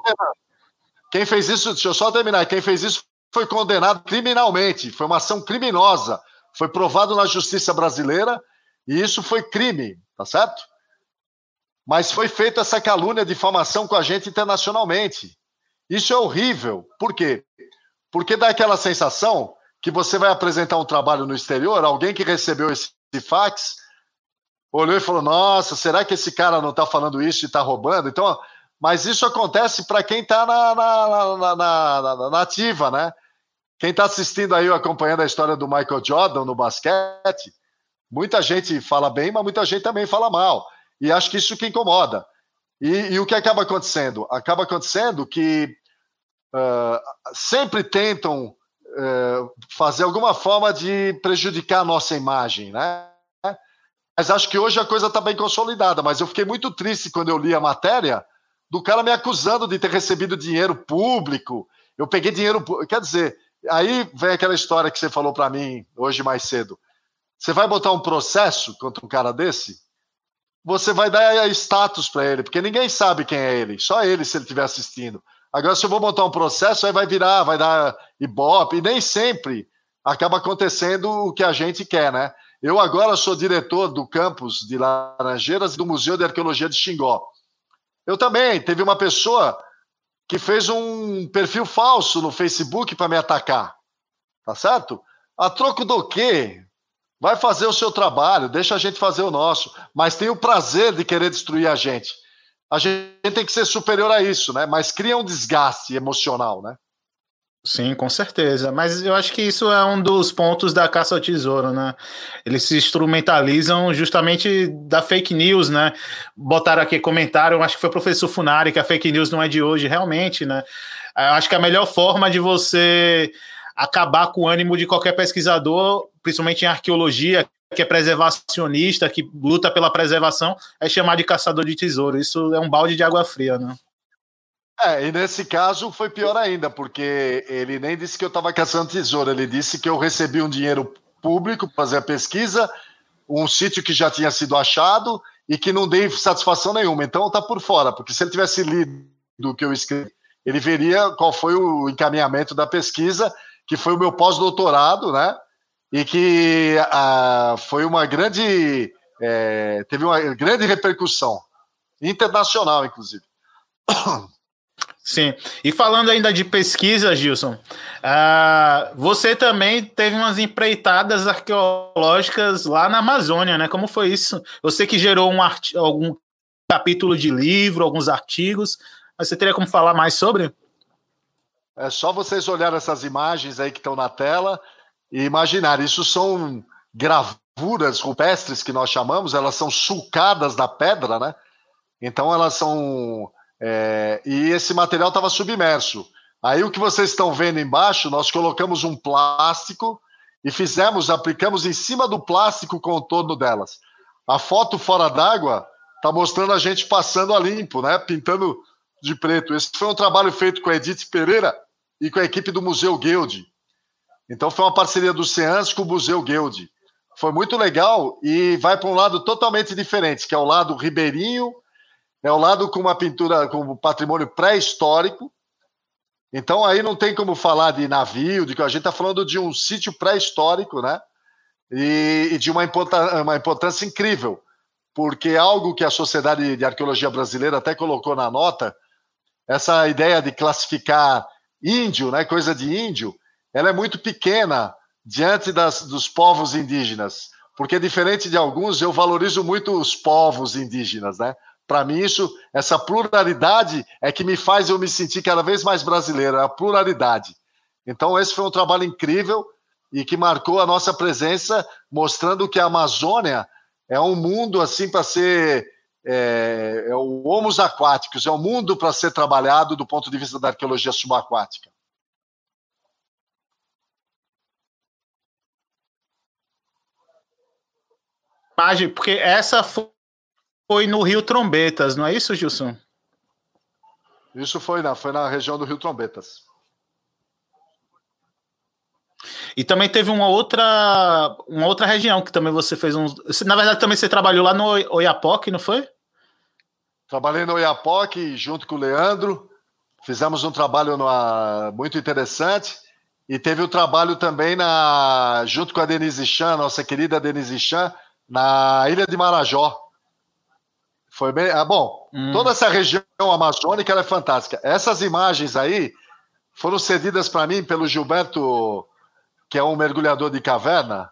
Quem fez isso, deixa eu só terminar. Quem fez isso foi condenado criminalmente, foi uma ação criminosa, foi provado na justiça brasileira e isso foi crime, tá certo? Mas foi feita essa calúnia, difamação com a gente internacionalmente. Isso é horrível. Por quê? Porque dá aquela sensação que você vai apresentar um trabalho no exterior, alguém que recebeu esse fax olhou e falou: Nossa, será que esse cara não está falando isso e está roubando? Então, mas isso acontece para quem está na, na, na, na, ativa, né? Quem está assistindo aí, acompanhando a história do Michael Jordan no basquete, muita gente fala bem, mas muita gente também fala mal. E acho que isso que incomoda. E, e o que acaba acontecendo? Acaba acontecendo que uh, sempre tentam uh, fazer alguma forma de prejudicar a nossa imagem, né? Mas acho que hoje a coisa está bem consolidada. Mas eu fiquei muito triste quando eu li a matéria do cara me acusando de ter recebido dinheiro público. Eu peguei dinheiro. Quer dizer, aí vem aquela história que você falou para mim hoje mais cedo. Você vai botar um processo contra um cara desse? Você vai dar status para ele, porque ninguém sabe quem é ele, só ele se ele estiver assistindo. Agora, se eu vou botar um processo, aí vai virar, vai dar ibope, e nem sempre acaba acontecendo o que a gente quer, né? Eu agora sou diretor do campus de Laranjeiras do Museu de Arqueologia de Xingó. Eu também. Teve uma pessoa que fez um perfil falso no Facebook para me atacar. Tá certo? A troco do quê? Vai fazer o seu trabalho, deixa a gente fazer o nosso, mas tem o prazer de querer destruir a gente. A gente tem que ser superior a isso, né? Mas cria um desgaste emocional, né? Sim, com certeza. Mas eu acho que isso é um dos pontos da caça ao tesouro, né? Eles se instrumentalizam justamente da fake news, né? Botaram aqui comentário, acho que foi o professor Funari, que a fake news não é de hoje, realmente, né? Eu acho que a melhor forma de você acabar com o ânimo de qualquer pesquisador, principalmente em arqueologia, que é preservacionista, que luta pela preservação, é chamar de caçador de tesouro. Isso é um balde de água fria, né? É, e nesse caso foi pior ainda, porque ele nem disse que eu estava caçando tesouro, ele disse que eu recebi um dinheiro público para fazer a pesquisa, um sítio que já tinha sido achado e que não dei satisfação nenhuma. Então está por fora, porque se ele tivesse lido o que eu escrevi, ele veria qual foi o encaminhamento da pesquisa, que foi o meu pós-doutorado, né? E que ah, foi uma grande. É, teve uma grande repercussão, internacional, inclusive. Sim. E falando ainda de pesquisa, Gilson, uh, você também teve umas empreitadas arqueológicas lá na Amazônia, né? Como foi isso? Você que gerou um algum capítulo de livro, alguns artigos. Mas você teria como falar mais sobre? É só vocês olharem essas imagens aí que estão na tela e imaginar. Isso são gravuras rupestres que nós chamamos, elas são sulcadas na pedra, né? Então elas são. É, e esse material estava submerso. Aí o que vocês estão vendo embaixo, nós colocamos um plástico e fizemos, aplicamos em cima do plástico o contorno delas. A foto fora d'água está mostrando a gente passando a limpo, né? Pintando de preto. Esse foi um trabalho feito com a Edith Pereira e com a equipe do Museu Guild. Então foi uma parceria do SEANS com o Museu Guild. Foi muito legal e vai para um lado totalmente diferente, que é o lado ribeirinho, é o lado com uma pintura com patrimônio pré-histórico. Então aí não tem como falar de navio, de que a gente está falando de um sítio pré-histórico, né? E, e de uma, uma importância incrível, porque algo que a Sociedade de Arqueologia Brasileira até colocou na nota, essa ideia de classificar índio, né, coisa de índio, ela é muito pequena diante das, dos povos indígenas, porque diferente de alguns, eu valorizo muito os povos indígenas, né? Para mim, isso, essa pluralidade é que me faz eu me sentir cada vez mais brasileiro, é a pluralidade. Então, esse foi um trabalho incrível e que marcou a nossa presença, mostrando que a Amazônia é um mundo assim para ser é, é, o homos aquáticos, é um mundo para ser trabalhado do ponto de vista da arqueologia subaquática. Porque essa foi no Rio Trombetas, não é isso, Gilson? Isso foi na, foi na região do Rio Trombetas. E também teve uma outra, uma outra região que também você fez um. Na verdade, também você trabalhou lá no Oiapoque, não foi? Trabalhei no Oiapoque junto com o Leandro. Fizemos um trabalho numa, muito interessante. E teve o um trabalho também na, junto com a Denise Chan, nossa querida Denise Chan, na Ilha de Marajó. Foi bem. Ah, bom, hum. toda essa região amazônica é fantástica. Essas imagens aí foram cedidas para mim pelo Gilberto, que é um mergulhador de caverna.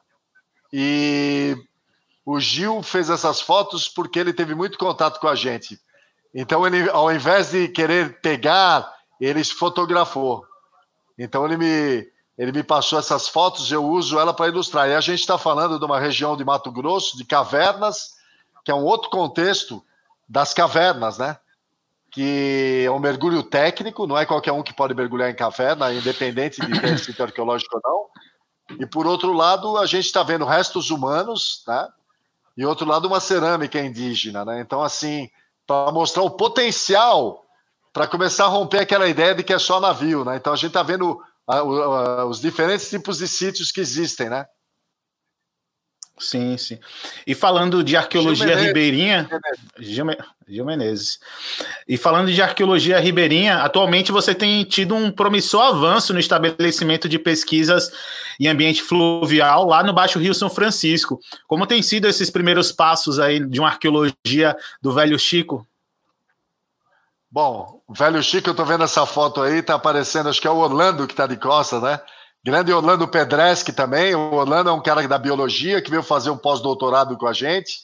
E o Gil fez essas fotos porque ele teve muito contato com a gente. Então, ele, ao invés de querer pegar, ele fotografou. Então, ele me, ele me passou essas fotos, eu uso ela para ilustrar. E a gente está falando de uma região de Mato Grosso, de cavernas, que é um outro contexto das cavernas, né? Que é um mergulho técnico, não é qualquer um que pode mergulhar em caverna, independente de ter sítio [COUGHS] arqueológico ou não. E por outro lado, a gente está vendo restos humanos, né? E outro lado, uma cerâmica indígena, né? Então, assim, para mostrar o potencial para começar a romper aquela ideia de que é só navio, né? Então a gente está vendo os diferentes tipos de sítios que existem, né? Sim, sim. E falando de arqueologia Gil ribeirinha, Gil, Gil Menezes. E falando de arqueologia ribeirinha, atualmente você tem tido um promissor avanço no estabelecimento de pesquisas em ambiente fluvial lá no Baixo Rio São Francisco. Como tem sido esses primeiros passos aí de uma arqueologia do Velho Chico? Bom, o Velho Chico, eu tô vendo essa foto aí, tá aparecendo, acho que é o Orlando que tá de costa, né? Grande Orlando Pedreschi também. O Orlando é um cara da biologia que veio fazer um pós-doutorado com a gente.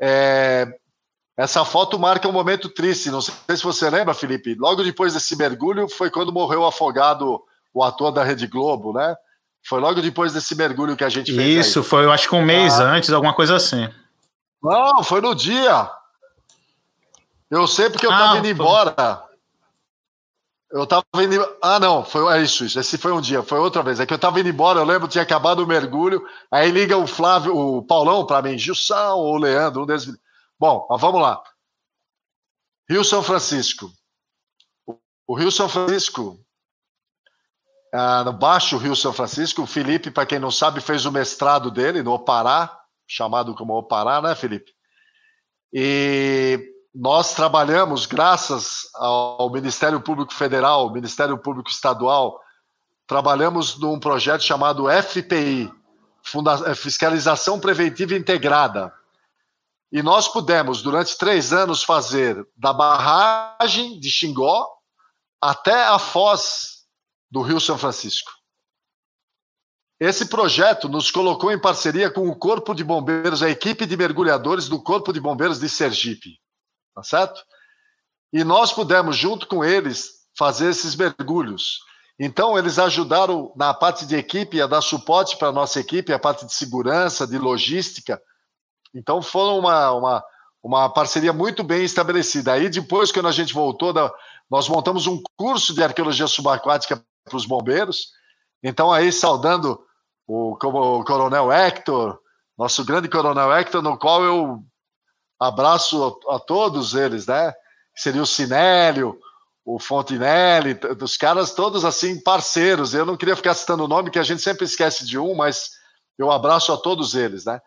É... Essa foto marca um momento triste. Não sei se você lembra, Felipe. Logo depois desse mergulho foi quando morreu afogado o ator da Rede Globo, né? Foi logo depois desse mergulho que a gente fez. Isso, aí. foi, eu acho que um mês ah. antes, alguma coisa assim. Não, foi no dia. Eu sei porque eu ah, tava indo embora. Eu tava indo. Ah, não, foi é isso, isso. Esse foi um dia, foi outra vez. É que eu tava indo embora, eu lembro, tinha acabado o mergulho. Aí liga o Flávio, o Paulão para mim, Gilson ou o Leandro, um deles. Bom, mas vamos lá. Rio São Francisco. O Rio São Francisco, ah, no Baixo Rio São Francisco, o Felipe, para quem não sabe, fez o mestrado dele no Opará, chamado como Opará, né, Felipe? E nós trabalhamos, graças ao Ministério Público Federal, Ministério Público Estadual, trabalhamos num projeto chamado FPI, eh, Fiscalização Preventiva Integrada. E nós pudemos, durante três anos, fazer da barragem de Xingó até a foz do Rio São Francisco. Esse projeto nos colocou em parceria com o Corpo de Bombeiros, a equipe de mergulhadores do Corpo de Bombeiros de Sergipe. Tá certo? E nós pudemos, junto com eles, fazer esses mergulhos. Então, eles ajudaram na parte de equipe a dar suporte para a nossa equipe, a parte de segurança, de logística. Então, foi uma, uma, uma parceria muito bem estabelecida. Aí, depois, quando a gente voltou, nós montamos um curso de arqueologia subaquática para os bombeiros. Então, aí, saudando o, o Coronel Hector, nosso grande Coronel Hector, no qual eu abraço a, a todos eles, né? Seria o Sinélio, o Fontinelli, dos caras todos assim parceiros. Eu não queria ficar citando o nome, que a gente sempre esquece de um, mas eu abraço a todos eles, né?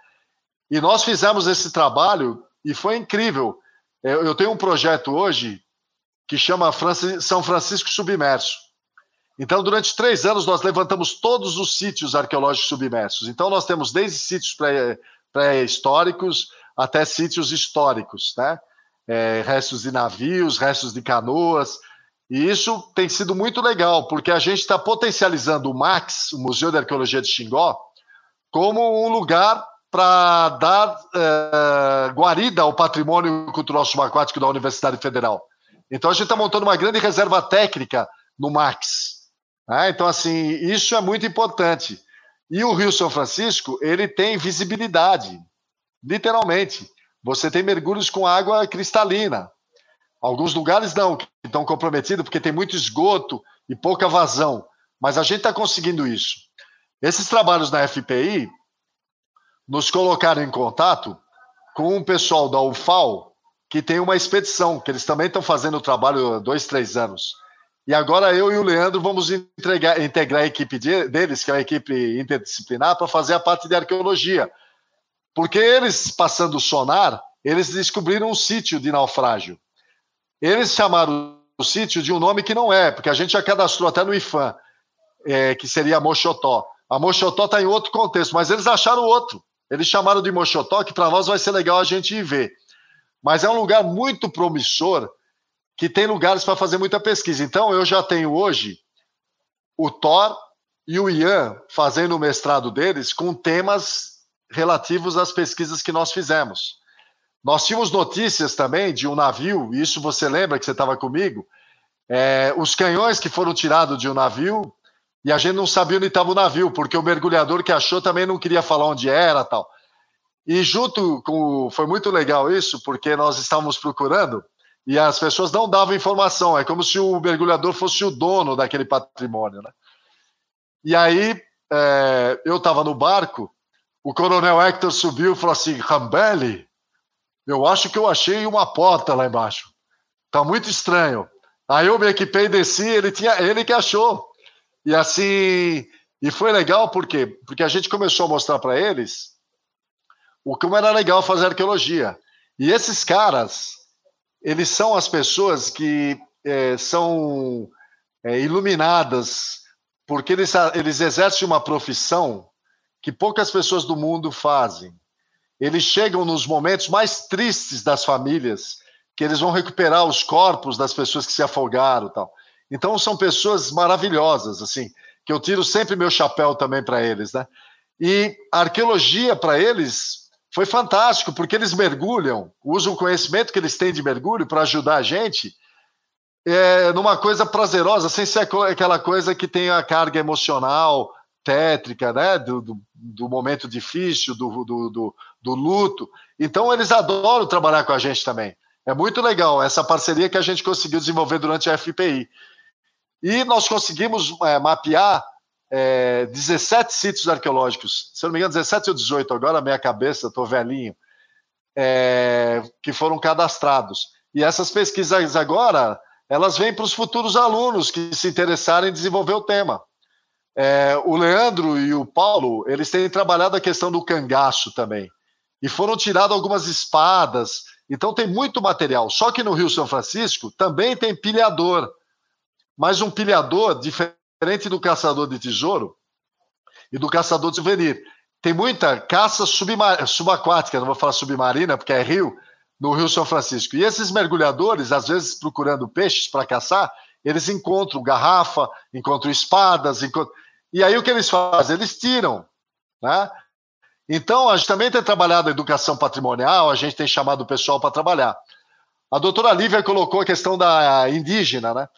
E nós fizemos esse trabalho e foi incrível. Eu, tenho um projeto hoje que chama São Francisco Submerso. Então, durante três anos, nós levantamos todos os sítios arqueológicos submersos. Então, nós temos desde sítios pré-históricos até sítios históricos, né? É, restos de navios, restos de canoas. E isso tem sido muito legal, porque a gente está potencializando o MAX, o Museu de Arqueologia de Xingó, como um lugar para dar é, guarida ao patrimônio cultural subaquático da Universidade Federal. Então a gente está montando uma grande reserva técnica no MAX. Né? Então, assim, isso é muito importante. E o Rio São Francisco, ele tem visibilidade, literalmente. Você tem mergulhos com água cristalina. Alguns lugares não, que estão comprometidos porque tem muito esgoto e pouca vazão. Mas a gente está conseguindo isso. Esses trabalhos na FPI, nos colocaram em contato com um pessoal da UFAL que tem uma expedição, que eles também estão fazendo o trabalho há dois, três anos. E agora eu e o Leandro vamos entregar, integrar a equipe de, deles, que é a equipe interdisciplinar, para fazer a parte de arqueologia. Porque eles, passando o sonar, eles descobriram um sítio de naufrágio. Eles chamaram o sítio de um nome que não é, porque a gente já cadastrou até no IFAM, é, que seria Mochotó. A Mochotó está em outro contexto, mas eles acharam outro. Eles chamaram de Mochotó, que para nós vai ser legal a gente ir ver. Mas é um lugar muito promissor, que tem lugares para fazer muita pesquisa. Então, eu já tenho hoje o Thor e o Ian fazendo o mestrado deles com temas relativos às pesquisas que nós fizemos. Nós tínhamos notícias também de um navio, isso você lembra que você estava comigo, é, os canhões que foram tirados de um navio e a gente não sabia onde estava o navio, porque o mergulhador que achou também não queria falar onde era tal. E junto com. Foi muito legal isso, porque nós estávamos procurando e as pessoas não davam informação. É como se o mergulhador fosse o dono daquele patrimônio. Né? E aí é, eu estava no barco, o coronel Hector subiu e falou assim: Rambelli, eu acho que eu achei uma porta lá embaixo. Tá muito estranho. Aí eu me equipei e desci, ele, tinha, ele que achou. E assim, e foi legal por quê? Porque a gente começou a mostrar para eles o como era legal fazer arqueologia. E esses caras, eles são as pessoas que é, são é, iluminadas, porque eles, eles exercem uma profissão que poucas pessoas do mundo fazem. Eles chegam nos momentos mais tristes das famílias, que eles vão recuperar os corpos das pessoas que se afogaram tal. Então são pessoas maravilhosas, assim, que eu tiro sempre meu chapéu também para eles, né? E a arqueologia para eles foi fantástico, porque eles mergulham, usam o conhecimento que eles têm de mergulho para ajudar a gente é, numa coisa prazerosa, sem ser aquela coisa que tem a carga emocional, tétrica, né? Do, do, do momento difícil, do, do, do, luto. Então, eles adoram trabalhar com a gente também. É muito legal essa parceria que a gente conseguiu desenvolver durante a FPI. E nós conseguimos é, mapear é, 17 sítios arqueológicos, se não me engano, 17 ou 18, agora a minha cabeça, estou velhinho, é, que foram cadastrados. E essas pesquisas agora, elas vêm para os futuros alunos que se interessarem em desenvolver o tema. É, o Leandro e o Paulo, eles têm trabalhado a questão do cangaço também. E foram tiradas algumas espadas. Então tem muito material. Só que no Rio São Francisco também tem pilhador. Mas um pilhador, diferente do caçador de tesouro e do caçador de souvenir, tem muita caça subaquática, não vou falar submarina, porque é rio, no Rio São Francisco. E esses mergulhadores, às vezes procurando peixes para caçar, eles encontram garrafa, encontram espadas, encontram... e aí o que eles fazem? Eles tiram. Né? Então, a gente também tem trabalhado a educação patrimonial, a gente tem chamado o pessoal para trabalhar. A doutora Lívia colocou a questão da indígena, né?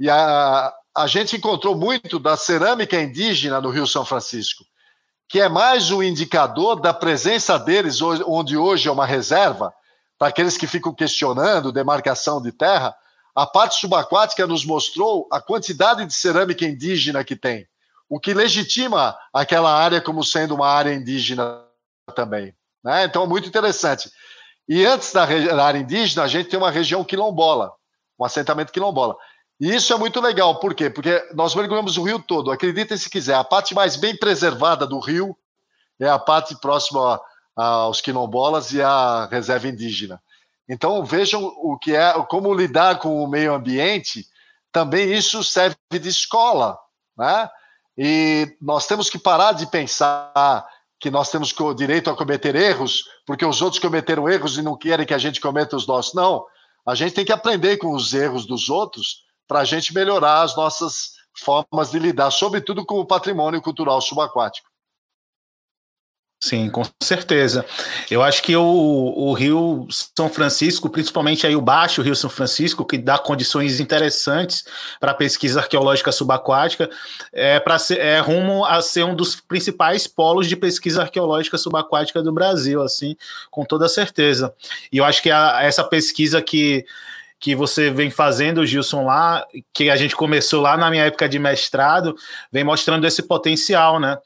E a, a gente encontrou muito da cerâmica indígena no Rio São Francisco, que é mais um indicador da presença deles, onde hoje é uma reserva, para aqueles que ficam questionando demarcação de terra, a parte subaquática nos mostrou a quantidade de cerâmica indígena que tem, o que legitima aquela área como sendo uma área indígena também. Né? Então, é muito interessante. E antes da, da área indígena, a gente tem uma região quilombola, um assentamento quilombola. E isso é muito legal, por quê? Porque nós mergulhamos o rio todo. Acreditem se quiser, a parte mais bem preservada do rio é a parte próxima aos quilombolas e à reserva indígena. Então vejam o que é, como lidar com o meio ambiente. Também isso serve de escola, né? E nós temos que parar de pensar que nós temos o direito a cometer erros, porque os outros cometeram erros e não querem que a gente cometa os nossos. Não. A gente tem que aprender com os erros dos outros para a gente melhorar as nossas formas de lidar, sobretudo com o patrimônio cultural subaquático. Sim, com certeza. Eu acho que o, o, Rio São Francisco, principalmente aí o Baixo Rio São Francisco, que dá condições interessantes para a pesquisa arqueológica subaquática, é, para é rumo a ser um dos principais polos de pesquisa arqueológica subaquática do Brasil, assim, com toda certeza. E eu acho que a, essa pesquisa que que você vem fazendo, Gilson, lá, que a gente começou lá na minha época de mestrado, vem mostrando esse potencial, né?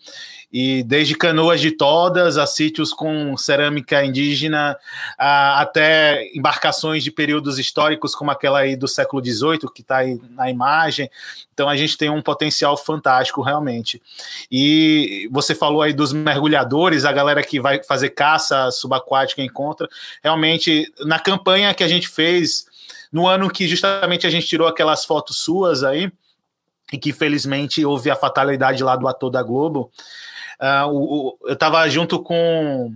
E desde canoas de todas a sítios com cerâmica indígena, a, até embarcações de períodos históricos, como aquela aí do século XVIII, que está aí na imagem. Então a gente tem um potencial fantástico, realmente. E você falou aí dos mergulhadores, a galera que vai fazer caça subaquática encontra. Realmente, na campanha que a gente fez, no ano que justamente a gente tirou aquelas fotos suas aí, e que infelizmente houve a fatalidade lá do ator da Globo, Uh, o, o, eu estava junto com,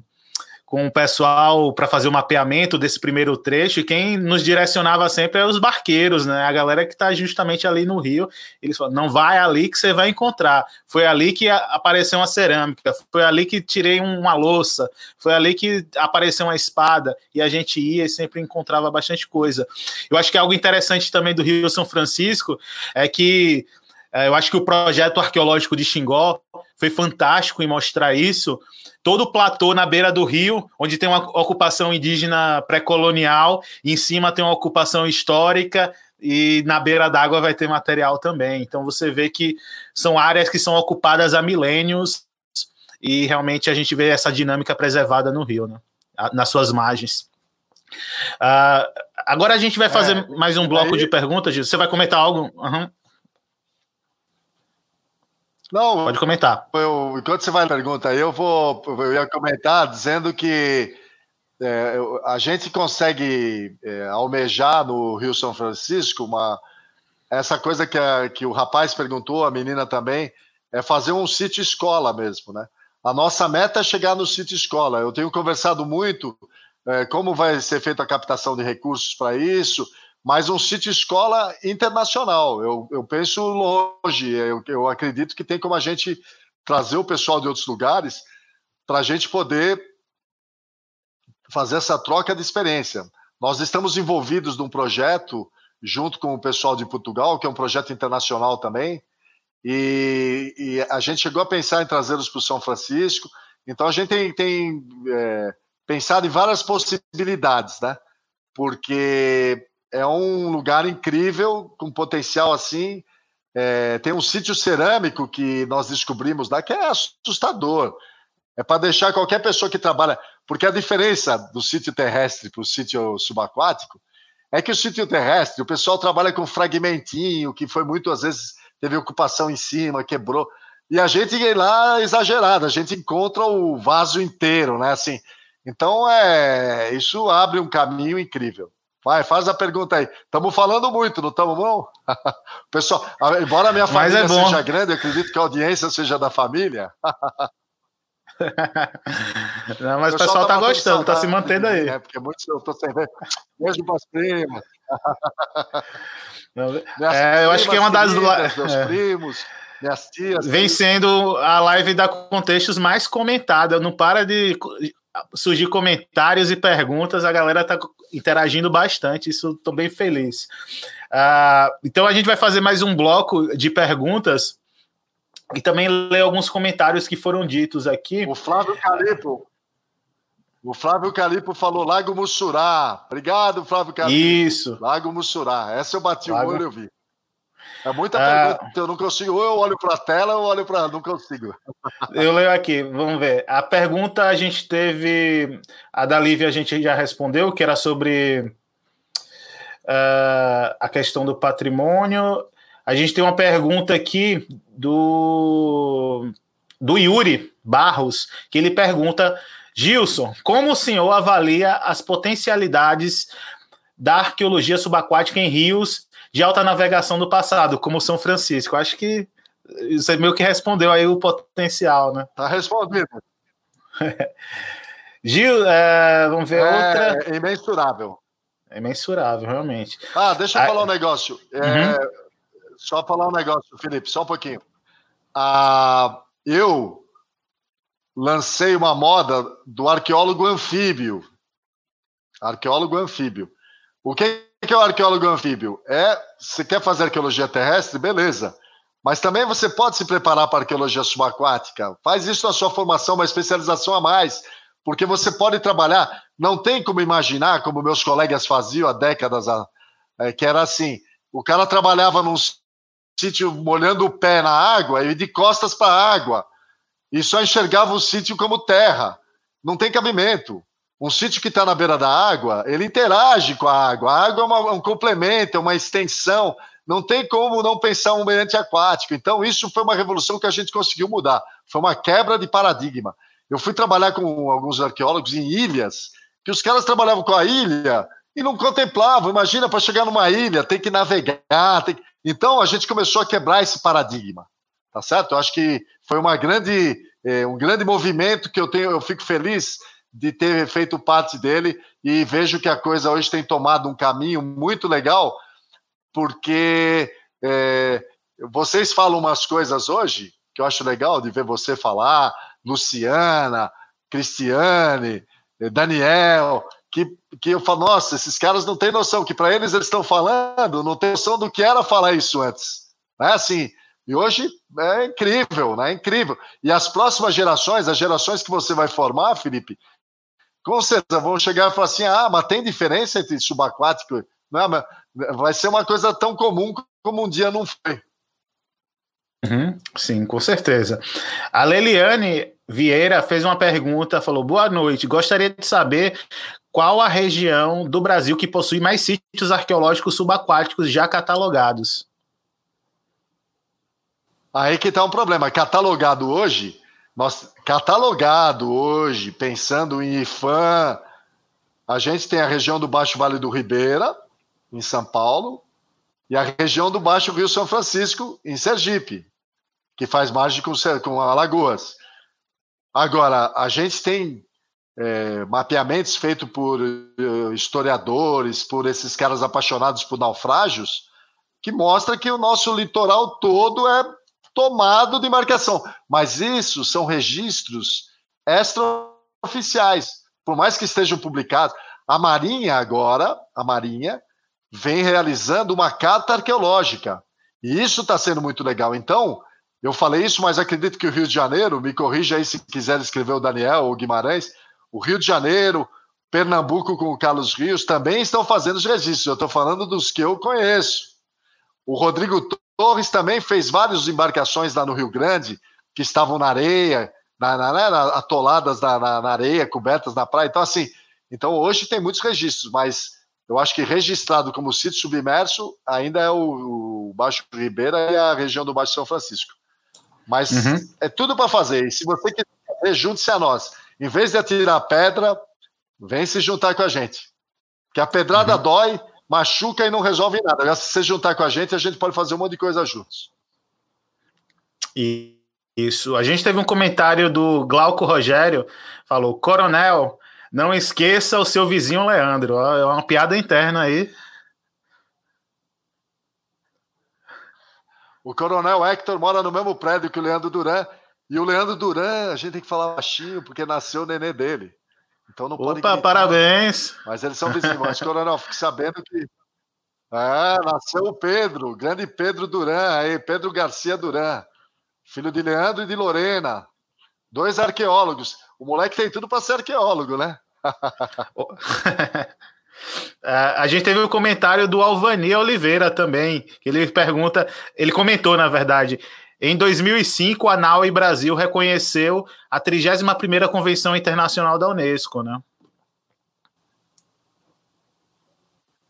com o pessoal para fazer o mapeamento desse primeiro trecho, e quem nos direcionava sempre é os barqueiros, né? A galera que está justamente ali no Rio. Eles falam: não vai ali que você vai encontrar. Foi ali que apareceu uma cerâmica, foi ali que tirei uma louça, foi ali que apareceu uma espada, e a gente ia e sempre encontrava bastante coisa. Eu acho que algo interessante também do Rio São Francisco é que é, eu acho que o projeto arqueológico de Xingó foi fantástico em mostrar isso. Todo o platô na beira do rio, onde tem uma ocupação indígena pré-colonial, em cima tem uma ocupação histórica, e na beira d'água vai ter material também. Então você vê que são áreas que são ocupadas há milênios e realmente a gente vê essa dinâmica preservada no rio, né? nas suas margens. Uh, agora a gente vai fazer é, mais um bloco aí... de perguntas. Você vai comentar algo? Uhum. Não, pode comentar. Eu, enquanto você vai na pergunta, eu vou eu ia comentar dizendo que é, a gente consegue é, almejar no Rio São Francisco uma essa coisa que, a, que o rapaz perguntou, a menina também, é fazer um sítio escola mesmo, né? A nossa meta é chegar no sítio escola. Eu tenho conversado muito é, como vai ser feita a captação de recursos para isso, mas um sítio escola internacional. Eu, eu penso longe, eu, eu acredito que tem como a gente trazer o pessoal de outros lugares para a gente poder fazer essa troca de experiência. Nós estamos envolvidos num projeto junto com o pessoal de Portugal, que é um projeto internacional também, e, e a gente chegou a pensar em trazê-los para o São Francisco. Então a gente tem, tem é, pensado em várias possibilidades, né? Porque é um lugar incrível, com potencial assim. É, tem um sítio cerâmico que nós descobrimos lá que é assustador. É para deixar qualquer pessoa que trabalha. Porque a diferença do sítio terrestre para o sítio subaquático é que o sítio terrestre, o pessoal trabalha com fragmentinho, que foi muito, às vezes, teve ocupação em cima, quebrou. E a gente lá exagerado, a gente encontra o vaso inteiro, né? Assim, então é isso abre um caminho incrível. Vai, faz a pergunta aí. Estamos falando muito, não estamos, não? [LAUGHS] Pessoal, embora a minha família é seja grande, eu acredito que a audiência seja da família. [LAUGHS] não, mas o pessoal está tá gostando, está se mantendo aí. É, porque muitos eu estou sem ver. Mesmo para as primas. [LAUGHS] é, eu acho que é uma das. Meus é. primos. Minhas tias. Vem sendo a live da Contextos mais comentada. Não para de surgir comentários e perguntas, a galera está interagindo bastante, isso estou bem feliz. Uh, então a gente vai fazer mais um bloco de perguntas e também ler alguns comentários que foram ditos aqui. O Flávio Calipo. O Flávio Calipo falou Lago Mussurá. Obrigado, Flávio Calipo. Isso. Lago Mussurá. Essa eu bati o olho e eu vi. É muita ah, pergunta, eu não consigo. Ou eu olho para a tela ou eu olho para. Não consigo. [LAUGHS] Eu leio aqui, vamos ver. A pergunta a gente teve. A da Lívia a gente já respondeu, que era sobre uh, a questão do patrimônio. A gente tem uma pergunta aqui do, do Yuri Barros, que ele pergunta: Gilson, como o senhor avalia as potencialidades da arqueologia subaquática em rios de alta navegação do passado, como São Francisco? Acho que você meio que respondeu aí o potencial, né? Tá respondido. [LAUGHS] Gil, é, vamos ver é, outra. É imensurável. É imensurável, realmente. Ah, deixa eu falar um negócio. É, uhum. Só falar um negócio, Felipe, só um pouquinho. Ah, eu lancei uma moda do arqueólogo anfíbio. Arqueólogo anfíbio. O que é o arqueólogo anfíbio? É, você quer fazer arqueologia terrestre? Beleza. Mas também você pode se preparar para arqueologia subaquática. Faz isso na sua formação, uma especialização a mais porque você pode trabalhar. Não tem como imaginar, como meus colegas faziam há décadas, é, que era assim: o cara trabalhava num sítio molhando o pé na água e de costas para a água, e só enxergava o sítio como terra. Não tem cabimento. Um sítio que está na beira da água, ele interage com a água. A água é uma, um complemento, é uma extensão. Não tem como não pensar um ambiente aquático. Então, isso foi uma revolução que a gente conseguiu mudar. Foi uma quebra de paradigma. Eu fui trabalhar com alguns arqueólogos em ilhas, que os caras trabalhavam com a ilha e não contemplavam. Imagina, para chegar numa ilha, tem que navegar. Tem... Então, a gente começou a quebrar esse paradigma. Tá certo? Eu acho que foi uma grande, é, um grande movimento que eu tenho, eu fico feliz de ter feito parte dele e vejo que a coisa hoje tem tomado um caminho muito legal, porque é, vocês falam umas coisas hoje que eu acho legal de ver você falar, Luciana, Cristiane, eh, Daniel, que, que eu falo, nossa, esses caras não têm noção, que para eles eles estão falando, não tem noção do que era falar isso antes. Né? Assim, e hoje é incrível, né? É incrível. E as próximas gerações, as gerações que você vai formar, Felipe, com certeza vão chegar e falar assim: ah, mas tem diferença entre subaquático? Não, mas vai ser uma coisa tão comum como um dia não foi. Uhum, sim, com certeza. A Leliane Vieira fez uma pergunta, falou: Boa noite, gostaria de saber qual a região do Brasil que possui mais sítios arqueológicos subaquáticos já catalogados. Aí que está um problema. Catalogado hoje, nós, catalogado hoje, pensando em IFAM, a gente tem a região do Baixo Vale do Ribeira, em São Paulo, e a região do Baixo Rio São Francisco, em Sergipe que faz margem com, com Alagoas. Agora, a gente tem é, mapeamentos feitos por uh, historiadores, por esses caras apaixonados por naufrágios, que mostra que o nosso litoral todo é tomado de marcação. Mas isso são registros extraoficiais, por mais que estejam publicados. A Marinha agora, a Marinha, vem realizando uma carta arqueológica. E isso está sendo muito legal. Então, eu falei isso, mas acredito que o Rio de Janeiro, me corrija aí se quiser escrever o Daniel ou Guimarães, o Rio de Janeiro, Pernambuco com o Carlos Rios também estão fazendo os registros. Eu estou falando dos que eu conheço. O Rodrigo Torres também fez várias embarcações lá no Rio Grande, que estavam na areia, na, na, na né, atoladas na, na, areia, cobertas na praia. Então, assim, então hoje tem muitos registros, mas eu acho que registrado como sítio submerso ainda é o, o Baixo Ribeira e a região do Baixo São Francisco. Mas uhum. é tudo para fazer. E se você quiser fazer, junte-se a nós. Em vez de atirar pedra, vem se juntar com a gente. Que a pedrada uhum. dói, machuca e não resolve nada. Se você juntar com a gente, a gente pode fazer um monte de coisa juntos. E isso. A gente teve um comentário do Glauco Rogério, falou: Coronel, não esqueça o seu vizinho Leandro. É uma piada interna aí. O Coronel Hector mora no mesmo prédio que o Leandro Duran. E o Leandro Duran, a gente tem que falar baixinho, porque nasceu o nenê dele. Então não pode Opa, parabéns! Mas eles são vizinhos. Mas, Coronel, fique sabendo que. É, nasceu o Pedro, grande Pedro Duran, aí, Pedro Garcia Duran, filho de Leandro e de Lorena, dois arqueólogos. O moleque tem tudo para ser arqueólogo, né? [LAUGHS] É, a gente teve o um comentário do Alvani Oliveira também, que ele pergunta, ele comentou, na verdade, em 2005 a NAUI Brasil reconheceu a 31ª Convenção Internacional da Unesco, né?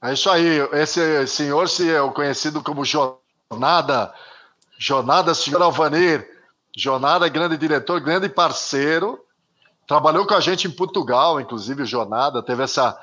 É isso aí, esse senhor se é conhecido como Jornada, Jornada Senhor Alvanir, Jornada grande diretor, grande parceiro, trabalhou com a gente em Portugal, inclusive Jornada, teve essa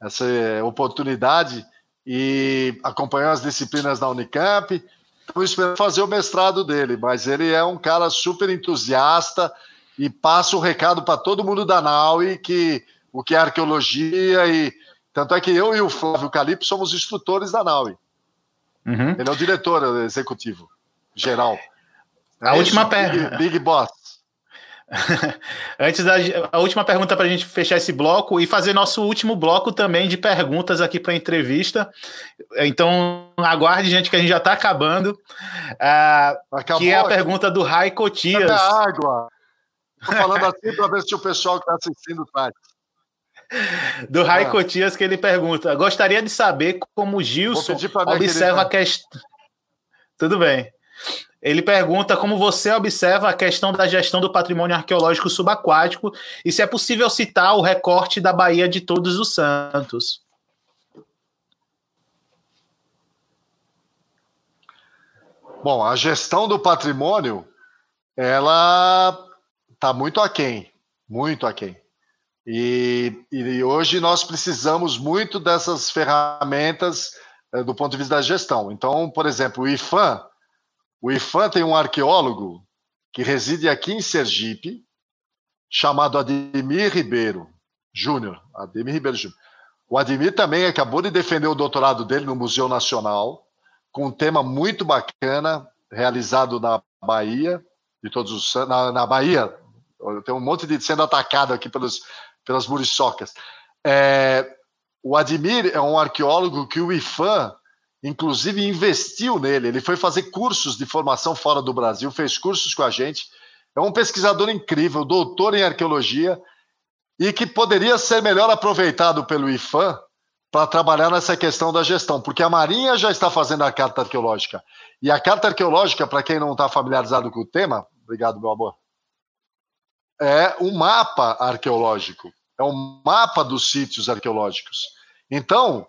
essa oportunidade e acompanhou as disciplinas da Unicamp. Estou esperando fazer o mestrado dele, mas ele é um cara super entusiasta e passa o recado para todo mundo da NAUI que o que é arqueologia e tanto é que eu e o Flávio Calipo somos instrutores da NAUI. Uhum. Ele é o diretor executivo geral. A é última pergunta. Big, Big Boss. [LAUGHS] Antes da a última pergunta para a gente fechar esse bloco e fazer nosso último bloco também de perguntas aqui para a entrevista. Então, aguarde, gente, que a gente já está acabando. Uh, que é a pergunta do Rai Cotias. água. Estou falando [LAUGHS] assim para ver se o pessoal que está assistindo traz. Do Rai ah. Cotias, que ele pergunta: Gostaria de saber como o Gilson observa a questão. Tudo bem. Ele pergunta como você observa a questão da gestão do patrimônio arqueológico subaquático e se é possível citar o recorte da Baía de Todos os Santos. Bom, a gestão do patrimônio, ela está muito aquém, muito aquém. E, e hoje nós precisamos muito dessas ferramentas é, do ponto de vista da gestão. Então, por exemplo, o IFAM, o IFAM tem um arqueólogo que reside aqui em Sergipe, chamado Ademir Ribeiro Júnior. Ademir Ribeiro Júnior. O Ademir também acabou de defender o doutorado dele no Museu Nacional, com um tema muito bacana, realizado na Bahia, de todos os na, na Bahia. Tem um monte de sendo atacado aqui pelos, pelas muriçocas. É, o Ademir é um arqueólogo que o IFAM inclusive investiu nele. Ele foi fazer cursos de formação fora do Brasil, fez cursos com a gente. É um pesquisador incrível, doutor em arqueologia e que poderia ser melhor aproveitado pelo IFAM para trabalhar nessa questão da gestão, porque a Marinha já está fazendo a carta arqueológica. E a carta arqueológica, para quem não está familiarizado com o tema, obrigado, meu amor, é um mapa arqueológico, é um mapa dos sítios arqueológicos. Então,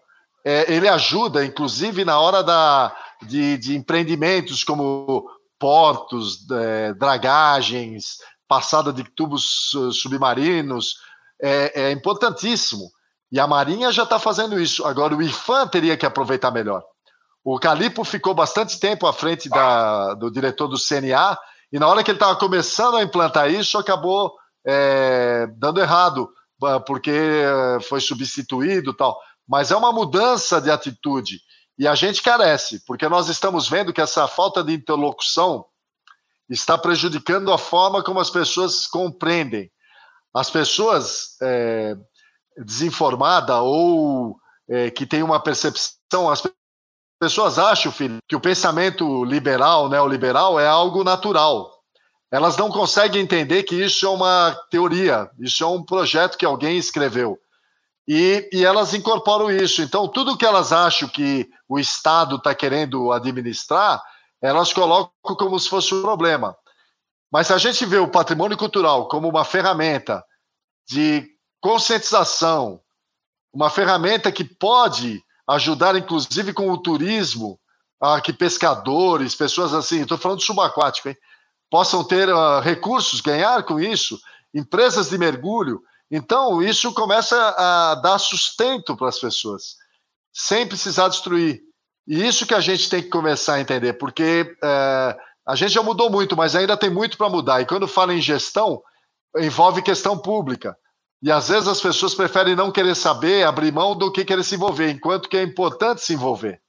é, ele ajuda, inclusive, na hora da, de, de empreendimentos como portos, é, dragagens, passada de tubos submarinos, é, é importantíssimo. E a Marinha já está fazendo isso. Agora, o IFAM teria que aproveitar melhor. O Calipo ficou bastante tempo à frente da, do diretor do CNA, e na hora que ele estava começando a implantar isso, acabou é, dando errado, porque foi substituído tal mas é uma mudança de atitude. E a gente carece, porque nós estamos vendo que essa falta de interlocução está prejudicando a forma como as pessoas compreendem. As pessoas é, desinformadas ou é, que têm uma percepção, as pessoas acham, filho, que o pensamento liberal, neoliberal, é algo natural. Elas não conseguem entender que isso é uma teoria, isso é um projeto que alguém escreveu e, e elas incorporam isso. Então, tudo que elas acham que o Estado está querendo administrar, elas colocam como se fosse um problema. Mas se a gente vê o patrimônio cultural como uma ferramenta de conscientização, uma ferramenta que pode ajudar, inclusive, com o turismo, a que pescadores, pessoas assim, estou falando subaquático, hein, possam ter uh, recursos, ganhar com isso, empresas de mergulho, então, isso começa a dar sustento para as pessoas, sem precisar destruir. E isso que a gente tem que começar a entender, porque é, a gente já mudou muito, mas ainda tem muito para mudar. E quando fala em gestão, envolve questão pública. E às vezes as pessoas preferem não querer saber, abrir mão do que querer se envolver, enquanto que é importante se envolver.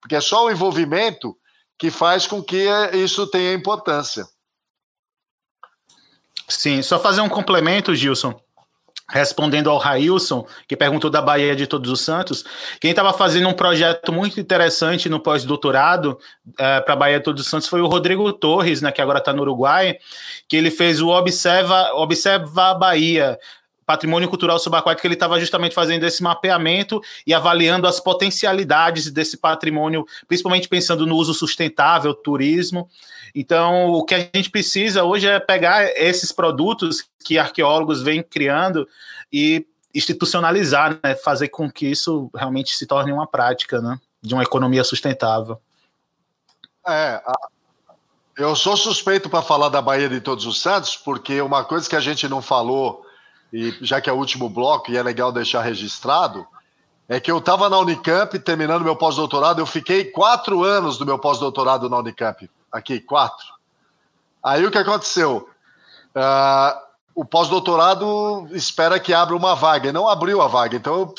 Porque é só o envolvimento que faz com que isso tenha importância. Sim, só fazer um complemento, Gilson. Respondendo ao Railson, que perguntou da Bahia de Todos os Santos, quem estava fazendo um projeto muito interessante no pós-doutorado é, para a Bahia de Todos os Santos foi o Rodrigo Torres, né, que agora está no Uruguai, que ele fez o Observa, Observa a Bahia, patrimônio cultural subaquático, ele estava justamente fazendo esse mapeamento e avaliando as potencialidades desse patrimônio, principalmente pensando no uso sustentável, turismo. Então, o que a gente precisa hoje é pegar esses produtos que arqueólogos vêm criando e institucionalizar, né? fazer com que isso realmente se torne uma prática né? de uma economia sustentável. É, eu sou suspeito para falar da Bahia de Todos os Santos, porque uma coisa que a gente não falou, e já que é o último bloco e é legal deixar registrado, é que eu estava na Unicamp terminando meu pós-doutorado, eu fiquei quatro anos do meu pós-doutorado na Unicamp aqui, quatro. Aí o que aconteceu? Uh, o pós-doutorado espera que abra uma vaga, e não abriu a vaga. Então,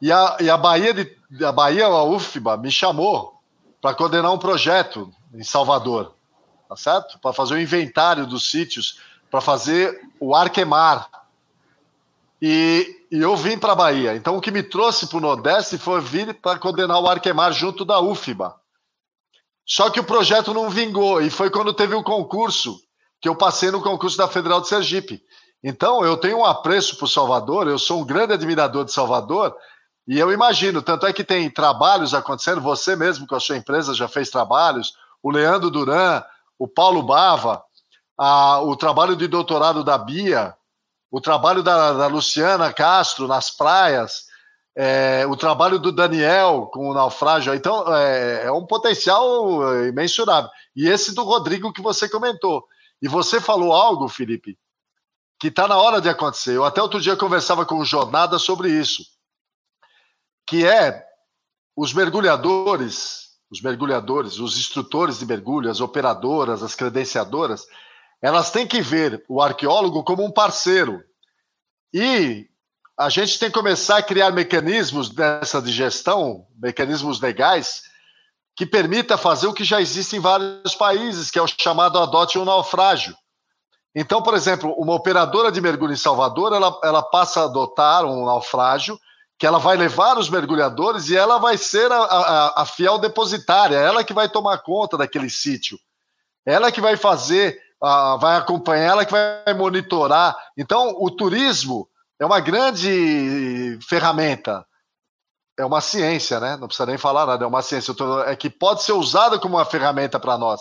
e, a, e a Bahia, de, a Bahia, a UFBA, me chamou para coordenar um projeto em Salvador, tá certo? Para fazer o um inventário dos sítios, para fazer o Arquemar. E, e eu vim para a Bahia. Então, o que me trouxe para o Nordeste foi vir para coordenar o Arquemar junto da UFBA. Só que o projeto não vingou, e foi quando teve o concurso, que eu passei no concurso da Federal de Sergipe. Então, eu tenho um apreço por Salvador, eu sou um grande admirador de Salvador, e eu imagino, tanto é que tem trabalhos acontecendo, você mesmo com a sua empresa já fez trabalhos, o Leandro Duran, o Paulo Bava, a, o trabalho de doutorado da Bia, o trabalho da, da Luciana Castro nas praias, é, o trabalho do Daniel com o naufrágio, então é, é, um potencial imensurável. E esse do Rodrigo que você comentou. E você falou algo, Felipe, que está na hora de acontecer. Eu até outro dia conversava com o Jornada sobre isso, que é os mergulhadores, os mergulhadores, os instrutores de mergulho, as operadoras, as credenciadoras, elas têm que ver o arqueólogo como um parceiro. E a gente tem que começar a criar mecanismos dessa de gestão, mecanismos legais, que permita fazer o que já existe em vários países, que é o chamado adote um naufrágio. Então, por exemplo, uma operadora de mergulho em Salvador, ela, ela passa a adotar um naufrágio, que ela vai levar os mergulhadores e ela vai ser a, a, a fiel depositária, ela que vai tomar conta daquele sítio, ela que vai fazer, vai acompanhar, ela que vai monitorar. Então, o turismo é uma grande ferramenta. É uma ciência, né? Não precisa nem falar nada, é uma ciência. É que pode ser usada como uma ferramenta para nós.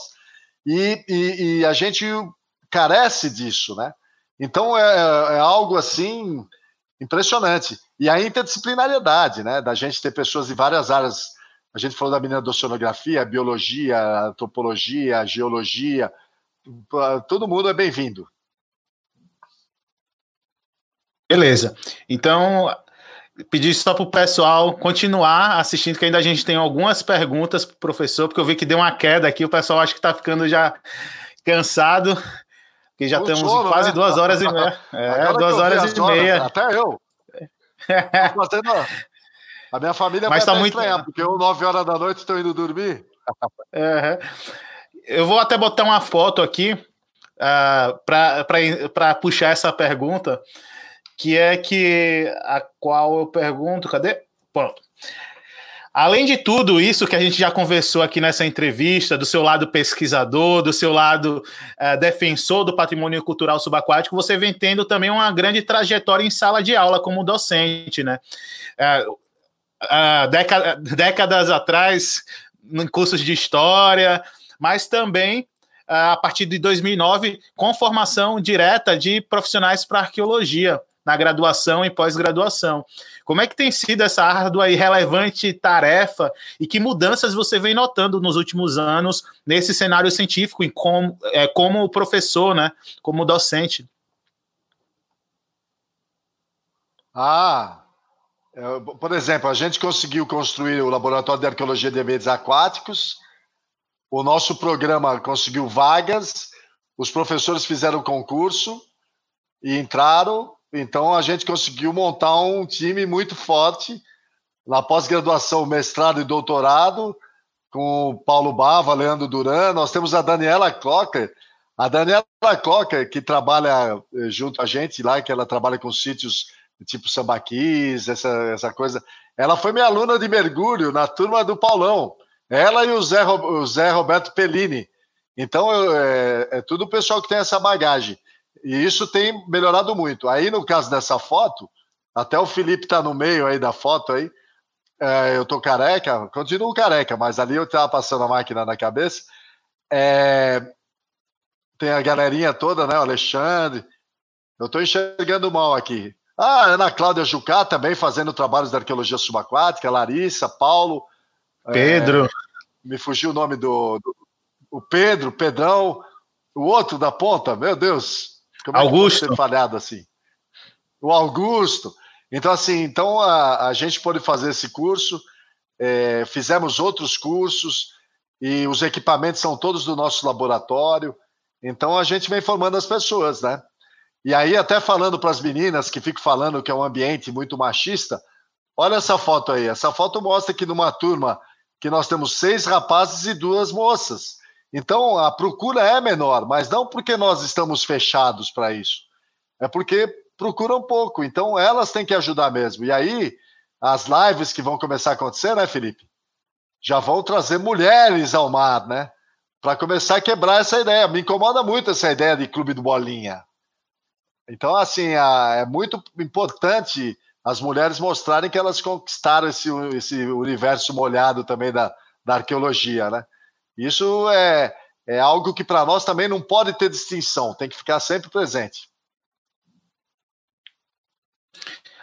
E, e, e, a gente carece disso, né? Então é, é algo assim impressionante. E a interdisciplinariedade, né? Da gente ter pessoas de várias áreas. A gente falou da menina da oceanografia, biologia, antropologia, geologia. Todo mundo é bem-vindo. Beleza. Então, pedir só para o pessoal continuar assistindo, que ainda a gente tem algumas perguntas para o professor, porque eu vi que deu uma queda aqui, o pessoal acho que está ficando já cansado, que já estamos sono, quase né? duas horas e meia. [LAUGHS] É, duas horas e meia. Até eu. [LAUGHS] a minha família Mas vai tá muito... estranhar, porque eu, nove horas da noite, estou indo dormir. Uhum. Eu vou até botar uma foto aqui uh, ah, para puxar essa pergunta que é que a qual eu pergunto, cadê? Pronto. Além de tudo isso que a gente já conversou aqui nessa entrevista, do seu lado pesquisador, do seu lado uh, defensor do patrimônio cultural subaquático, você vem tendo também uma grande trajetória em sala de aula como docente, né? Uh, uh, década, décadas atrás, em cursos de história, mas também a partir de 2009, com formação direta de profissionais para arqueologia na graduação e pós-graduação. Como é que tem sido essa árdua e relevante tarefa e que mudanças você vem notando nos últimos anos nesse cenário científico, em como, é, como professor, né, como docente? Ah, é, por exemplo, a gente conseguiu construir o Laboratório de Arqueologia de Ambientes Aquáticos, o nosso programa conseguiu vagas, os professores fizeram concurso e entraram, então a gente conseguiu montar um time muito forte na pós-graduação, mestrado e doutorado, com o Paulo Bava, Leandro Duran. Nós temos a Daniela Cocker. A Daniela Coca, que trabalha eh, junto a gente lá, que ela trabalha com sítios tipo sambaquis, essa, essa coisa, ela foi minha aluna de mergulho na turma do Paulão. Ela e o Zé, o Zé Roberto Pellini. Então, é, é tudo o pessoal que tem essa bagagem. E isso tem melhorado muito. Aí, no caso dessa foto, até o Felipe está no meio aí da foto aí. É, eu tô careca, continuo careca, mas ali eu estava passando a máquina na cabeça. É, tem a galerinha toda, né? O Alexandre. Eu estou enxergando mal aqui. Ah, Ana Cláudia Jucá também fazendo trabalhos de arqueologia subaquática, Larissa, Paulo. Pedro. É, me fugiu o nome do, do, O Pedro, Pedrão. O outro da ponta, meu Deus. Como Augusto. É que falhado assim? O Augusto. Então, assim, então a, a gente pode fazer esse curso. É, fizemos outros cursos e os equipamentos são todos do nosso laboratório. Então a gente vem formando as pessoas, né? E aí, até falando para as meninas que ficam falando que é um ambiente muito machista, olha essa foto aí. Essa foto mostra que numa turma que nós temos seis rapazes e duas moças. Então a procura é menor, mas não porque nós estamos fechados para isso. É porque procuram pouco. Então elas têm que ajudar mesmo. E aí, as lives que vão começar a acontecer, né, Felipe? Já vão trazer mulheres ao mar, né? para começar a quebrar essa ideia. Me incomoda muito essa ideia de clube do bolinha. Então, assim, é muito importante as mulheres mostrarem que elas conquistaram esse, esse universo molhado também da, da arqueologia, né? Isso é, é algo que para nós também não pode ter distinção, tem que ficar sempre presente.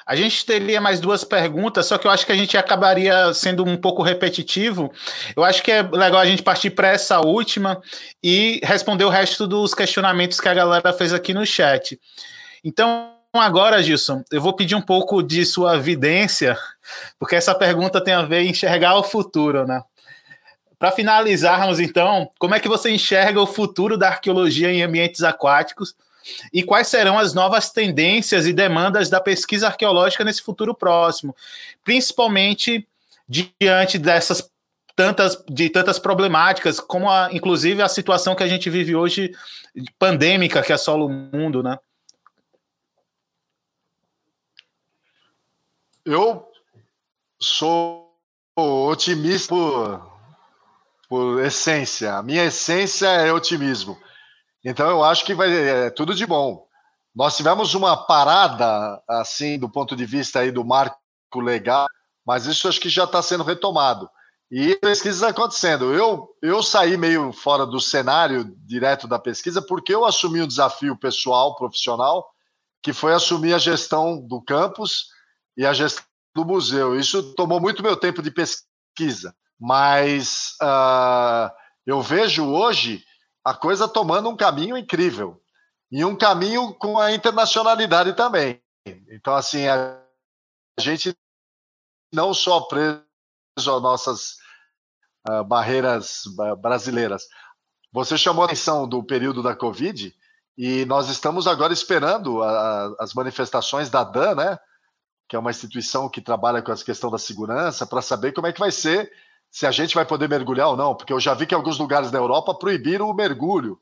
A gente teria mais duas perguntas, só que eu acho que a gente acabaria sendo um pouco repetitivo. Eu acho que é legal a gente partir para essa última e responder o resto dos questionamentos que a galera fez aqui no chat. Então, agora, Gilson, eu vou pedir um pouco de sua vidência, porque essa pergunta tem a ver em enxergar o futuro, né? Para finalizarmos, então, como é que você enxerga o futuro da arqueologia em ambientes aquáticos? e quais serão as novas tendências e demandas da pesquisa arqueológica nesse futuro próximo, principalmente diante dessas tantas de tantas problemáticas, como a, inclusive a situação que a gente vive hoje pandêmica que assola o mundo, né? Eu sou otimista por, por essência. A minha essência é otimismo. Então eu acho que vai é, tudo de bom. Nós tivemos uma parada assim do ponto de vista aí do marco legal, mas isso acho que já está sendo retomado. E pesquisas acontecendo. Eu, eu saí meio fora do cenário direto da pesquisa porque eu assumi um desafio pessoal, profissional, que foi assumir a gestão do campus e a gestão do museu. Isso tomou muito meu tempo de pesquisa, mas uh, eu vejo hoje a coisa tomando um caminho incrível e um caminho com a internacionalidade também. Então, assim, a gente não só preso às nossas uh, barreiras brasileiras. Você chamou a atenção do período da Covid e nós estamos agora esperando a, a, as manifestações da DAN, né? Que é uma instituição que trabalha com a questão da segurança, para saber como é que vai ser se a gente vai poder mergulhar ou não, porque eu já vi que alguns lugares da Europa proibiram o mergulho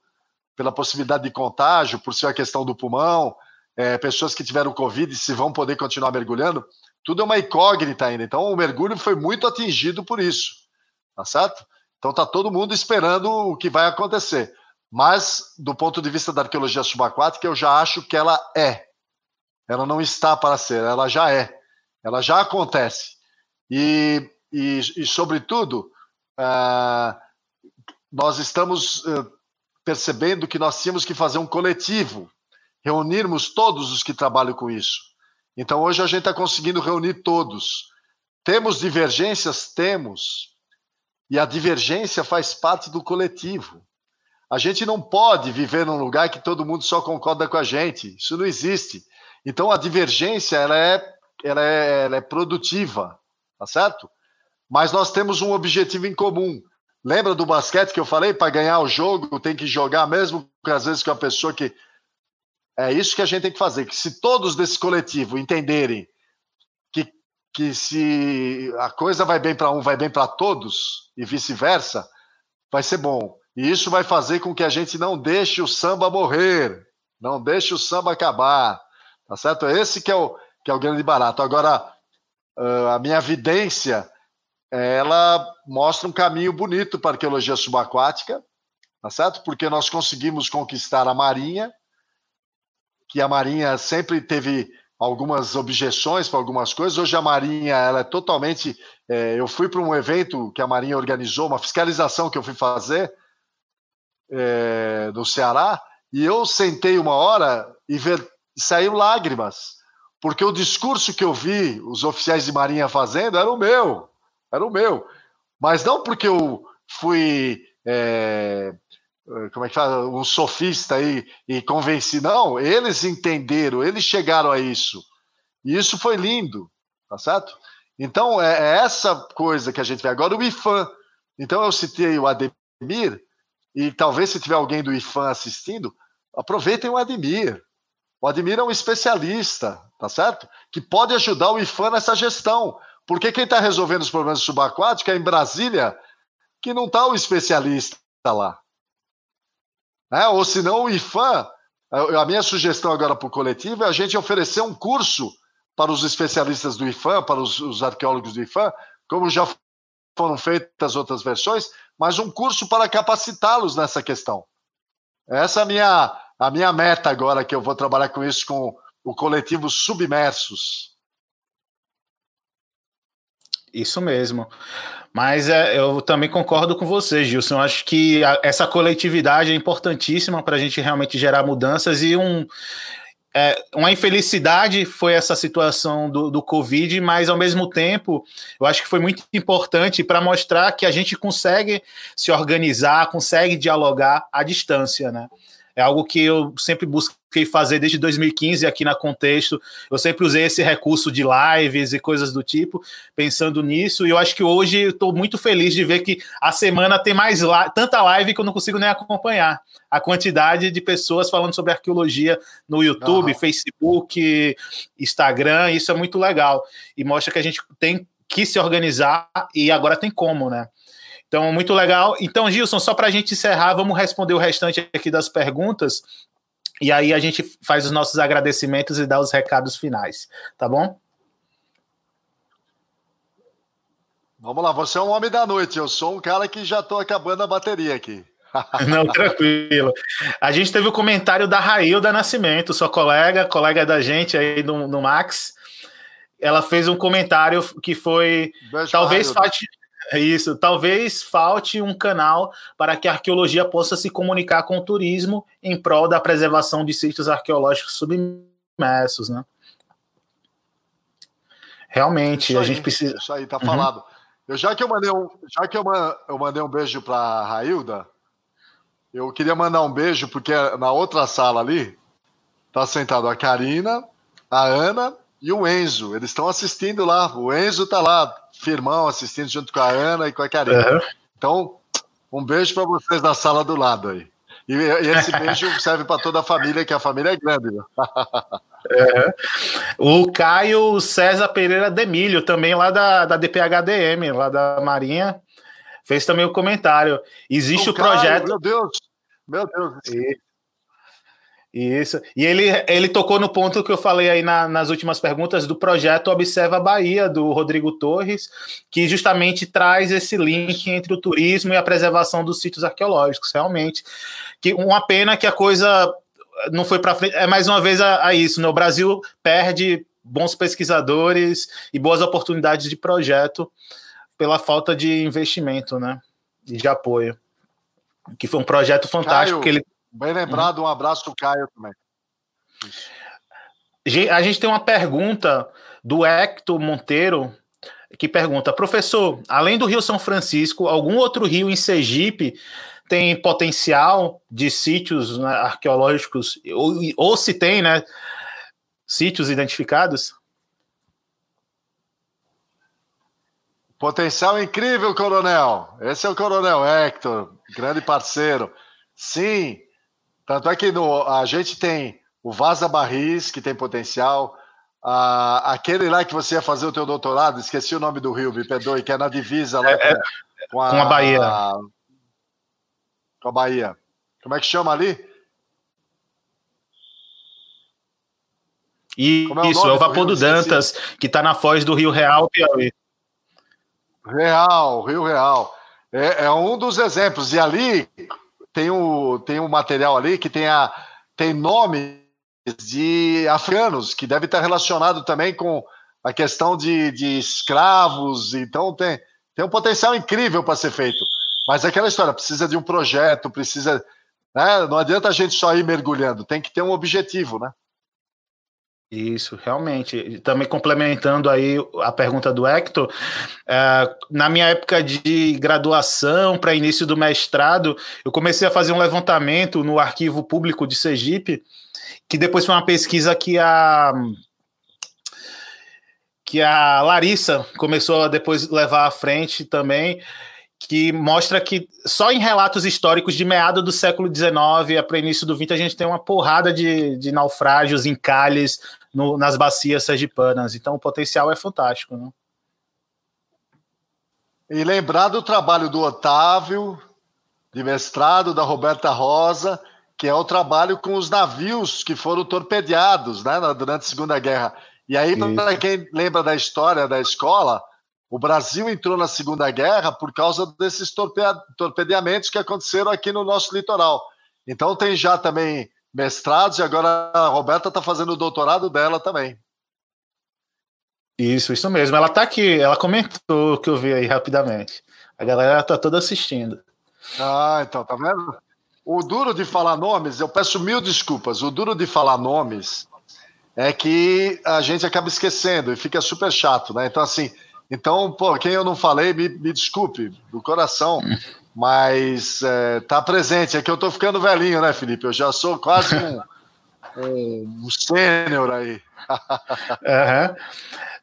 pela possibilidade de contágio, por ser a questão do pulmão, é, pessoas que tiveram Covid se vão poder continuar mergulhando, tudo é uma incógnita ainda. Então o mergulho foi muito atingido por isso, tá certo? Então tá todo mundo esperando o que vai acontecer. Mas do ponto de vista da arqueologia subaquática, eu já acho que ela é. Ela não está para ser, ela já é. Ela já acontece. E e, e sobretudo, uh, nós estamos uh, percebendo que nós tínhamos que fazer um coletivo, reunirmos todos os que trabalham com isso. Então, hoje a gente está conseguindo reunir todos. Temos divergências? Temos. E a divergência faz parte do coletivo. A gente não pode viver num lugar que todo mundo só concorda com a gente. Isso não existe. Então, a divergência ela é, ela é, ela é produtiva, tá certo? mas nós temos um objetivo em comum. Lembra do basquete que eu falei? Para ganhar o jogo tem que jogar mesmo, às vezes com a pessoa que. É isso que a gente tem que fazer. Que se todos desse coletivo entenderem que, que se a coisa vai bem para um, vai bem para todos, e vice-versa, vai ser bom. E isso vai fazer com que a gente não deixe o samba morrer, não deixe o samba acabar. Tá certo? Esse que é o, que é o grande barato. Agora, a minha evidência, ela mostra um caminho bonito para a arqueologia subaquática, tá certo? Porque nós conseguimos conquistar a Marinha, que a Marinha sempre teve algumas objeções para algumas coisas. Hoje a Marinha ela é totalmente. É, eu fui para um evento que a Marinha organizou, uma fiscalização que eu fui fazer é, no Ceará, e eu sentei uma hora e ver, saiu lágrimas, porque o discurso que eu vi os oficiais de Marinha fazendo era o meu, era o meu. Mas não porque eu fui. É, como é que fala, um sofista aí e convenci. Não, eles entenderam, eles chegaram a isso. E isso foi lindo, tá certo? Então, é, é essa coisa que a gente vê. Agora, o IFAM. Então, eu citei o Ademir, e talvez se tiver alguém do IFAM assistindo, aproveitem o Ademir. O Ademir é um especialista, tá certo? Que pode ajudar o IFAM nessa gestão. Porque quem está resolvendo os problemas subaquáticos é em Brasília, que não está o especialista lá. Né? Ou se não, o IFAM, a minha sugestão agora para o coletivo é a gente oferecer um curso para os especialistas do IFAM, para os, os arqueólogos do IFAM, como já foram feitas outras versões, mas um curso para capacitá-los nessa questão. Essa é a minha, a minha meta agora, que eu vou trabalhar com isso com o coletivo Submersos. Isso mesmo. Mas é, eu também concordo com você, Gilson. Eu acho que a, essa coletividade é importantíssima para a gente realmente gerar mudanças e um. É, uma infelicidade foi essa situação do, do Covid, mas ao mesmo tempo eu acho que foi muito importante para mostrar que a gente consegue se organizar, consegue dialogar à distância, né? É algo que eu sempre busquei fazer desde 2015 aqui na Contexto. Eu sempre usei esse recurso de lives e coisas do tipo, pensando nisso. E eu acho que hoje estou muito feliz de ver que a semana tem mais tanta live que eu não consigo nem acompanhar. A quantidade de pessoas falando sobre arqueologia no YouTube. Facebook, Instagram, isso é muito legal. E mostra que a gente tem que se organizar e agora tem como, né? Então, muito legal. Então, Gilson, só para a gente encerrar, vamos responder o restante aqui das perguntas. E aí a gente faz os nossos agradecimentos e dá os recados finais, tá bom? Vamos lá, você é um homem da noite, eu sou um cara que já estou acabando a bateria aqui. [LAUGHS] Não, tranquilo. A gente teve o comentário da Railda Nascimento, sua colega, colega da gente aí no, no Max. Ela fez um comentário que foi. Beijo talvez falte. É isso. Talvez falte um canal para que a arqueologia possa se comunicar com o turismo em prol da preservação de sítios arqueológicos submersos, né? Realmente, aí, a gente precisa. Isso aí, tá uhum. falado. Eu, já que eu mandei um, já que eu, eu mandei um beijo para a Railda, eu queria mandar um beijo, porque na outra sala ali tá sentado a Karina, a Ana e o Enzo. Eles estão assistindo lá. O Enzo tá lá, firmão, assistindo junto com a Ana e com a Karina. Uhum. Então, um beijo para vocês na sala do lado aí. E, e esse [LAUGHS] beijo serve para toda a família, que a família é grande. Né? É. O Caio César Pereira Demílio, também lá da, da DPHDM, lá da Marinha, fez também o um comentário. Existe o, o Caio, projeto. Meu Deus, meu Deus. E, isso. E ele, ele tocou no ponto que eu falei aí na, nas últimas perguntas do projeto Observa Bahia, do Rodrigo Torres, que justamente traz esse link entre o turismo e a preservação dos sítios arqueológicos, realmente. Que uma pena que a coisa não foi para frente. É mais uma vez a, a isso, né? O Brasil perde bons pesquisadores e boas oportunidades de projeto pela falta de investimento, né? E de apoio. Que foi um projeto fantástico Caio. que ele Bem lembrado, um abraço do Caio também. A gente tem uma pergunta do Hector Monteiro, que pergunta: professor, além do Rio São Francisco, algum outro rio em Sergipe tem potencial de sítios né, arqueológicos, ou, ou se tem, né? Sítios identificados? Potencial incrível, coronel. Esse é o coronel Hector, grande parceiro. Sim, tanto é que no, a gente tem o Vaza Barris, que tem potencial. Ah, aquele lá que você ia fazer o teu doutorado, esqueci o nome do rio, me perdoe, que é na divisa lá é, com, com, a, com a Bahia. com a Bahia. Como é que chama ali? E, é isso, é o Vapor do Dantas, que está na foz do Rio Real, Piauí. Real, Rio Real. É, é, um dos exemplos. E ali tem o, tem um material ali que tem, a, tem nome de africanos, que deve estar relacionado também com a questão de, de escravos. Então tem, tem um potencial incrível para ser feito. Mas é aquela história, precisa de um projeto, precisa. Né? Não adianta a gente só ir mergulhando, tem que ter um objetivo, né? Isso, realmente. Também complementando aí a pergunta do Hector, é, na minha época de graduação, para início do mestrado, eu comecei a fazer um levantamento no arquivo público de Sergipe, que depois foi uma pesquisa que a que a Larissa começou a depois levar à frente também, que mostra que só em relatos históricos de meado do século XIX para início do XX a gente tem uma porrada de, de naufrágios, encalhes no, nas bacias sergipanas. Então o potencial é fantástico. Né? E lembrar do trabalho do Otávio, de mestrado, da Roberta Rosa, que é o trabalho com os navios que foram torpedeados né, durante a Segunda Guerra. E aí, para quem lembra da história da escola, o Brasil entrou na Segunda Guerra por causa desses torpedeamentos que aconteceram aqui no nosso litoral. Então tem já também mestrados e agora a Roberta está fazendo o doutorado dela também. Isso, isso mesmo. Ela está aqui, ela comentou o que eu vi aí rapidamente. A galera está toda assistindo. Ah, então, tá vendo? O duro de falar nomes, eu peço mil desculpas. O duro de falar nomes é que a gente acaba esquecendo e fica super chato, né? Então, assim, então, pô, quem eu não falei, me, me desculpe, do coração, mas é, tá presente. É que eu tô ficando velhinho, né, Felipe? Eu já sou quase um, [LAUGHS] um, um sênior aí. [LAUGHS] uhum.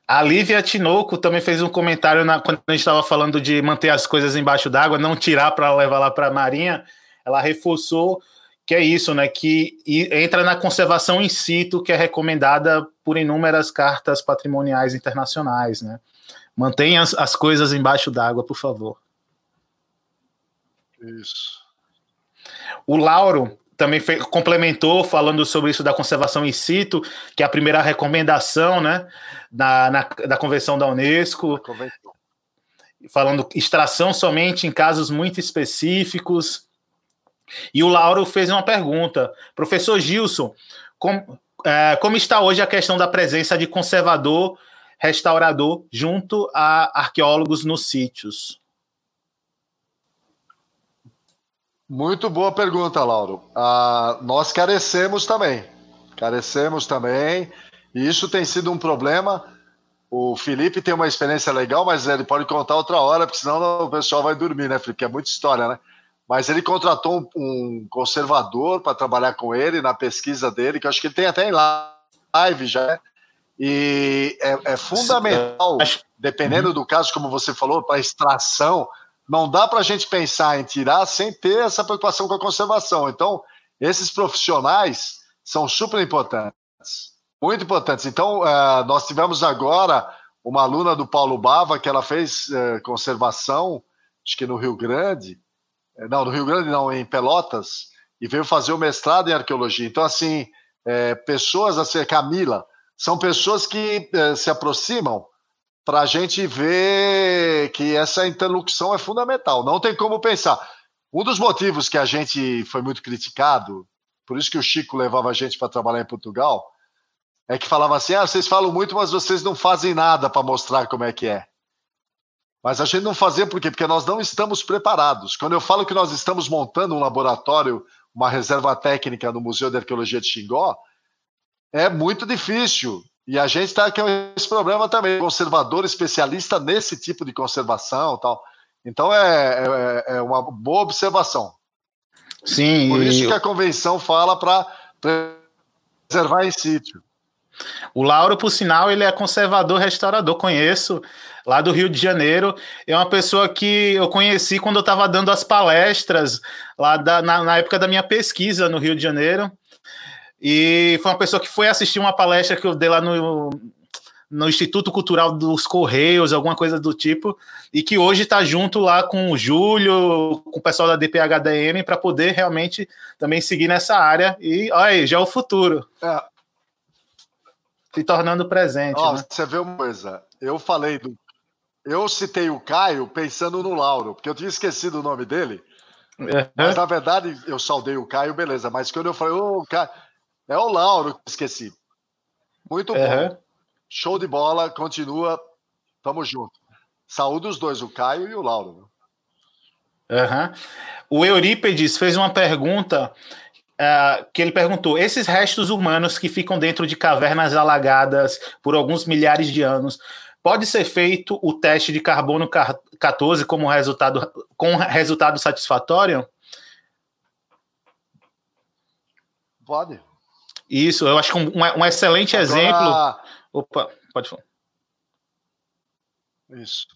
A Lívia Tinoco também fez um comentário na, quando a gente estava falando de manter as coisas embaixo d'água, não tirar para levar lá para a Marinha. Ela reforçou que é isso, né? Que entra na conservação in situ, que é recomendada por inúmeras cartas patrimoniais internacionais, né? Mantenha as, as coisas embaixo d'água, por favor. Isso. O Lauro também fez, complementou falando sobre isso da conservação in situ, que é a primeira recomendação né, da, na, da Convenção da Unesco. Falando extração somente em casos muito específicos. E o Lauro fez uma pergunta. Professor Gilson, com, é, como está hoje a questão da presença de conservador restaurador junto a arqueólogos nos sítios? Muito boa pergunta, Lauro. Ah, nós carecemos também. Carecemos também. E isso tem sido um problema. O Felipe tem uma experiência legal, mas ele pode contar outra hora, porque senão o pessoal vai dormir, né, Felipe? Que é muita história, né? Mas ele contratou um, um conservador para trabalhar com ele na pesquisa dele, que eu acho que ele tem até em live já, né? E é, é fundamental, dependendo do caso, como você falou, para extração, não dá para a gente pensar em tirar sem ter essa preocupação com a conservação. Então, esses profissionais são super importantes, muito importantes. Então, uh, nós tivemos agora uma aluna do Paulo Bava que ela fez uh, conservação, acho que no Rio Grande, eh, não, no Rio Grande não, em Pelotas, e veio fazer o mestrado em arqueologia. Então, assim, é, pessoas assim, Camila, são pessoas que eh, se aproximam para a gente ver que essa interlocução é fundamental. Não tem como pensar. Um dos motivos que a gente foi muito criticado, por isso que o Chico levava a gente para trabalhar em Portugal, é que falava assim: ah, vocês falam muito, mas vocês não fazem nada para mostrar como é que é. Mas a gente não fazia por quê? Porque nós não estamos preparados. Quando eu falo que nós estamos montando um laboratório, uma reserva técnica no Museu de Arqueologia de Xingó, é muito difícil. E a gente está com esse problema também, conservador especialista nesse tipo de conservação tal. Então é, é, é uma boa observação. Sim. Por isso que a convenção fala para preservar em sítio. O Lauro, por sinal, ele é conservador restaurador, conheço lá do Rio de Janeiro. É uma pessoa que eu conheci quando eu estava dando as palestras lá da, na, na época da minha pesquisa no Rio de Janeiro. E foi uma pessoa que foi assistir uma palestra que eu dei lá no, no Instituto Cultural dos Correios, alguma coisa do tipo, e que hoje está junto lá com o Júlio, com o pessoal da DPHDM, para poder realmente também seguir nessa área. E olha aí, já é o futuro. É. Se tornando presente. Ó, né? Você vê uma coisa, eu falei do. Eu citei o Caio pensando no Lauro, porque eu tinha esquecido o nome dele. Uhum. Mas na verdade eu saudei o Caio, beleza. Mas quando eu falei, ô, oh, Caio, é o Lauro que esqueci. Muito uhum. bom. Show de bola, continua. Tamo junto. Saúde os dois, o Caio e o Lauro. Uhum. O Eurípedes fez uma pergunta uh, que ele perguntou: esses restos humanos que ficam dentro de cavernas alagadas por alguns milhares de anos, pode ser feito o teste de carbono 14 como resultado com resultado satisfatório? Pode. Isso, eu acho que um, um excelente Agora, exemplo Opa, pode falar. Isso.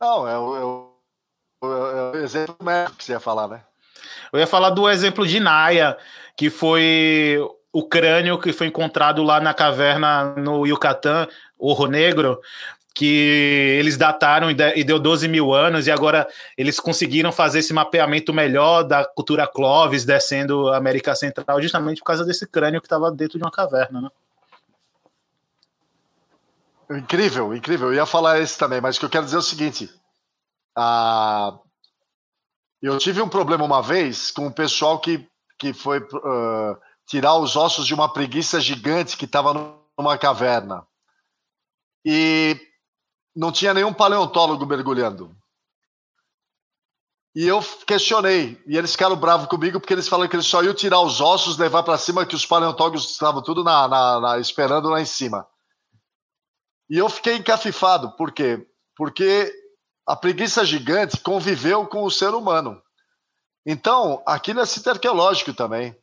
Não, é o, é o, é exemplo médico que você ia falar, né? Eu ia falar do exemplo de Naya, que foi o crânio que foi encontrado lá na caverna no Yucatán, Orro Negro, que eles dataram e deu 12 mil anos, e agora eles conseguiram fazer esse mapeamento melhor da cultura Clovis descendo a América Central, justamente por causa desse crânio que estava dentro de uma caverna, né? Incrível, incrível. Eu ia falar esse também, mas o que eu quero dizer é o seguinte. Ah, eu tive um problema uma vez com o pessoal que, que foi uh, tirar os ossos de uma preguiça gigante que estava numa caverna. E não tinha nenhum paleontólogo mergulhando. E eu questionei, e eles ficaram bravos comigo porque eles falaram que eles só iam tirar os ossos, levar para cima, que os paleontólogos estavam tudo na, na, na, esperando lá em cima. E eu fiquei encafifado, por quê? Porque a preguiça gigante conviveu com o ser humano. Então, aquilo é sítio arqueológico também.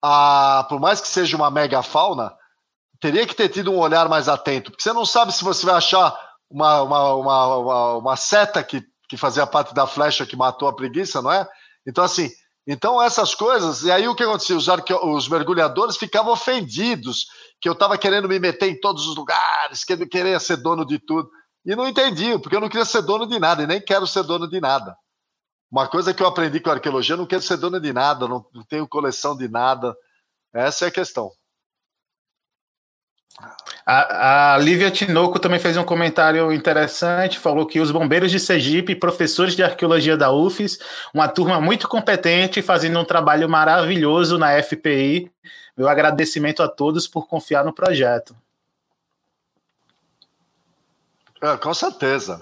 A, por mais que seja uma megafauna, teria que ter tido um olhar mais atento, porque você não sabe se você vai achar uma, uma, uma, uma, uma seta que, que fazia parte da flecha que matou a preguiça, não é? Então, assim, então essas coisas, e aí o que acontecia? Os, arque... os mergulhadores ficavam ofendidos que eu estava querendo me meter em todos os lugares, que eu queria ser dono de tudo. E não entendiam, porque eu não queria ser dono de nada, e nem quero ser dono de nada. Uma coisa que eu aprendi com a arqueologia, eu não quero ser dono de nada, não, não tenho coleção de nada. Essa é a questão. A, a Lívia Tinoco também fez um comentário interessante, falou que os bombeiros de Sergipe, professores de arqueologia da UFES, uma turma muito competente, fazendo um trabalho maravilhoso na FPI, meu agradecimento a todos por confiar no projeto. É, com certeza.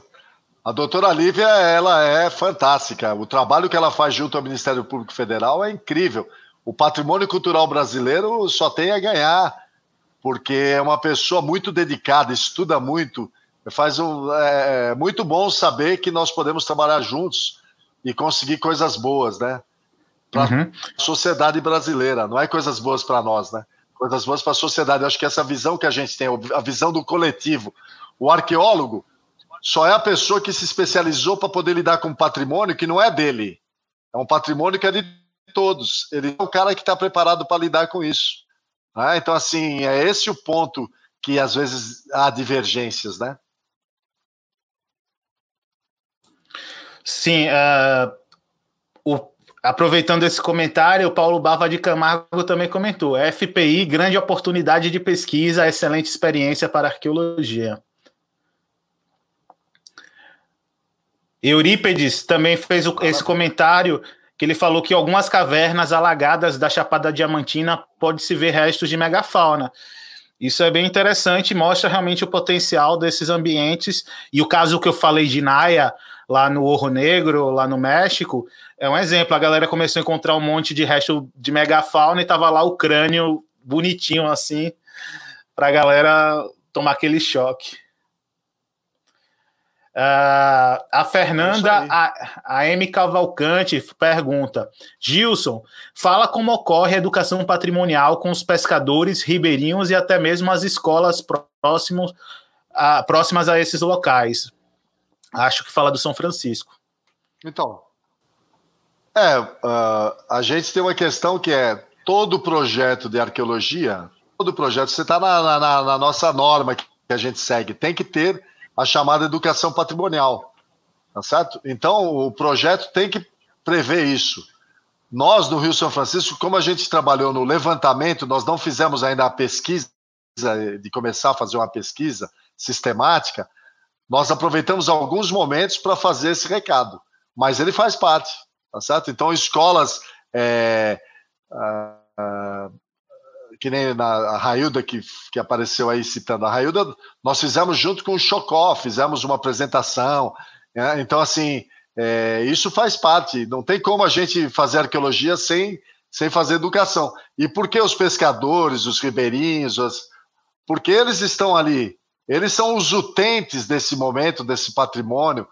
A doutora Lívia, ela é fantástica. O trabalho que ela faz junto ao Ministério Público Federal é incrível. O patrimônio cultural brasileiro só tem a ganhar, porque é uma pessoa muito dedicada, estuda muito. Faz um, é, é muito bom saber que nós podemos trabalhar juntos e conseguir coisas boas, né? para uhum. a sociedade brasileira, não é coisas boas para nós, né? Coisas boas para a sociedade. Eu acho que essa visão que a gente tem, a visão do coletivo. O arqueólogo só é a pessoa que se especializou para poder lidar com um patrimônio que não é dele. É um patrimônio que é de todos. Ele é o cara que está preparado para lidar com isso. Né? Então, assim, é esse o ponto que às vezes há divergências, né? Sim, uh, o Aproveitando esse comentário, o Paulo Bava de Camargo também comentou: FPI, grande oportunidade de pesquisa, excelente experiência para arqueologia. Eurípedes também fez o, esse comentário que ele falou que algumas cavernas alagadas da Chapada Diamantina pode-se ver restos de megafauna. Isso é bem interessante, mostra realmente o potencial desses ambientes. E o caso que eu falei de Naya, lá no Orro Negro, lá no México, é um exemplo. A galera começou a encontrar um monte de resto de megafauna e tava lá o crânio bonitinho assim, para a galera tomar aquele choque. Uh, a Fernanda, a, a M. Cavalcante pergunta: Gilson, fala como ocorre a educação patrimonial com os pescadores, ribeirinhos e até mesmo as escolas próximos, uh, próximas a esses locais. Acho que fala do São Francisco. Então, é, uh, a gente tem uma questão que é todo projeto de arqueologia, todo projeto, você está na, na, na, nossa norma, que a gente segue, tem que ter a chamada educação patrimonial, tá certo? Então, o projeto tem que prever isso. Nós, no Rio São Francisco, como a gente trabalhou no levantamento, nós não fizemos ainda a pesquisa, de começar a fazer uma pesquisa sistemática, nós aproveitamos alguns momentos para fazer esse recado, mas ele faz parte, tá certo? Então, escolas, é, que nem na, a Railda que, que apareceu aí citando, a Railda, nós fizemos junto com o Chocó, fizemos uma apresentação, né? então, assim, é, isso faz parte, não tem como a gente fazer arqueologia sem, sem fazer educação. E por que os pescadores, os ribeirinhos, os, porque eles estão ali, eles são os utentes desse momento, desse patrimônio.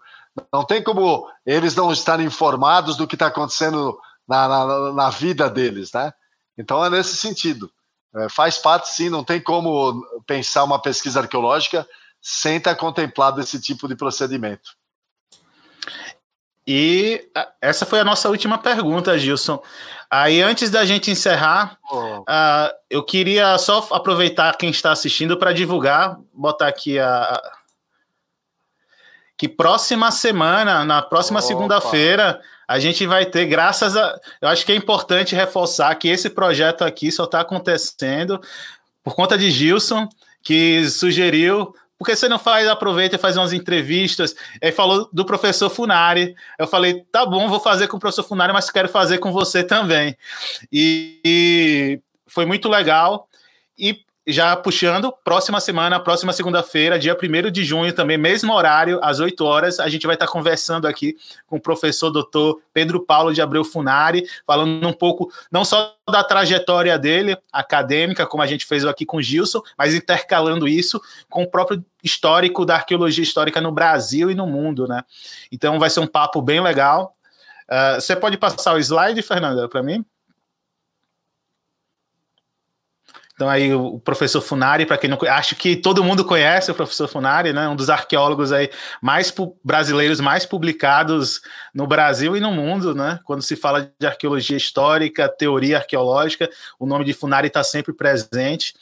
Não tem como eles não estarem informados do que está acontecendo na, na, na, vida deles, né? Então é nesse sentido. É, faz parte, sim, não tem como pensar uma pesquisa arqueológica sem estar contemplado esse tipo de procedimento. E essa foi a nossa última pergunta, Gilson. Aí, antes da gente encerrar, oh. uh, eu queria só aproveitar quem está assistindo para divulgar, botar aqui a. Que próxima semana, na próxima segunda-feira, a gente vai ter, graças a. Eu acho que é importante reforçar que esse projeto aqui só está acontecendo por conta de Gilson, que sugeriu porque você não faz, aproveita e faz umas entrevistas. Aí falou do professor Funari. Eu falei, tá bom, vou fazer com o professor Funari, mas quero fazer com você também. E, e foi muito legal. E já puxando, próxima semana, próxima segunda-feira, dia 1 de junho, também, mesmo horário, às 8 horas, a gente vai estar conversando aqui com o professor doutor Pedro Paulo de Abreu Funari, falando um pouco, não só da trajetória dele, acadêmica, como a gente fez aqui com o Gilson, mas intercalando isso com o próprio histórico da arqueologia histórica no Brasil e no mundo, né? Então vai ser um papo bem legal. Uh, você pode passar o slide, Fernanda, para mim? Então aí o professor Funari, para quem não acho que todo mundo conhece o professor Funari, né? Um dos arqueólogos aí mais brasileiros mais publicados no Brasil e no mundo, né? Quando se fala de arqueologia histórica, teoria arqueológica, o nome de Funari está sempre presente.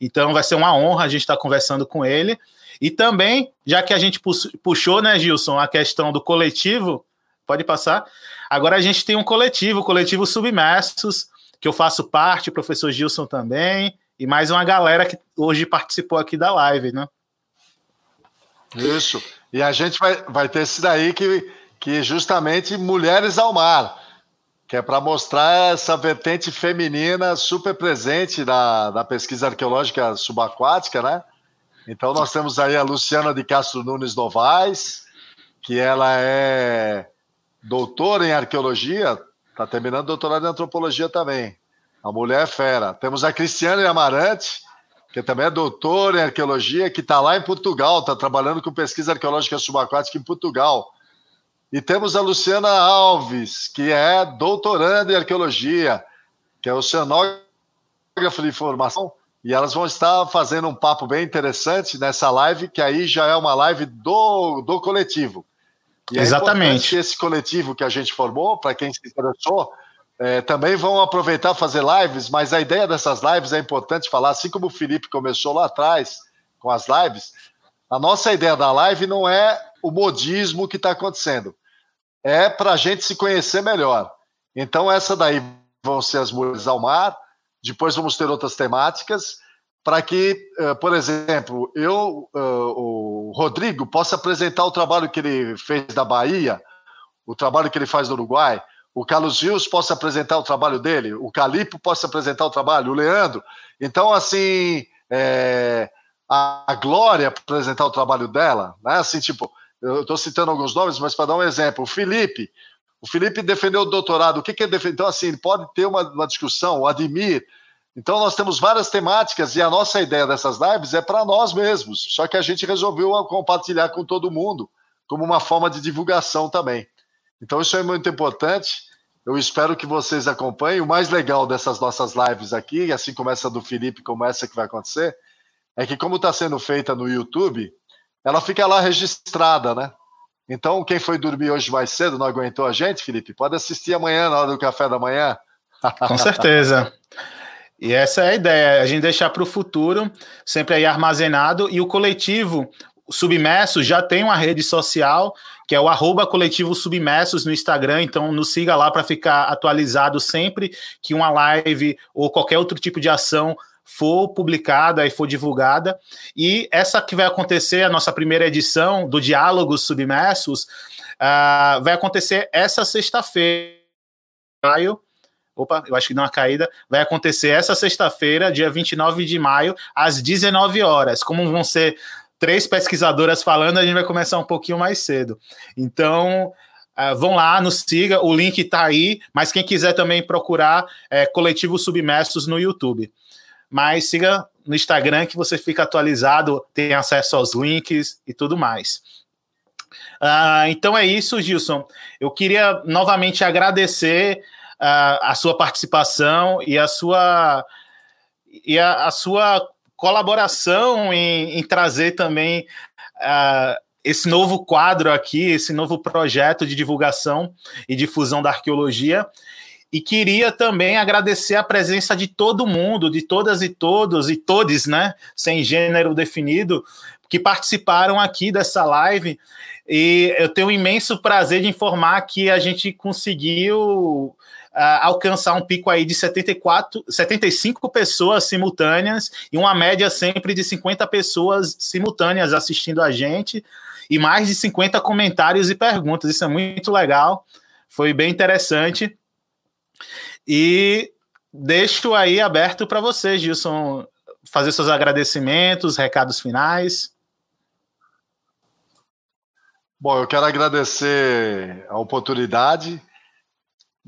Então vai ser uma honra a gente estar tá conversando com ele. E também, já que a gente puxou, né, Gilson, a questão do coletivo, pode passar. Agora a gente tem um coletivo, o coletivo Submersos, que eu faço parte, o professor Gilson também, e mais uma galera que hoje participou aqui da live, né? Isso. E a gente vai, vai ter esse daí que, que justamente Mulheres ao Mar, que é para mostrar essa vertente feminina super presente na pesquisa arqueológica subaquática, né? Então nós temos aí a Luciana de Castro Nunes Novaes, que ela é doutora em arqueologia, está terminando doutorado em antropologia também. A mulher é fera. Temos a Cristiane Amarante, que também é doutora em arqueologia, que está lá em Portugal, está trabalhando com pesquisa arqueológica subaquática em Portugal. E temos a Luciana Alves, que é doutoranda em arqueologia, que é oceanógrafa de informação, e elas vão estar fazendo um papo bem interessante nessa live, que aí já é uma live do, do coletivo. E é Exatamente. esse coletivo que a gente formou, para quem se interessou, é, também vão aproveitar fazer lives, mas a ideia dessas lives é importante falar, assim como o Felipe começou lá atrás com as lives, a nossa ideia da live não é o modismo que está acontecendo, é para a gente se conhecer melhor. Então, essa daí vão ser as mulheres ao mar, depois vamos ter outras temáticas, para que, uh, por exemplo, eu, uh, o Rodrigo, possa apresentar o trabalho que ele fez da Bahia, o trabalho que ele faz no Uruguai, o Carlos Rios possa apresentar o trabalho dele, o Calipo possa apresentar o trabalho, o Leandro. Então, assim, é, a, Glória apresentar o trabalho dela, né? Assim, tipo, eu estou citando alguns nomes, mas para dar um exemplo, o Felipe. O Felipe defendeu o doutorado. O que, que é defender? Então, assim, pode ter uma, uma discussão, o Admir. Então, nós temos várias temáticas e a nossa ideia dessas lives é para nós mesmos. Só que a gente resolveu compartilhar com todo mundo, como uma forma de divulgação também. Então, isso é muito importante. Eu espero que vocês acompanhem. O mais legal dessas nossas lives aqui, assim como essa do Felipe, como essa que vai acontecer, é que, como está sendo feita no YouTube, ela fica lá registrada, né? Então, quem foi dormir hoje mais cedo, não aguentou a gente, Felipe, pode assistir amanhã, na hora do café da manhã. [LAUGHS] Com certeza. E essa é a ideia, a gente deixar para o futuro, sempre aí armazenado, e o coletivo Submersos já tem uma rede social, que é o arroba coletivo Submersos no Instagram, então nos siga lá para ficar atualizado sempre que uma live ou qualquer outro tipo de ação for publicada e for divulgada. E essa que vai acontecer, a nossa primeira edição do Diálogos Submersos, uh, vai acontecer essa sexta-feira, maio. Opa, eu acho que deu uma caída. Vai acontecer essa sexta-feira, dia 29 de maio, às 19 horas. Como vão ser três pesquisadoras falando, a gente vai começar um pouquinho mais cedo. Então, Uh, vão lá, nos siga, o link está aí, mas quem quiser também procurar é Coletivo Submersos no YouTube mas siga no Instagram que você fica atualizado, tem acesso aos links e tudo mais. Uh, então é isso, Gilson. Eu queria novamente agradecer uh, a sua participação e a sua e a, a sua colaboração em, em trazer também uh, esse novo quadro aqui, esse novo projeto de divulgação e difusão da arqueologia. E queria também agradecer a presença de todo mundo, de todas e todos, e todes, né? Sem gênero definido, que participaram aqui dessa live. E eu tenho um imenso prazer de informar que a gente conseguiu Uh, alcançar um pico aí de 74, 75 pessoas simultâneas e uma média sempre de 50 pessoas simultâneas assistindo a gente e mais de 50 comentários e perguntas. Isso é muito legal, foi bem interessante. E deixo aí aberto para você, Gilson, fazer seus agradecimentos, recados finais. Bom, eu quero agradecer a oportunidade,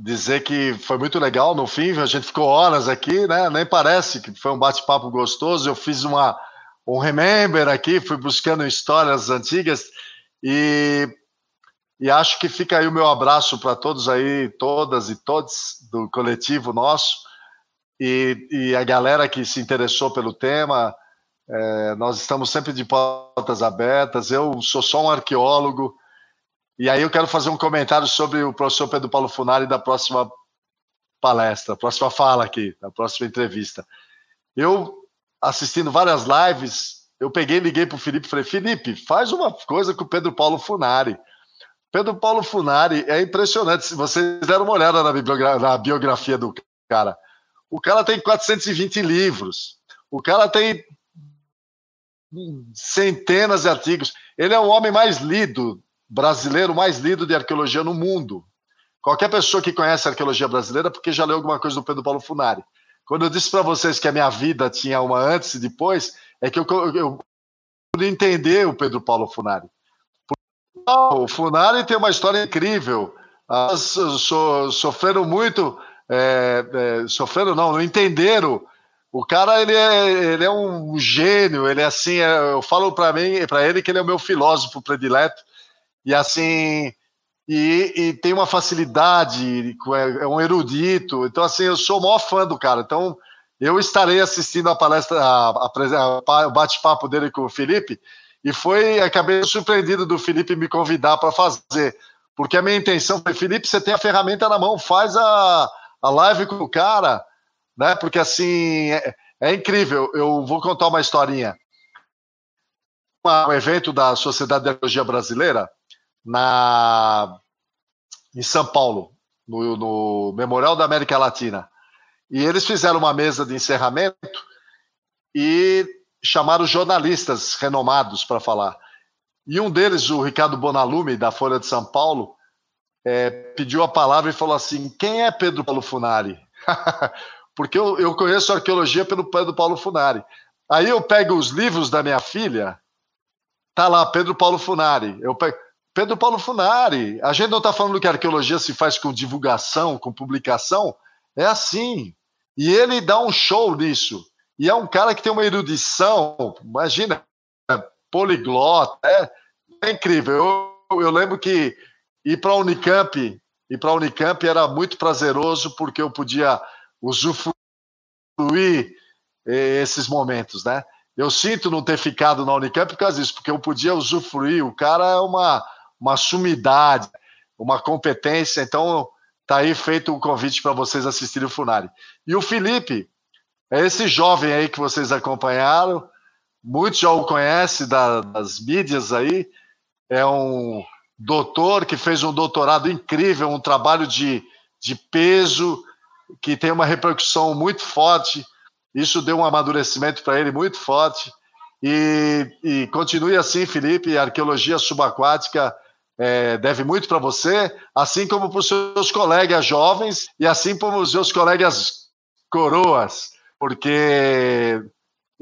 dizer que foi muito legal no fim, a gente ficou horas aqui, né? Nem parece que foi um bate-papo gostoso. Eu fiz uma um remember aqui, fui buscando histórias antigas e e acho que fica aí o meu abraço para todos aí, todas e todos do coletivo nosso e, e a galera que se interessou pelo tema. É, nós estamos sempre de portas abertas. Eu sou só um arqueólogo. E aí eu quero fazer um comentário sobre o professor Pedro Paulo Funari da próxima palestra, próxima fala aqui, da próxima entrevista. Eu, assistindo várias lives, eu peguei liguei para o Felipe e falei, Felipe, faz uma coisa com o Pedro Paulo Funari. Pedro Paulo Funari é impressionante. Se vocês deram uma olhada na, na biografia do cara, o cara tem 420 livros, o cara tem centenas de artigos. Ele é o homem mais lido, brasileiro mais lido de arqueologia no mundo. Qualquer pessoa que conhece arqueologia brasileira, porque já leu alguma coisa do Pedro Paulo Funari. Quando eu disse para vocês que a minha vida tinha uma antes e depois, é que eu, eu, eu entender o Pedro Paulo Funari. O Funari tem uma história incrível. Elas so, sofreram muito, é, é, sofreram não, não entenderam. O cara ele é, ele é um gênio, ele é assim, é, eu falo para mim, para ele que ele é o meu filósofo predileto e assim e, e, tem uma facilidade, é, é um erudito. Então assim, eu sou o maior fã do cara. Então eu estarei assistindo a palestra, a, a, o bate-papo dele com o Felipe e foi, acabei surpreendido do Felipe me convidar para fazer, porque a minha intenção foi, Felipe, você tem a ferramenta na mão, faz a, a live com o cara, né? Porque assim, é, é incrível. Eu vou contar uma historinha. Um evento da Sociedade de Arqueologia Brasileira na em São Paulo, no, no Memorial da América Latina. E eles fizeram uma mesa de encerramento e chamaram jornalistas renomados para falar. E um deles, o Ricardo Bonalume, da Folha de São Paulo, é, pediu a palavra e falou assim: quem é Pedro Paulo Funari? [LAUGHS] Porque eu, eu conheço arqueologia pelo Pedro Paulo Funari. Aí eu pego os livros da minha filha, tá lá, Pedro Paulo Funari. Eu pego, Pedro Paulo Funari. A gente não está falando que a arqueologia se faz com divulgação, com publicação. É assim. E ele dá um show nisso. E é um cara que tem uma erudição, imagina, poliglota, é, é incrível. Eu, eu lembro que ir para a Unicamp, ir para Unicamp era muito prazeroso porque eu podia usufruir eh, esses momentos, né? Eu sinto não ter ficado na Unicamp por causa disso, porque eu podia usufruir. O cara é uma, uma sumidade, uma competência. Então, tá aí feito o um convite para vocês assistirem o Funari. E o Felipe, é esse jovem aí que vocês acompanharam. Muitos já o conhecem das mídias aí. É um doutor que fez um doutorado incrível, um trabalho de, de peso, que tem uma repercussão muito forte. Isso deu um amadurecimento para ele muito forte. E, e, continue assim, Felipe. A arqueologia subaquática é, deve muito para você, assim como para os seus colegas jovens e assim como os seus colegas coroas, porque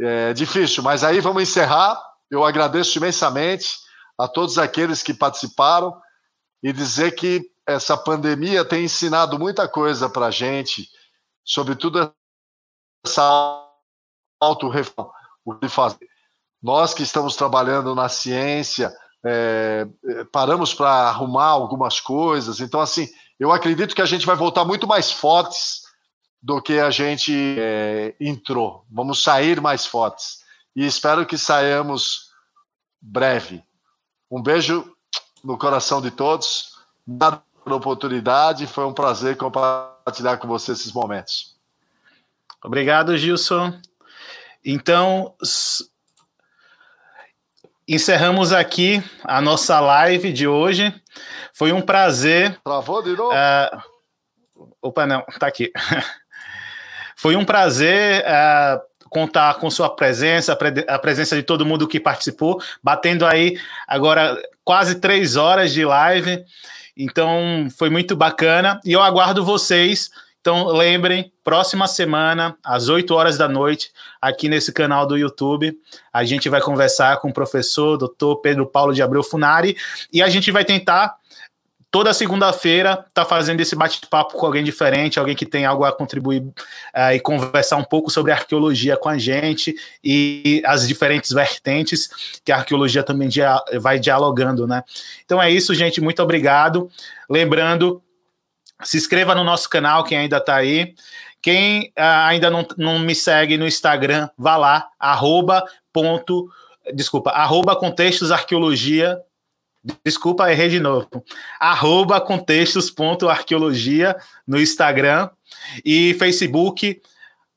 é difícil. Mas aí vamos encerrar. Eu agradeço imensamente a todos aqueles que participaram e dizer que essa pandemia tem ensinado muita coisa para a gente, sobretudo essa auto-reflexão, o que fazer. Nós que estamos trabalhando na ciência, é, paramos para arrumar algumas coisas. Então, assim, eu acredito que a gente vai voltar muito mais fortes do que a gente é, entrou. Vamos sair mais fortes. E espero que saiamos breve. Um beijo no coração de todos. Obrigado pela oportunidade. Foi um prazer compartilhar com você esses momentos. Obrigado, Gilson. Então, encerramos aqui a nossa live de hoje. Foi um prazer. Travou de novo? Uh, opa, não, tá aqui. [LAUGHS] Foi um prazer uh, contar com sua presença, a presença de todo mundo que participou, batendo aí agora quase três horas de live. Então, foi muito bacana. E eu aguardo vocês então, lembrem, próxima semana, às 8 horas da noite, aqui nesse canal do YouTube, a gente vai conversar com o professor Dr. Pedro Paulo de Abreu Funari e a gente vai tentar toda segunda-feira tá fazendo esse bate-papo com alguém diferente, alguém que tem algo a contribuir uh, e conversar um pouco sobre arqueologia com a gente e as diferentes vertentes que a arqueologia também dia vai dialogando, né? Então é isso, gente. Muito obrigado. Lembrando se inscreva no nosso canal, quem ainda está aí. Quem uh, ainda não, não me segue no Instagram, vá lá, arroba ponto, desculpa, arroba contextos arqueologia, desculpa, errei de novo, arroba contextos ponto arqueologia no Instagram e Facebook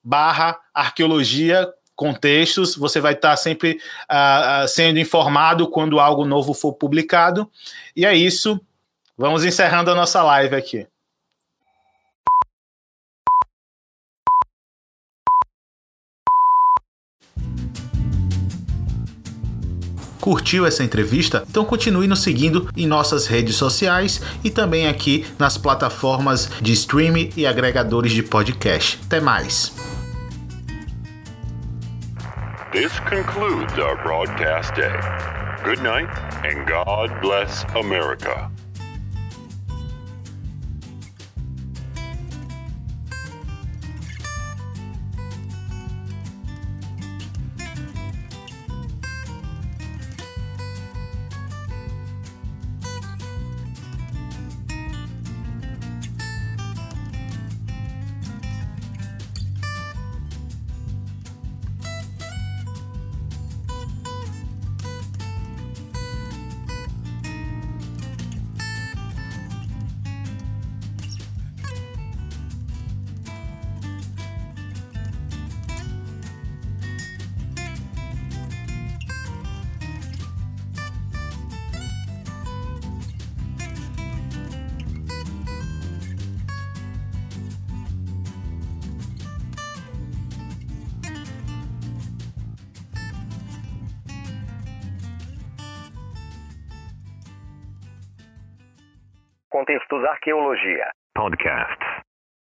barra arqueologia contextos, você vai estar sempre uh, sendo informado quando algo novo for publicado. E é isso, vamos encerrando a nossa live aqui. Curtiu essa entrevista? Então continue nos seguindo em nossas redes sociais e também aqui nas plataformas de streaming e agregadores de podcast. Até mais. This concludes our broadcast day. Good night and God bless America. Arqueologia. Podcast.